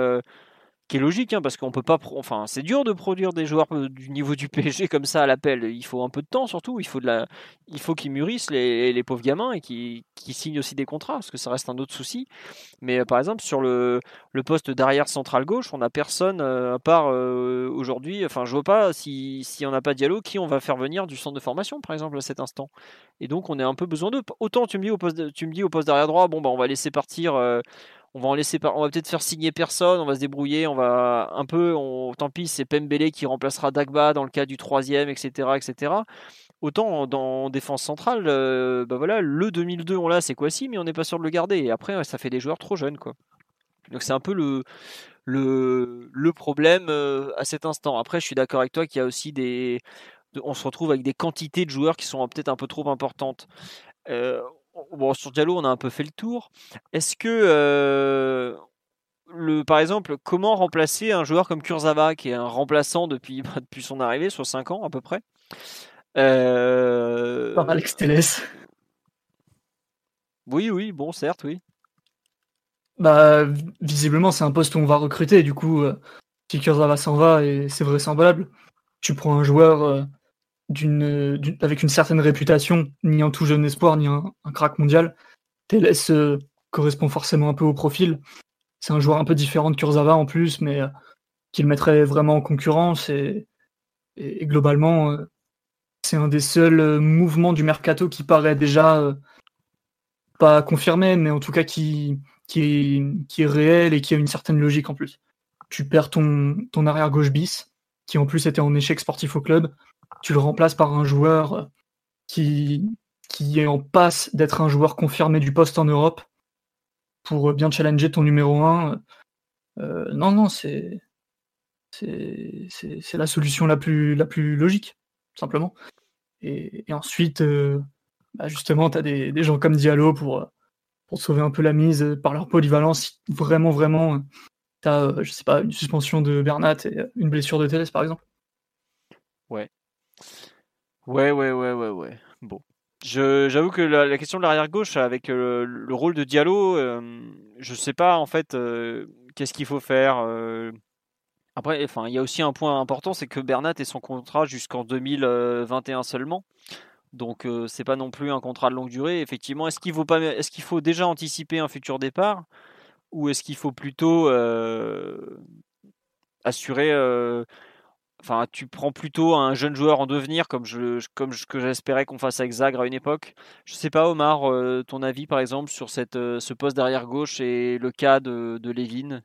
qui est logique, hein, parce qu'on peut pas. Enfin, c'est dur de produire des joueurs euh, du niveau du PSG comme ça à l'appel. Il faut un peu de temps, surtout. Il faut de la, il faut qu'ils mûrissent les, les, pauvres gamins et qu'ils signent aussi des contrats, parce que ça reste un autre souci. Mais euh, par exemple, sur le, le poste d'arrière central gauche, on n'a personne euh, à part aujourd'hui. Enfin, je vois pas si, si on n'a pas Diallo, qui on va faire venir du centre de formation, par exemple, à cet instant. Et donc, on a un peu besoin d'eux. Autant tu me dis au poste, tu me dis au poste d'arrière droit, bon bah on va laisser partir on va peut-être faire signer personne, on va se débrouiller, on va un peu, tant pis, c'est Pembele qui remplacera Dagba dans le cas du troisième, etc., etc. Autant dans défense centrale, euh, bah voilà, le 2002 on l'a, c'est quoi si, mais on n'est pas sûr de le garder. Et après, ça fait des joueurs trop jeunes, quoi. Donc c'est un peu le problème euh, à cet instant. Après, je suis d'accord avec toi qu'il y a aussi des, on se retrouve avec des quantités de joueurs qui sont peut-être un peu trop importantes. Euh, bon, sur Diallo, on a un peu fait le tour. Est-ce que, euh, le, par exemple, comment remplacer un joueur comme Kurzawa, qui est un remplaçant depuis, depuis son arrivée, sur 5 ans à peu près? Euh... Par Alex Telles. Oui, oui, bon, certes, oui. Bah, visiblement, c'est un poste où on va recruter. Du coup, euh, si Kurzawa s'en va, et c'est vraisemblable, tu prends un joueur euh, avec une certaine réputation, ni un tout jeune espoir, ni un, crack mondial. TLS euh, correspond forcément un peu au profil. C'est un joueur un peu différent de Kurzawa en plus, mais qu'il mettrait vraiment en concurrence. Et, globalement, c'est un des seuls mouvements du mercato qui paraît déjà pas confirmé, mais en tout cas qui, qui, est, qui est réel et qui a une certaine logique en plus. Tu perds ton, ton arrière gauche bis, qui en plus était en échec sportif au club, tu le remplaces par un joueur qui, qui est en passe d'être un joueur confirmé du poste en Europe pour bien challenger ton numéro 1. Euh, non, non, c'est c'est la solution la plus, la plus logique, simplement. Et, ensuite, euh, bah, justement, tu as des, gens comme Diallo pour, pour sauver un peu la mise par leur polyvalence. Vraiment, vraiment, tu as, euh, je sais pas, une suspension de Bernat et une blessure de Thérèse, par exemple. Ouais. Ouais, ouais, ouais, ouais, ouais. Bon. J'avoue que la, question de l'arrière gauche avec le, rôle de Diallo, je sais pas en fait qu'est-ce qu'il faut faire. Après, enfin, il y a aussi un point important, c'est que Bernat est son contrat jusqu'en 2021 seulement. Donc euh, c'est pas non plus un contrat de longue durée. Effectivement, est-ce qu'il est-ce qu'il faut déjà anticiper un futur départ? Ou est-ce qu'il faut plutôt euh, assurer, euh, enfin tu prends plutôt un jeune joueur en devenir comme je, comme ce que j'espérais qu'on fasse avec Zagre à une époque. Je sais pas Omar, ton avis par exemple sur cette, ce poste derrière gauche et le cas de, de Lévin.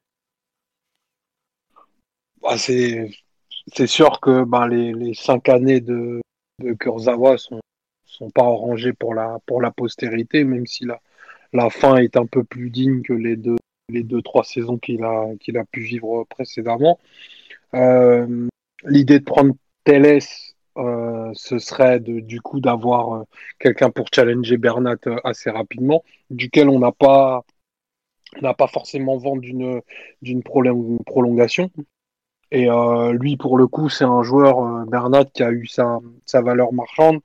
Bah, c'est c'est sûr que ben, les, les cinq années de, de Kurzawa sont sont pas arrangés pour la, pour la postérité, même si la, la fin est un peu plus digne que les deux, les deux trois saisons qu'il a, qu'il a pu vivre précédemment. Euh, l'idée de prendre Teles, euh, ce serait du coup d'avoir euh, quelqu'un pour challenger Bernat assez rapidement, duquel on n'a pas, pas forcément vent d'une, prolongation. Et lui, pour le coup, c'est un joueur, Bernat, qui a eu sa, sa valeur marchande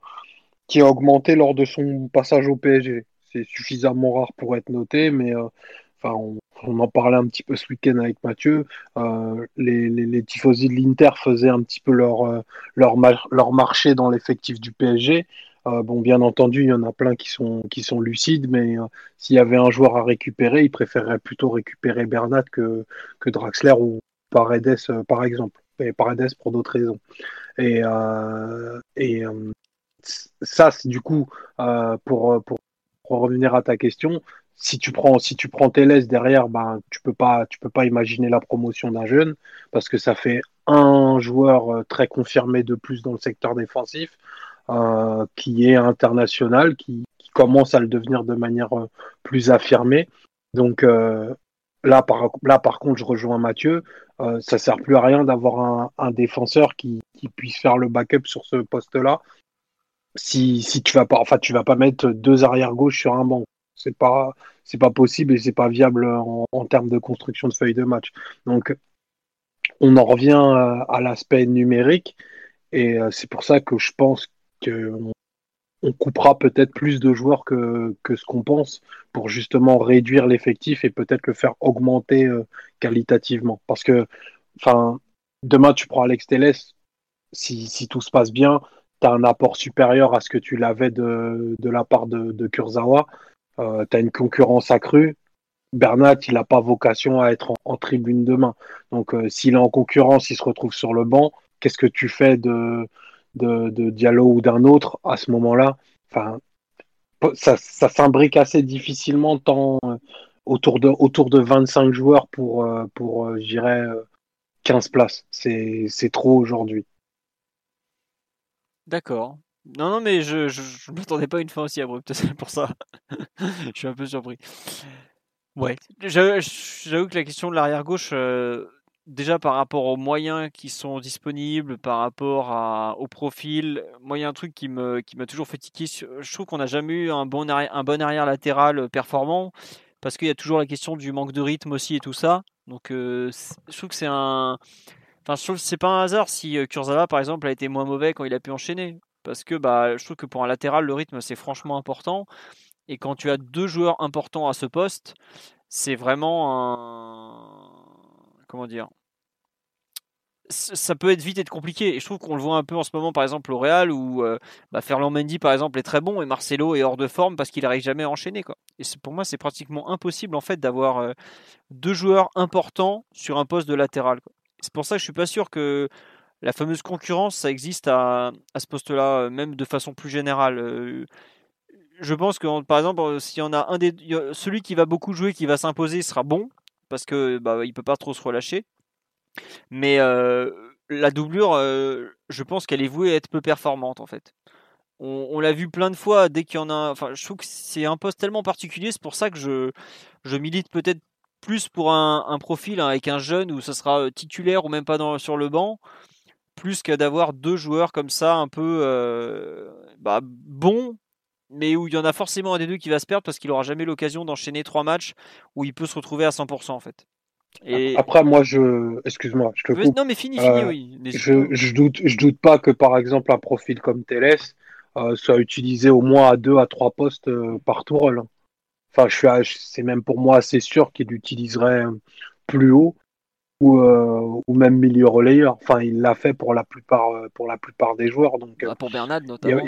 qui a augmenté lors de son passage au PSG. C'est suffisamment rare pour être noté, mais euh, on, en parlait un petit peu ce week-end avec Mathieu. Euh, les, les, tifosi de l'Inter faisaient un petit peu leur, euh, leur, leur marché dans l'effectif du PSG. bon, bien entendu, il y en a plein qui sont, qui sont lucides, mais s'il y avait un joueur à récupérer, ils préféreraient plutôt récupérer Bernat que, que Draxler ou Paredes, par exemple. Et Paredes pour d'autres raisons. Et, et ça, c'est du coup, euh, pour, pour, revenir à ta question, si tu prends si tu prends derrière, ben tu peux pas tu peux pas imaginer la promotion d'un jeune parce que ça fait un joueur euh, très confirmé de plus dans le secteur défensif euh, qui est international, qui, commence à le devenir de manière plus affirmée. Donc là par là par contre, je rejoins Mathieu. ça sert plus à rien d'avoir un, un défenseur qui, qui, puisse faire le backup sur ce poste-là si, si tu vas pas, enfin, tu vas pas mettre deux arrières gauche sur un banc. C'est pas, c'est pas possible et c'est pas viable en, termes de construction de feuille de match. Donc, on en revient à, l'aspect numérique et euh, c'est pour ça que je pense que on, coupera peut-être plus de joueurs que, que ce qu'on pense pour justement réduire l'effectif et peut-être le faire augmenter euh, qualitativement. Parce que, enfin, demain tu prends Alex Telles, si, si tout se passe bien, tu as un apport supérieur à ce que tu l'avais de, de, la part de, de Kurzawa. Euh, tu as une concurrence accrue. Bernat, il n'a pas vocation à être en, tribune demain. Donc, euh, s'il est en concurrence, il se retrouve sur le banc. Qu'est-ce que tu fais de, de, Diallo ou d'un autre à ce moment-là? Enfin, ça, ça s'imbrique assez difficilement tant euh, autour, de, autour de 25 joueurs pour, euh, pour je dirais, 15 places. C'est trop aujourd'hui. D'accord. Non, non, mais je, je, m'attendais pas à une fin aussi abrupte, c'est pour ça. je suis un peu surpris. Ouais, j'avoue que la question de l'arrière-gauche, euh, déjà par rapport aux moyens qui sont disponibles, par rapport au profil, moi il y a un truc qui m'a toujours fatigué. Je trouve qu'on n'a jamais eu un bon arrière, un bon arrière latéral performant parce qu'il y a toujours la question du manque de rythme aussi et tout ça. Donc je trouve que c'est un. Enfin, je trouve que c'est pas un hasard si Kurzawa, par exemple, a été moins mauvais quand il a pu enchaîner. Parce que bah, je trouve que pour un latéral, le rythme, c'est franchement important. Et quand tu as deux joueurs importants à ce poste, c'est vraiment un. Comment dire ça peut être vite être compliqué. Et je trouve qu'on le voit un peu en ce moment, par exemple, au Real, où euh, bah, Ferland Mendy, par exemple, est très bon et Marcelo est hors de forme parce qu'il n'arrive jamais à enchaîner. Quoi. Et pour moi, c'est pratiquement impossible en fait d'avoir euh, deux joueurs importants sur un poste de latéral. C'est pour ça que je suis pas sûr que la fameuse concurrence, ça existe à, ce poste-là, euh, même de façon plus générale je pense que par exemple, euh, s'il y a un des celui qui va beaucoup jouer, qui va s'imposer, sera bon parce que bah, il peut pas trop se relâcher. Mais euh, la doublure, euh, je pense qu'elle est vouée à être peu performante en fait. On, l'a vu plein de fois dès qu'il y en a. Enfin, je trouve que c'est un poste tellement particulier. C'est pour ça que je, milite peut-être plus pour un, profil hein, avec un jeune où ce sera titulaire ou même pas sur le banc, plus que d'avoir deux joueurs comme ça un peu bah, bons mais où il y en a forcément un des deux qui va se perdre parce qu'il aura jamais l'occasion d'enchaîner trois matchs où il peut se retrouver à 100% en fait. Et... Après, moi, je, excuse-moi, je te coupe. Non, mais fini, fini, euh, oui. Je, je, doute, je doute pas que par exemple un profil comme Teles euh, soit utilisé au moins à deux à trois postes euh, par tour. Enfin, je suis, c'est même pour moi assez sûr qu'il l'utiliserait plus haut ou, ou même milieu relayeur. Enfin, il l'a fait pour la plupart, pour la plupart des joueurs. Donc, bah, pour Bernard notamment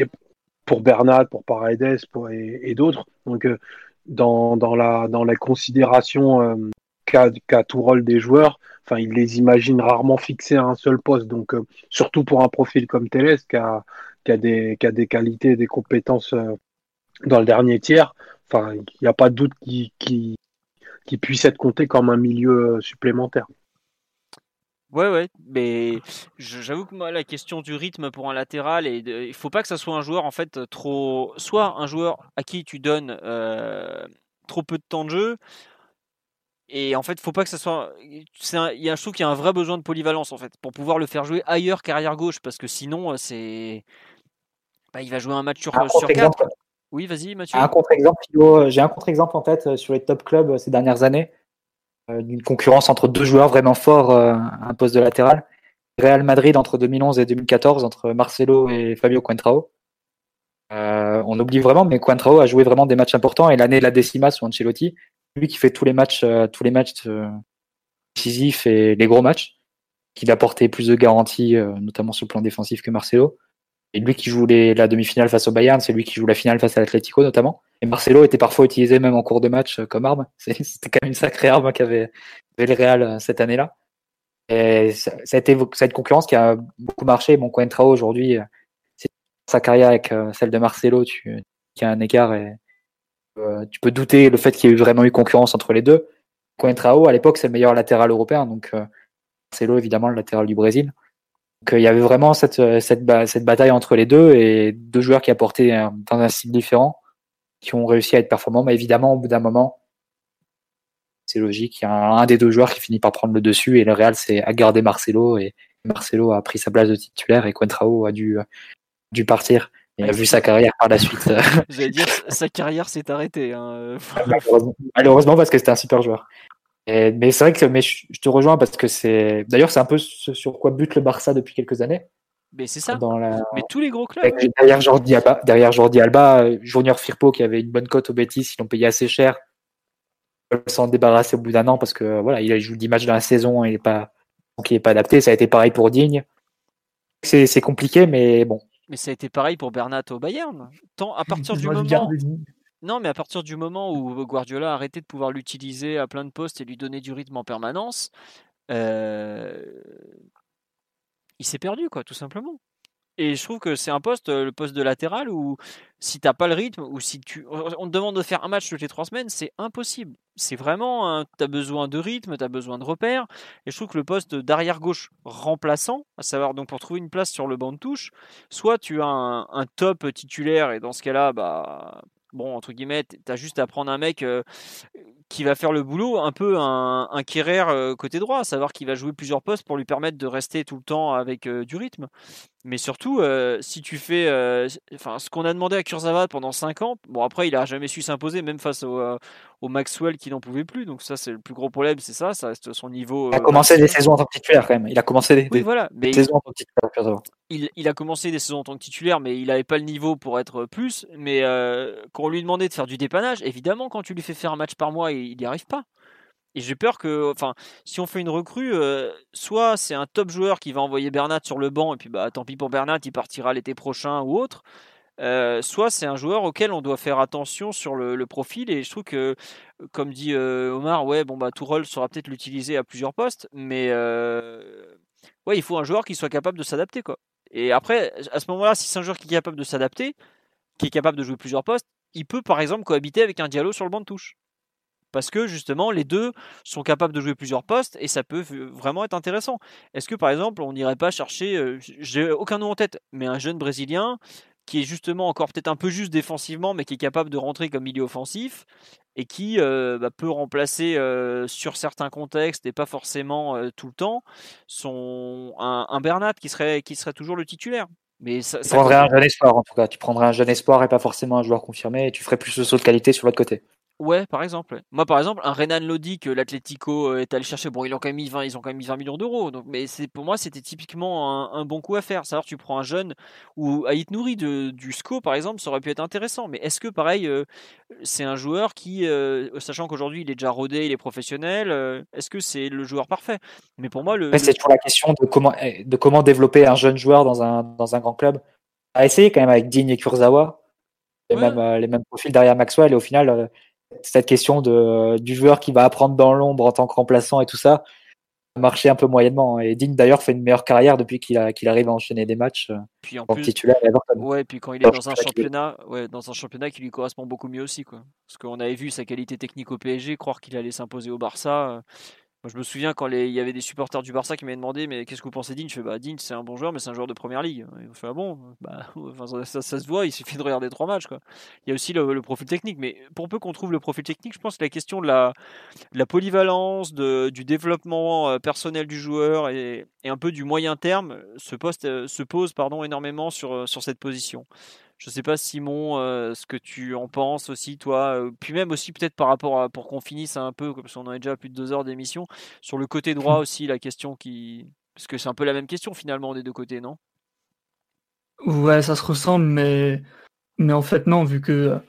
pour Bernat, pour Paredes pour, et, d'autres. Donc, euh, dans, dans, la, dans la considération euh, qu'a tout rôle des joueurs, enfin, ils les imaginent rarement fixés à un seul poste. Donc, euh, surtout pour un profil comme Teles qui a, qui a, des, qui a des qualités et des compétences dans le dernier tiers, enfin, il n'y a pas de doute qu'il qui, qui puisse être compté comme un milieu supplémentaire. Ouais, ouais, mais j'avoue que moi, la question du rythme pour un latéral, et il faut pas que ça soit un joueur en fait trop. Soit un joueur à qui tu donnes euh, trop peu de temps de jeu, et en fait, faut pas que ça soit. il y a, je trouve qu'il y a un vrai besoin de polyvalence en fait, pour pouvoir le faire jouer ailleurs qu'arrière gauche, parce que sinon, euh, c'est. Bah, il va jouer un match sur, sur 4. Oui, vas-y, Mathieu. Un contre-exemple, j'ai un contre-exemple en tête sur les top clubs ces dernières années. Euh, d'une concurrence entre deux joueurs vraiment forts à euh, un poste de latéral. Real Madrid entre 2011 et 2014 entre Marcelo et Fabio Coentrao. Euh, on oublie vraiment, mais Coentrao a joué vraiment des matchs importants et l'année de la décima sur Ancelotti, lui qui fait tous les matchs, tous les matchs décisifs et les gros matchs, qui porter plus de garanties, notamment sur le plan défensif que Marcelo. Et lui qui joue la demi-finale face au Bayern, c'est lui qui joue la finale face à l'Atlético notamment. Et Marcelo était parfois utilisé même en cours de match euh, comme arme. C'était quand même une sacrée arme qu'avait le Real euh, cette année-là. Et ça, a été cette concurrence qui a beaucoup marché. Bon, Coentrao aujourd'hui, euh, c'est sa carrière avec celle de Marcelo, tu, qui a un écart et tu peux douter le fait qu'il y ait vraiment eu concurrence entre les deux. Coentrao, à l'époque, c'est le meilleur latéral européen, donc Marcelo, évidemment, le latéral du Brésil. Donc il y avait vraiment cette, cette, cette bataille entre les deux et deux joueurs qui apportaient dans un style différent qui ont réussi à être performants. Mais évidemment, au bout d'un moment, c'est logique. Il y a un, des deux joueurs qui finit par prendre le dessus et le Real c'est à garder Marcelo et Marcelo a pris sa place de titulaire et Coentrao a dû, dû partir. Il a vu sa carrière par la suite. J'allais dire, sa carrière s'est arrêtée. Hein. Malheureusement, parce que c'était un super joueur. Mais c'est vrai que mais je, te rejoins parce que c'est. D'ailleurs, c'est un peu ce sur quoi bute le Barça depuis quelques années. Mais c'est ça. Mais tous les gros clubs. Derrière Jordi Alba, derrière Jordi Alba, Junior Firpo qui avait une bonne cote au Betis, ils l'ont payé assez cher. S'en débarrasser au bout d'un an parce que voilà, il joue 10 matchs dans la saison et il est pas, donc il est pas adapté. Ça a été pareil pour Digne. C'est compliqué, mais bon. Mais ça a été pareil pour Bernat au Bayern. Tant à partir du moment. Non, mais à partir du moment où Guardiola a arrêté de pouvoir l'utiliser à plein de postes et lui donner du rythme en permanence, euh, il s'est perdu, quoi, tout simplement. Et je trouve que c'est un poste, le poste de latéral, où si t'as pas le rythme, ou si tu, on te demande de faire un match toutes les trois semaines, c'est impossible. C'est vraiment, tu as besoin de rythme, tu as besoin de repères. Et je trouve que le poste d'arrière gauche remplaçant, à savoir donc pour trouver une place sur le banc de touche, soit tu as un top titulaire, et dans ce cas-là, bah, bon, entre guillemets, tu as juste à prendre un mec euh, qui va faire le boulot, un peu un, un euh, côté droit, à savoir qu'il va jouer plusieurs postes pour lui permettre de rester tout le temps avec euh, du rythme. Mais surtout, euh, si tu fais, euh, enfin, ce qu'on a demandé à Kurzawa pendant 5 ans, bon après il a jamais su s'imposer, même face au, euh, au Maxwell qui n'en pouvait plus. Donc ça c'est le plus gros problème, c'est ça, ça reste son niveau. Il a commencé des saisons en tant que titulaire quand même. Il a commencé des, Oui, voilà. des saisons en tant que titulaire. Kurzawa. il, il a commencé des saisons en tant que titulaire, mais il n'avait pas le niveau pour être plus. Mais quand on lui demandait de faire du dépannage, évidemment, quand tu lui fais faire un match par mois, il n'y arrive pas. Et j'ai peur que, enfin, si on fait une recrue, euh, soit c'est un top joueur qui va envoyer Bernat sur le banc, et puis bah tant pis pour Bernat, il partira l'été prochain ou autre. euh, soit c'est un joueur auquel on doit faire attention sur le, profil et je trouve que comme dit euh, Omar ouais bon bah Tourelle saura peut-être l'utiliser à plusieurs postes mais ouais il faut un joueur qui soit capable de s'adapter quoi et après à ce moment-là si c'est un joueur qui est capable de s'adapter qui est capable de jouer plusieurs postes il peut par exemple cohabiter avec un Diallo sur le banc de touche parce que justement les deux sont capables de jouer plusieurs postes et ça peut v- vraiment être intéressant. Est-ce que par exemple on n'irait pas chercher, euh, j'ai aucun nom en tête, mais un jeune brésilien qui est justement encore peut-être un peu juste défensivement, mais qui est capable de rentrer comme milieu offensif et qui euh, bah, peut remplacer euh, sur certains contextes et pas forcément euh, tout le temps son un, un Bernat qui serait qui serait toujours le titulaire. Mais ça, Tu ça prendrais un jeune espoir en tout cas. Tu prendrais un jeune espoir et pas forcément un joueur confirmé et tu ferais plus le saut de qualité sur l'autre côté. Ouais, par exemple. ouais. Moi, par exemple, un Renan Lodi que l'Atlético euh, est allé chercher, bon, ils ont quand même mis 20, ils ont quand même mis 20 millions d'euros. Donc, mais c'est pour moi, c'était typiquement un, un bon coup à faire. Savoir, tu prends un jeune ou Aït Nouri de, du SCO, par exemple, ça aurait pu être intéressant. Mais est-ce que, pareil, euh, c'est un joueur qui, euh, sachant qu'aujourd'hui il est déjà rodé, il est professionnel, euh, est-ce que c'est le joueur parfait? Mais pour moi, le, c'est toujours la question de comment, eh, de comment développer un jeune joueur dans un, dans un grand club. À essayer quand même avec Digne et Kurzawa, les, Ouais. mêmes, les mêmes profils derrière Maxwell. Et au final, cette question de, du joueur qui va apprendre dans l'ombre en tant que remplaçant et tout ça, a marché un peu moyennement. Et Digne d'ailleurs fait une meilleure carrière depuis qu'il arrive à enchaîner des matchs euh, puis en en plus, titulaire. Ouais, puis quand il est dans un championnat, ouais, dans un championnat qui lui correspond beaucoup mieux aussi, quoi. Parce qu'on avait vu sa qualité technique au PSG, croire qu'il allait s'imposer au Barça. Euh, je me souviens quand il y avait des supporters du Barça qui m'avaient demandé, mais qu'est-ce que vous pensez d'Igne Je fais, bah, Digne, c'est un bon joueur, mais c'est un joueur de première ligue. Et on fait, ah bon? Bah, ça, ça- se voit, il suffit de regarder trois matchs. Il y a aussi le, profil technique, mais pour peu qu'on trouve le profil technique, je pense que la question de la, polyvalence, de, du développement euh, personnel du joueur et, un peu du moyen terme se, poste, euh, se pose pardon, énormément sur, euh, sur cette position. Je sais pas Simon, euh, ce que tu en penses aussi toi, euh, puis même aussi peut-être par rapport à pour qu'on finisse un peu, parce qu'on en est déjà à plus de deux heures d'émission, sur le côté droit aussi la question qui, parce que c'est un peu la même question finalement des deux côtés, non? Ouais, ça se ressemble, mais, mais en fait, non, vu que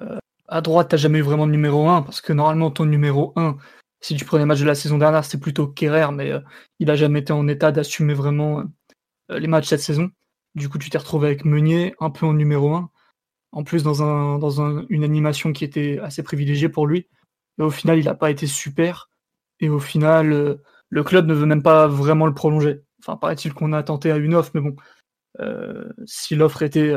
euh, à droite, t'as jamais eu vraiment de numéro 1, parce que normalement, ton numéro 1, si tu prenais le match de la saison dernière, c'est plutôt Kerrer, mais euh, il a jamais été en état d'assumer vraiment euh, les matchs cette saison. Du coup, tu t'es retrouvé avec Meunier, un peu en numéro 1, en plus dans, un, dans un- une animation qui était assez privilégiée pour lui. Mais au final, il n'a pas été super, et au final, euh, le club ne veut même pas vraiment le prolonger. Enfin, paraît-il qu'on a tenté à une offre, mais bon, euh, si l'offre était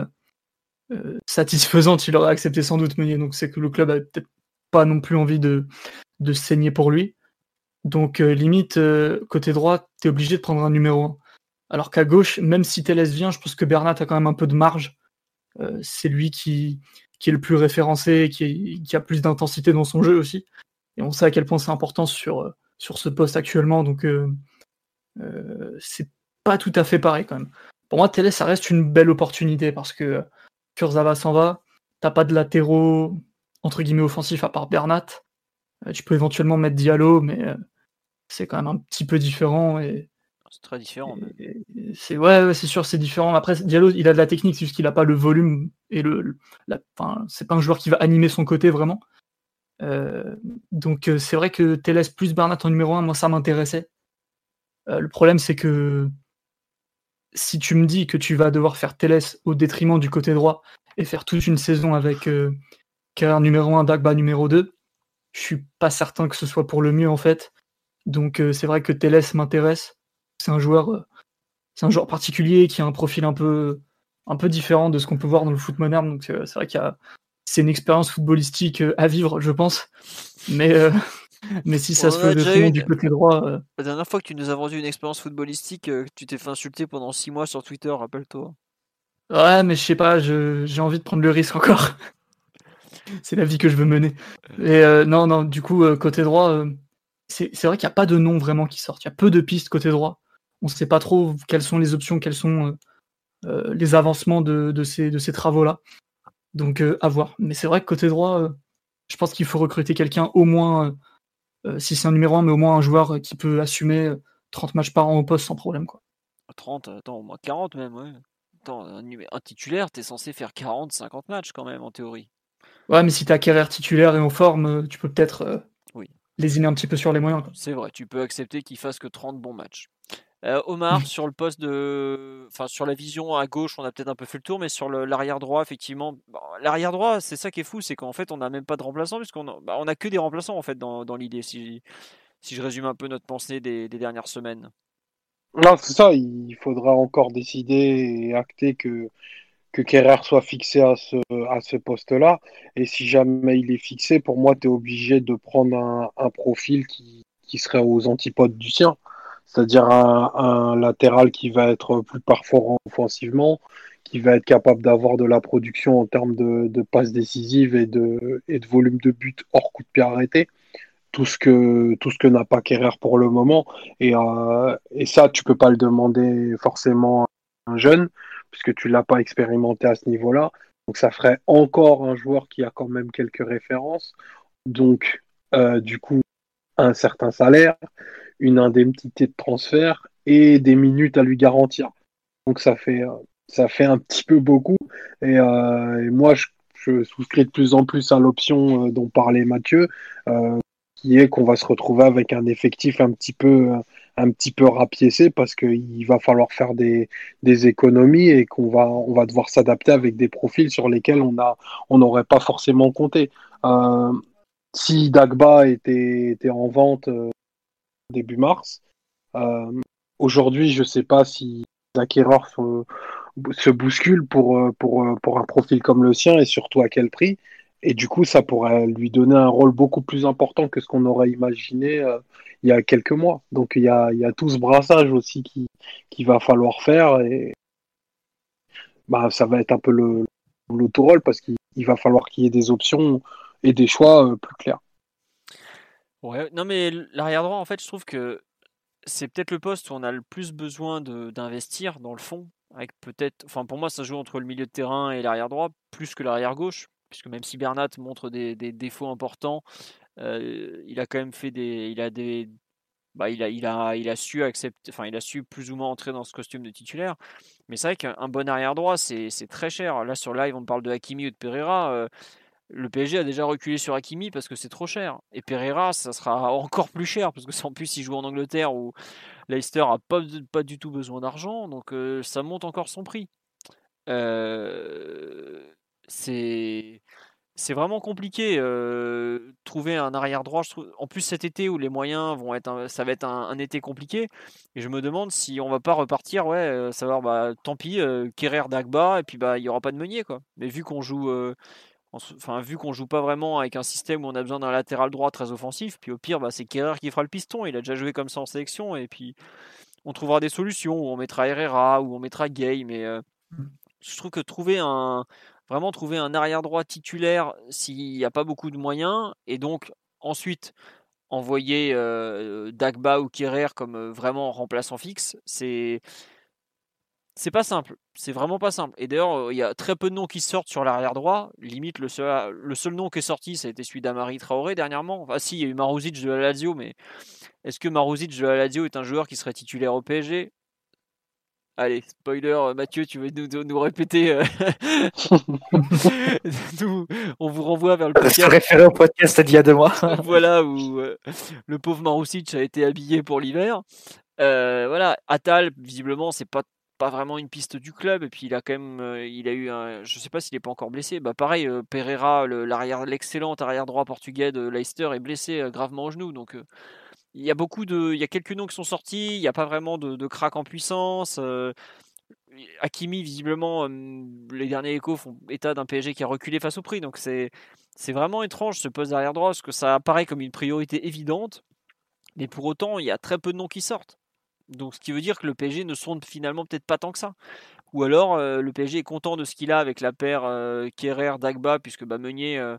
euh, satisfaisante, il aurait accepté sans doute Meunier. Donc c'est que le club avait peut-être pas non plus envie de, de saigner pour lui. Donc limite, côté droit, tu es obligé de prendre un numéro 1. Alors qu'à gauche, même si Télès vient, je pense que Bernat a quand même un peu de marge. Euh, c'est lui qui, est le plus référencé, qui, a plus d'intensité dans son jeu aussi. Et on sait à quel point c'est important sur, euh, sur ce poste actuellement. Donc euh, euh, c'est pas tout à fait pareil quand même. Pour moi, Télé, ça reste une belle opportunité parce que Kurzawa s'en va, t'as pas de latéraux entre guillemets offensifs à part Bernat. Euh, tu peux éventuellement mettre Diallo, mais euh, c'est quand même un petit peu différent et, C'est très différent. c'est ouais, c'est sûr, c'est différent. Après, Diallo, il a de la technique, c'est juste qu'il a pas le volume et le, enfin, c'est pas un joueur qui va animer son côté vraiment. Euh, donc euh, c'est vrai que Télès plus Bernat en numéro 1, moi ça m'intéressait. Euh, le problème c'est que si tu me dis que tu vas devoir faire Télès au détriment du côté droit et faire toute une saison avec euh, numéro 1, Dagba numéro 2, je suis pas certain que ce soit pour le mieux en fait. Donc c'est vrai que Télès m'intéresse. C'est un joueur euh, c'est un joueur particulier qui a un profil un peu un peu différent de ce qu'on peut voir dans le foot moderne. Donc euh, c'est vrai qu'il y a c'est une expérience footballistique euh, à vivre, je pense. Mais mais si ça On se fait une. du côté droit, euh, La dernière fois que tu nous as vendu une expérience footballistique, euh, tu t'es fait insulter pendant six mois sur Twitter, rappelle-toi. Ouais, mais je sais pas, j'ai envie de prendre le risque encore. c'est la vie que je veux mener. Et euh, non, non, du coup, côté droit, c'est vrai qu'il n'y a pas de nom vraiment qui sortent. Il y a peu de pistes côté droit. On ne sait pas trop quelles sont les options, quelles sont euh, les avancements de, de ces, de ces travaux-là. Donc à voir. Mais c'est vrai que côté droit, je pense qu'il faut recruter quelqu'un au moins, si c'est un numéro 1, mais au moins un joueur qui peut assumer 30 matchs par an au poste sans problème. Quoi. 30, attends, au moins 40 même, ouais. Attends, un, un titulaire, t'es censé faire 40, 50 matchs quand même, en théorie. Ouais, mais si t'as carrière titulaire et en forme, tu peux peut-être oui. lésiner un petit peu sur les moyens. C'est vrai, tu peux accepter qu'il fasse que 30 bons matchs. Euh, Omar, sur le poste de. Enfin, sur la vision à gauche, on a peut-être un peu fait le tour, mais sur l'arrière droit, effectivement. l'arrière droit, c'est ça qui est fou, c'est qu'en fait, on n'a même pas de remplaçants, puisqu'on a, bah, on a que des remplaçants, en fait, dans, dans l'idée, si, si je résume un peu notre pensée des, dernières semaines. Non, c'est ça, il faudra encore décider et acter que, que Kerrer soit fixé à ce, à ce poste-là. Et si jamais il est fixé, pour moi, tu es obligé de prendre un, un profil qui, qui serait aux antipodes du sien c'est-à-dire un, latéral qui va être plus performant offensivement, qui va être capable d'avoir de la production en termes de, passes décisives et de, volume de but hors coup de pied arrêté. Tout ce que, tout ce que n'a pas Kerrer pour le moment. Et, euh, et ça, tu peux pas le demander forcément à un jeune, puisque tu l'as pas expérimenté à ce niveau-là. Donc ça ferait encore un joueur qui a quand même quelques références. Donc, euh, du coup, un certain salaire, une indemnité de transfert et des minutes à lui garantir. Donc ça fait, euh, ça fait un petit peu beaucoup. Et, euh, moi, je, souscris de plus en plus à l'option euh, dont parlait Mathieu, qui est qu'on va se retrouver avec un effectif un petit peu, un petit peu rapiécé parce qu'il va falloir faire des, des économies et qu'on va, on va devoir s'adapter avec des profils sur lesquels on a, on n'aurait pas forcément compté. si Dagba était, était en vente début mars. Euh, aujourd'hui, je ne sais pas si l'acquéreur se, se, bouscule pour, euh, euh, pour un profil comme le sien et surtout à quel prix. Et du coup, ça pourrait lui donner un rôle beaucoup plus important que ce qu'on aurait imaginé il y a quelques mois. Donc il y a, tout ce brassage aussi qui, qui va falloir faire et bah, ça va être un peu le rôle parce qu'il va falloir qu'il y ait des options et des choix plus clairs. Non mais l'arrière droit, en fait, je trouve que c'est peut-être le poste où on a le plus besoin d'investir dans le fond. Avec peut-être, enfin pour moi, ça joue entre le milieu de terrain et l'arrière droit plus que l'arrière gauche, puisque même si Bernat montre des, défauts importants, euh, il a quand même fait des, il a des, bah, il a su accepter, enfin il a su plus ou moins entrer dans ce costume de titulaire. Mais c'est vrai qu'un bon arrière droit, c'est très cher. Là sur live, on parle de Hakimi ou de Pereira. Euh, le PSG a déjà reculé sur Hakimi parce que c'est trop cher. Et Pereira, ça sera encore plus cher parce que en plus il joue en Angleterre où Leicester a pas, pas du tout besoin d'argent, donc euh, ça monte encore son prix. Euh, c'est c'est vraiment compliqué euh, trouver un arrière droit. En plus cet été où les moyens vont être, ça va être un, été compliqué. Et je me demande si on va pas repartir, ouais, savoir, bah tant pis, euh, Dagba et puis bah il y aura pas de Meunier quoi. Mais vu qu'on joue Enfin, vu qu'on joue pas vraiment avec un système où on a besoin d'un latéral droit très offensif, puis au pire, bah, c'est Kerrer qui fera le piston. Il a déjà joué comme ça en sélection, et puis on trouvera des solutions où on mettra Herrera, ou on mettra Gay. Mais euh, mmh. je trouve que trouver un vraiment trouver un arrière droit titulaire s'il n'y a pas beaucoup de moyens, et donc ensuite envoyer euh, Dagba ou Kerrer comme euh, vraiment remplaçant fixe, c'est c'est pas simple. C'est vraiment pas simple. Et d'ailleurs, euh, il y a très peu de noms qui sortent sur l'arrière droit. Limite, le seul, le seul nom qui est sorti, ça a été celui d'Amari Traoré dernièrement. Enfin, si, il y a eu Marouzic de la Lazio, mais est-ce que Marouzic de la Lazio est un joueur qui serait titulaire au PSG Allez, spoiler, euh, Mathieu, tu veux nous, nous répéter euh, On vous renvoie vers le podcast. au podcast d'il y a deux mois. voilà, où le pauvre Marouzic a été habillé pour l'hiver. voilà, Atal, visiblement, c'est pas pas vraiment une piste du club. Et puis il a quand même, euh, il a eu un, je sais pas s'il est pas encore blessé. Bah pareil, euh, Pereira, l'arrière, l'excellent arrière droit portugais de Leicester est blessé euh, gravement au genou. Donc il y a beaucoup de, il y a quelques noms qui sont sortis. Il n'y a pas vraiment de, de crack en puissance. Hakimi, visiblement, les derniers échos font état d'un PSG qui a reculé face au prix. Donc c'est, vraiment étrange ce poste d'arrière droit parce que ça apparaît comme une priorité évidente. Mais pour autant, il y a très peu de noms qui sortent. Donc, ce qui veut dire que le PSG ne sonde finalement peut-être pas tant que ça. Ou alors, euh, le PSG est content de ce qu'il a avec la paire euh, Kerrer-Dagba, puisque bah, Meunier, euh,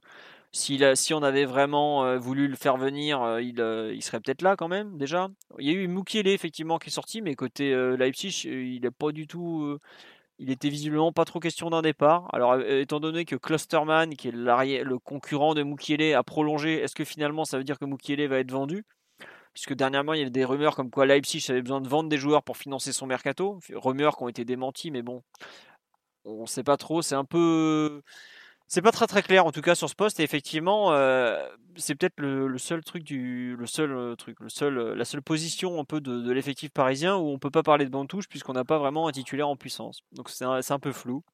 si on avait vraiment voulu le faire venir, il, serait peut-être là quand même, déjà. Il y a eu Moukielé, effectivement, qui est sorti, mais côté Leipzig, il n'est pas du tout. il était visiblement pas trop question d'un départ. Alors, euh, étant donné que Clusterman, qui est le concurrent de Mukiele, a prolongé, est-ce que finalement ça veut dire que Mukiele va être vendu? Puisque dernièrement, il y avait des rumeurs comme quoi Leipzig avait besoin de vendre des joueurs pour financer son mercato. Rumeurs qui ont été démenties, mais bon, on ne sait pas trop. C'est un peu. C'est pas très très clair en tout cas sur ce poste et effectivement euh, c'est peut-être le, seul truc du le seul euh, truc le seul euh, la seule position un peu de, l'effectif parisien où on peut pas parler de Bantouche puisqu'on n'a pas vraiment un titulaire en puissance donc c'est un, un, peu flou.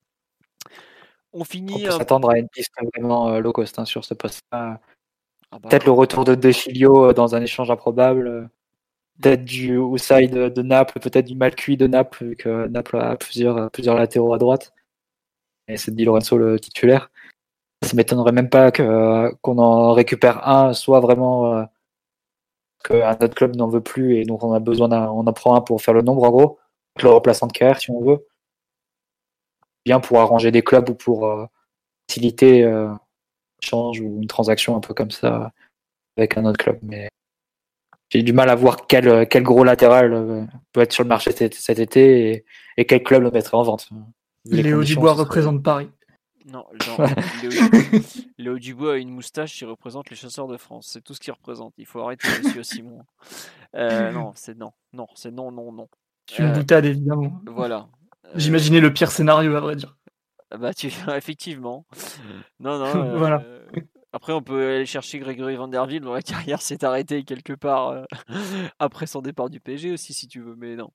On finit. On peut s'attendre à une piste vraiment low cost hein, sur ce poste-là. Ah bah peut-être le retour de De dans un échange improbable. Peut-être du outside de Naples, peut-être du mal cuit de Naples, vu que Naples a plusieurs, plusieurs latéraux à droite. Et c'est Di Lorenzo le titulaire ça m'étonnerait même pas que qu'on en récupère un, soit vraiment euh, qu'un autre club n'en veut plus et donc on a besoin d'un, on en prend un pour faire le nombre en gros, le remplaçant de carrière si on veut, bien pour arranger des clubs ou pour euh, faciliter euh, change ou une transaction un peu comme ça avec un autre club. Mais j'ai du mal à voir quel, quel gros latéral peut être sur le marché cet, été et, quel club le mettrait en vente. Léo Dubois représente Paris. Non, Léo, Dubois a une moustache qui représente les chasseurs de France. C'est tout ce qu'il représente. Il faut arrêter, monsieur Simon. Euh, non, c'est non. Non, c'est non, non, non. Tu une euh, boutade, évidemment. Voilà. J'imaginais le pire scénario, à vrai dire. Euh, bah, tu... effectivement. Non, non. voilà. Après, on peut aller chercher Grégory Vanderville dont la carrière s'est arrêtée quelque part après son départ du PSG aussi, si tu veux, mais non.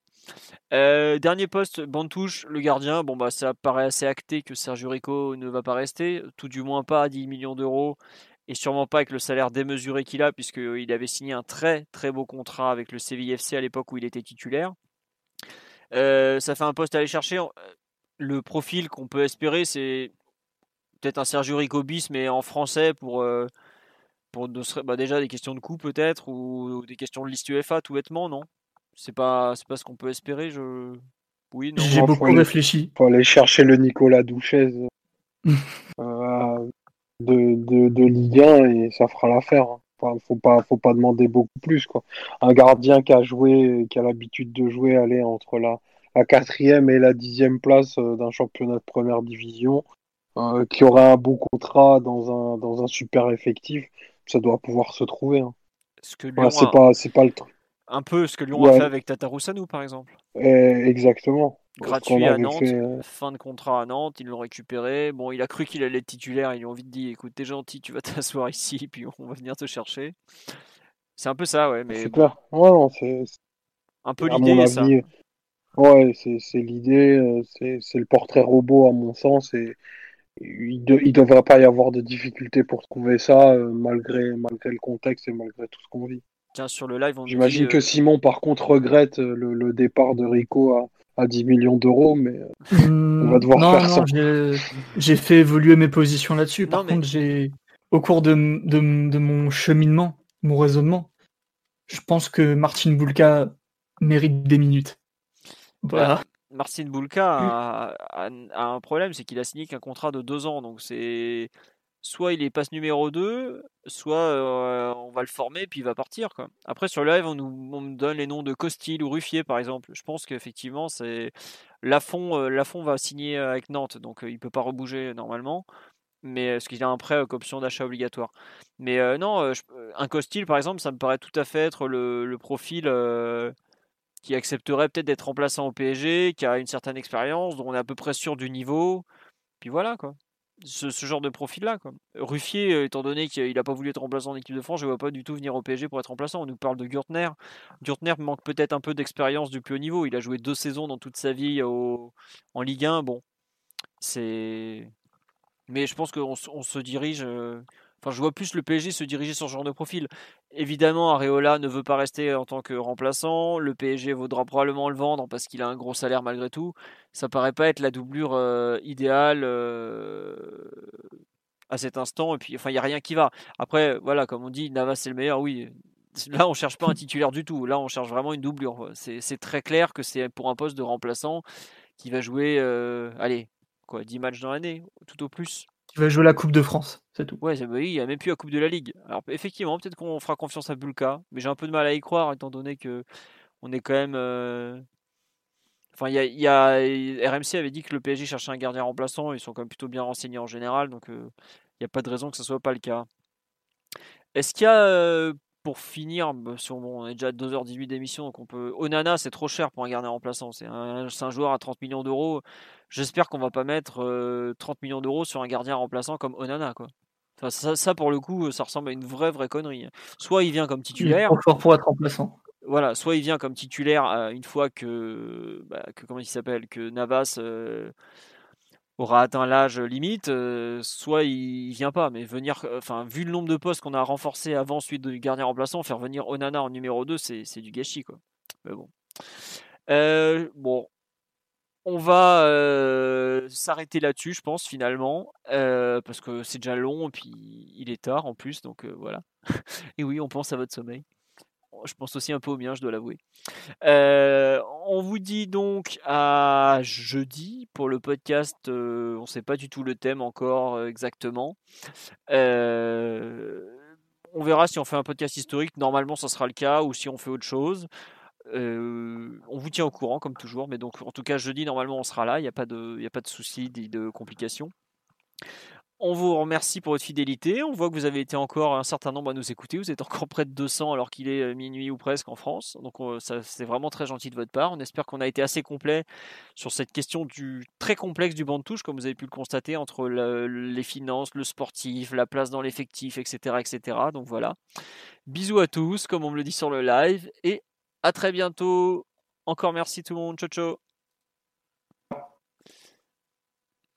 Euh, dernier poste, Bantouche, le gardien. Bon, bah, ça paraît assez acté que Sergio Rico ne va pas rester, tout du moins pas à 10 millions d'euros, et sûrement pas avec le salaire démesuré qu'il a, puisqu'il avait signé un très très beau contrat avec le CVFC à l'époque où il était titulaire. Euh, ça fait un poste à aller chercher. Le profil qu'on peut espérer, c'est peut-être un Sergio Rico bis, mais en français pour. Euh, pour bah, déjà des questions de coût peut-être ou des questions de liste UEFA tout bêtement non? C'est pas, c'est pas ce qu'on peut espérer. Je... Oui, non. J'ai beaucoup réfléchi. Faut aller chercher le Nicolas Douchez euh, de, de, de, Ligue 1 et ça fera l'affaire. Enfin, faut pas, faut pas demander beaucoup plus quoi. Un gardien qui a joué, qui a l'habitude de jouer, aller entre la, la quatrième et la dixième place euh, d'un championnat de première division, euh, qui aura un bon contrat dans un, dans un super effectif, ça doit pouvoir se trouver. Hein. Ce que c'est pas, c'est pas le truc. Un peu ce que Lyon a fait avec Tatarousanou, par exemple. Eh, exactement. Gratuit à Nantes, euh, fin de contrat à Nantes, ils l'ont récupéré. Bon, il a cru qu'il allait être titulaire, ils lui ont vite dit écoute, t'es gentil, tu vas t'asseoir ici, puis on va venir te chercher. C'est un peu ça, ouais. Mais c'est clair. Ouais, c'est un peu l'idée, ça. Ouais, c'est l'idée, euh, c'est le portrait robot, à mon sens, et il ne devrait pas y avoir de difficultés pour trouver ça, euh, malgré, malgré le contexte et malgré tout ce qu'on vit. Tiens, sur le live, J'imagine que euh, Simon, par contre, regrette le, départ de Rico à, à 10 millions d'euros, mais on va devoir non, faire non, ça. J'ai fait évoluer mes positions là-dessus. Par contre, j'ai, au cours de, de, mon cheminement, mon raisonnement, je pense que Martin Boulka mérite des minutes. Voilà. Bah, Martin Boulka a, a, un problème, c'est qu'il a signé qu'un contrat de deux ans, donc c'est soit il est passe numéro 2, soit euh, on va le former puis il va partir. Quoi. Après sur le live, on nous, donne les noms de Costil ou Ruffier par exemple. Je pense qu'effectivement, c'est Lafont, euh, Lafont va signer avec Nantes, donc euh, il peut pas rebouger normalement. Mais ce qu'il a un prêt option d'achat obligatoire. Mais non, un Costil par exemple, ça me paraît tout à fait être le, le profil qui accepterait peut-être d'être remplaçant au PSG, qui a une certaine expérience, dont on est à peu près sûr du niveau. Puis voilà quoi ce, genre de profil-là. Ruffier, euh, étant donné qu'il n'a pas voulu être remplaçant en équipe de France, je ne vois pas du tout venir au PSG pour être remplaçant. On nous parle de Gürtner. Gürtner manque peut-être un peu d'expérience du plus haut niveau. Il a joué deux saisons dans toute sa vie en Ligue 1. Bon, c'est. Mais je pense qu'on se dirige. Euh, Enfin, je vois plus le PSG se diriger sur ce genre de profil. Évidemment, Areola ne veut pas rester en tant que remplaçant. Le PSG vaudra probablement le vendre parce qu'il a un gros salaire malgré tout. Ça paraît pas être la doublure euh, idéale euh, à cet instant. Et puis, enfin, il n'y a rien qui va. Après, voilà, comme on dit, Navas c'est le meilleur. Oui, là, on cherche pas un titulaire du tout. Là, on cherche vraiment une doublure. C'est très clair que c'est pour un poste de remplaçant qui va jouer, euh, allez, quoi, 10 matchs dans l'année, tout au plus. Qui va jouer la Coupe de France, c'est tout. Ouais, bah il n'y a même plus la Coupe de la Ligue. Alors effectivement, peut-être qu'on fera confiance à Bulka, mais j'ai un peu de mal à y croire étant donné que on est quand même. Euh, Enfin, il y a, RMC avait dit que le PSG cherchait un gardien remplaçant. Ils sont quand même plutôt bien renseignés en général, donc il n'y a pas de raison que ce soit pas le cas. Est-ce qu'il y a, pour finir, bah, sur, on est déjà à 2h18 d'émission, donc on peut. Onana, c'est trop cher pour un gardien remplaçant. C'est un, joueur à 30 millions d'euros. J'espère qu'on va pas mettre 30 millions d'euros sur un gardien remplaçant comme Onana, quoi. ça, pour le coup, ça ressemble à une vraie, vraie connerie. Soit il vient comme titulaire. fort pour être remplaçant. Voilà, soit il vient comme titulaire une fois que, bah, que comment il s'appelle, que Navas aura atteint l'âge limite, soit il, vient pas. Mais venir, enfin, vu le nombre de postes qu'on a renforcé avant celui du gardien remplaçant, faire venir Onana en numéro 2, c'est du gâchis, quoi. Mais bon. bon, on va s'arrêter là-dessus, je pense, finalement, parce que c'est déjà long, et puis il est tard en plus, donc voilà. et oui, on pense à votre sommeil je pense aussi un peu au mien, je dois l'avouer. Euh, on vous dit donc à jeudi pour le podcast. Euh, on ne sait pas du tout le thème encore euh, exactement. on verra si on fait un podcast historique. Normalement, ça sera le cas ou si on fait autre chose. on vous tient au courant comme toujours, mais donc en tout cas jeudi normalement on sera là, il n'y a pas de, de soucis, de complications. On vous remercie pour votre fidélité. On voit que vous avez été encore un certain nombre à nous écouter. Vous êtes encore près de 200 alors qu'il est euh, minuit ou presque en France. Donc c'est vraiment très gentil de votre part. On espère qu'on a été assez complet sur cette question du très complexe du banc de touche, comme vous avez pu le constater, entre les finances, le sportif, la place dans l'effectif, etc., etc. Donc voilà. Bisous à tous, comme on me le dit sur le live. Et à très bientôt. Encore merci tout le monde. Ciao, ciao.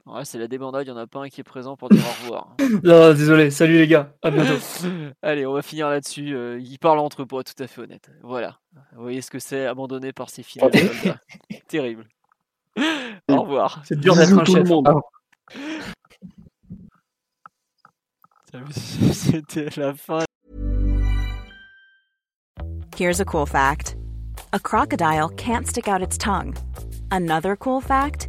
Ouais, c'est la débandade, il n'y en a pas un qui est présent pour dire au revoir. non, désolé, salut les gars, à bientôt. Allez, on va finir là-dessus. Euh, ils parlent entre eux pour être tout à fait honnête. Voilà. Vous voyez ce que c'est abandonné par ces filles. Terrible. au revoir. C'est dur d'être un chef. Monde. C'était la fin. Here's a cool fact. A crocodile can't stick out its tongue. Another cool fact.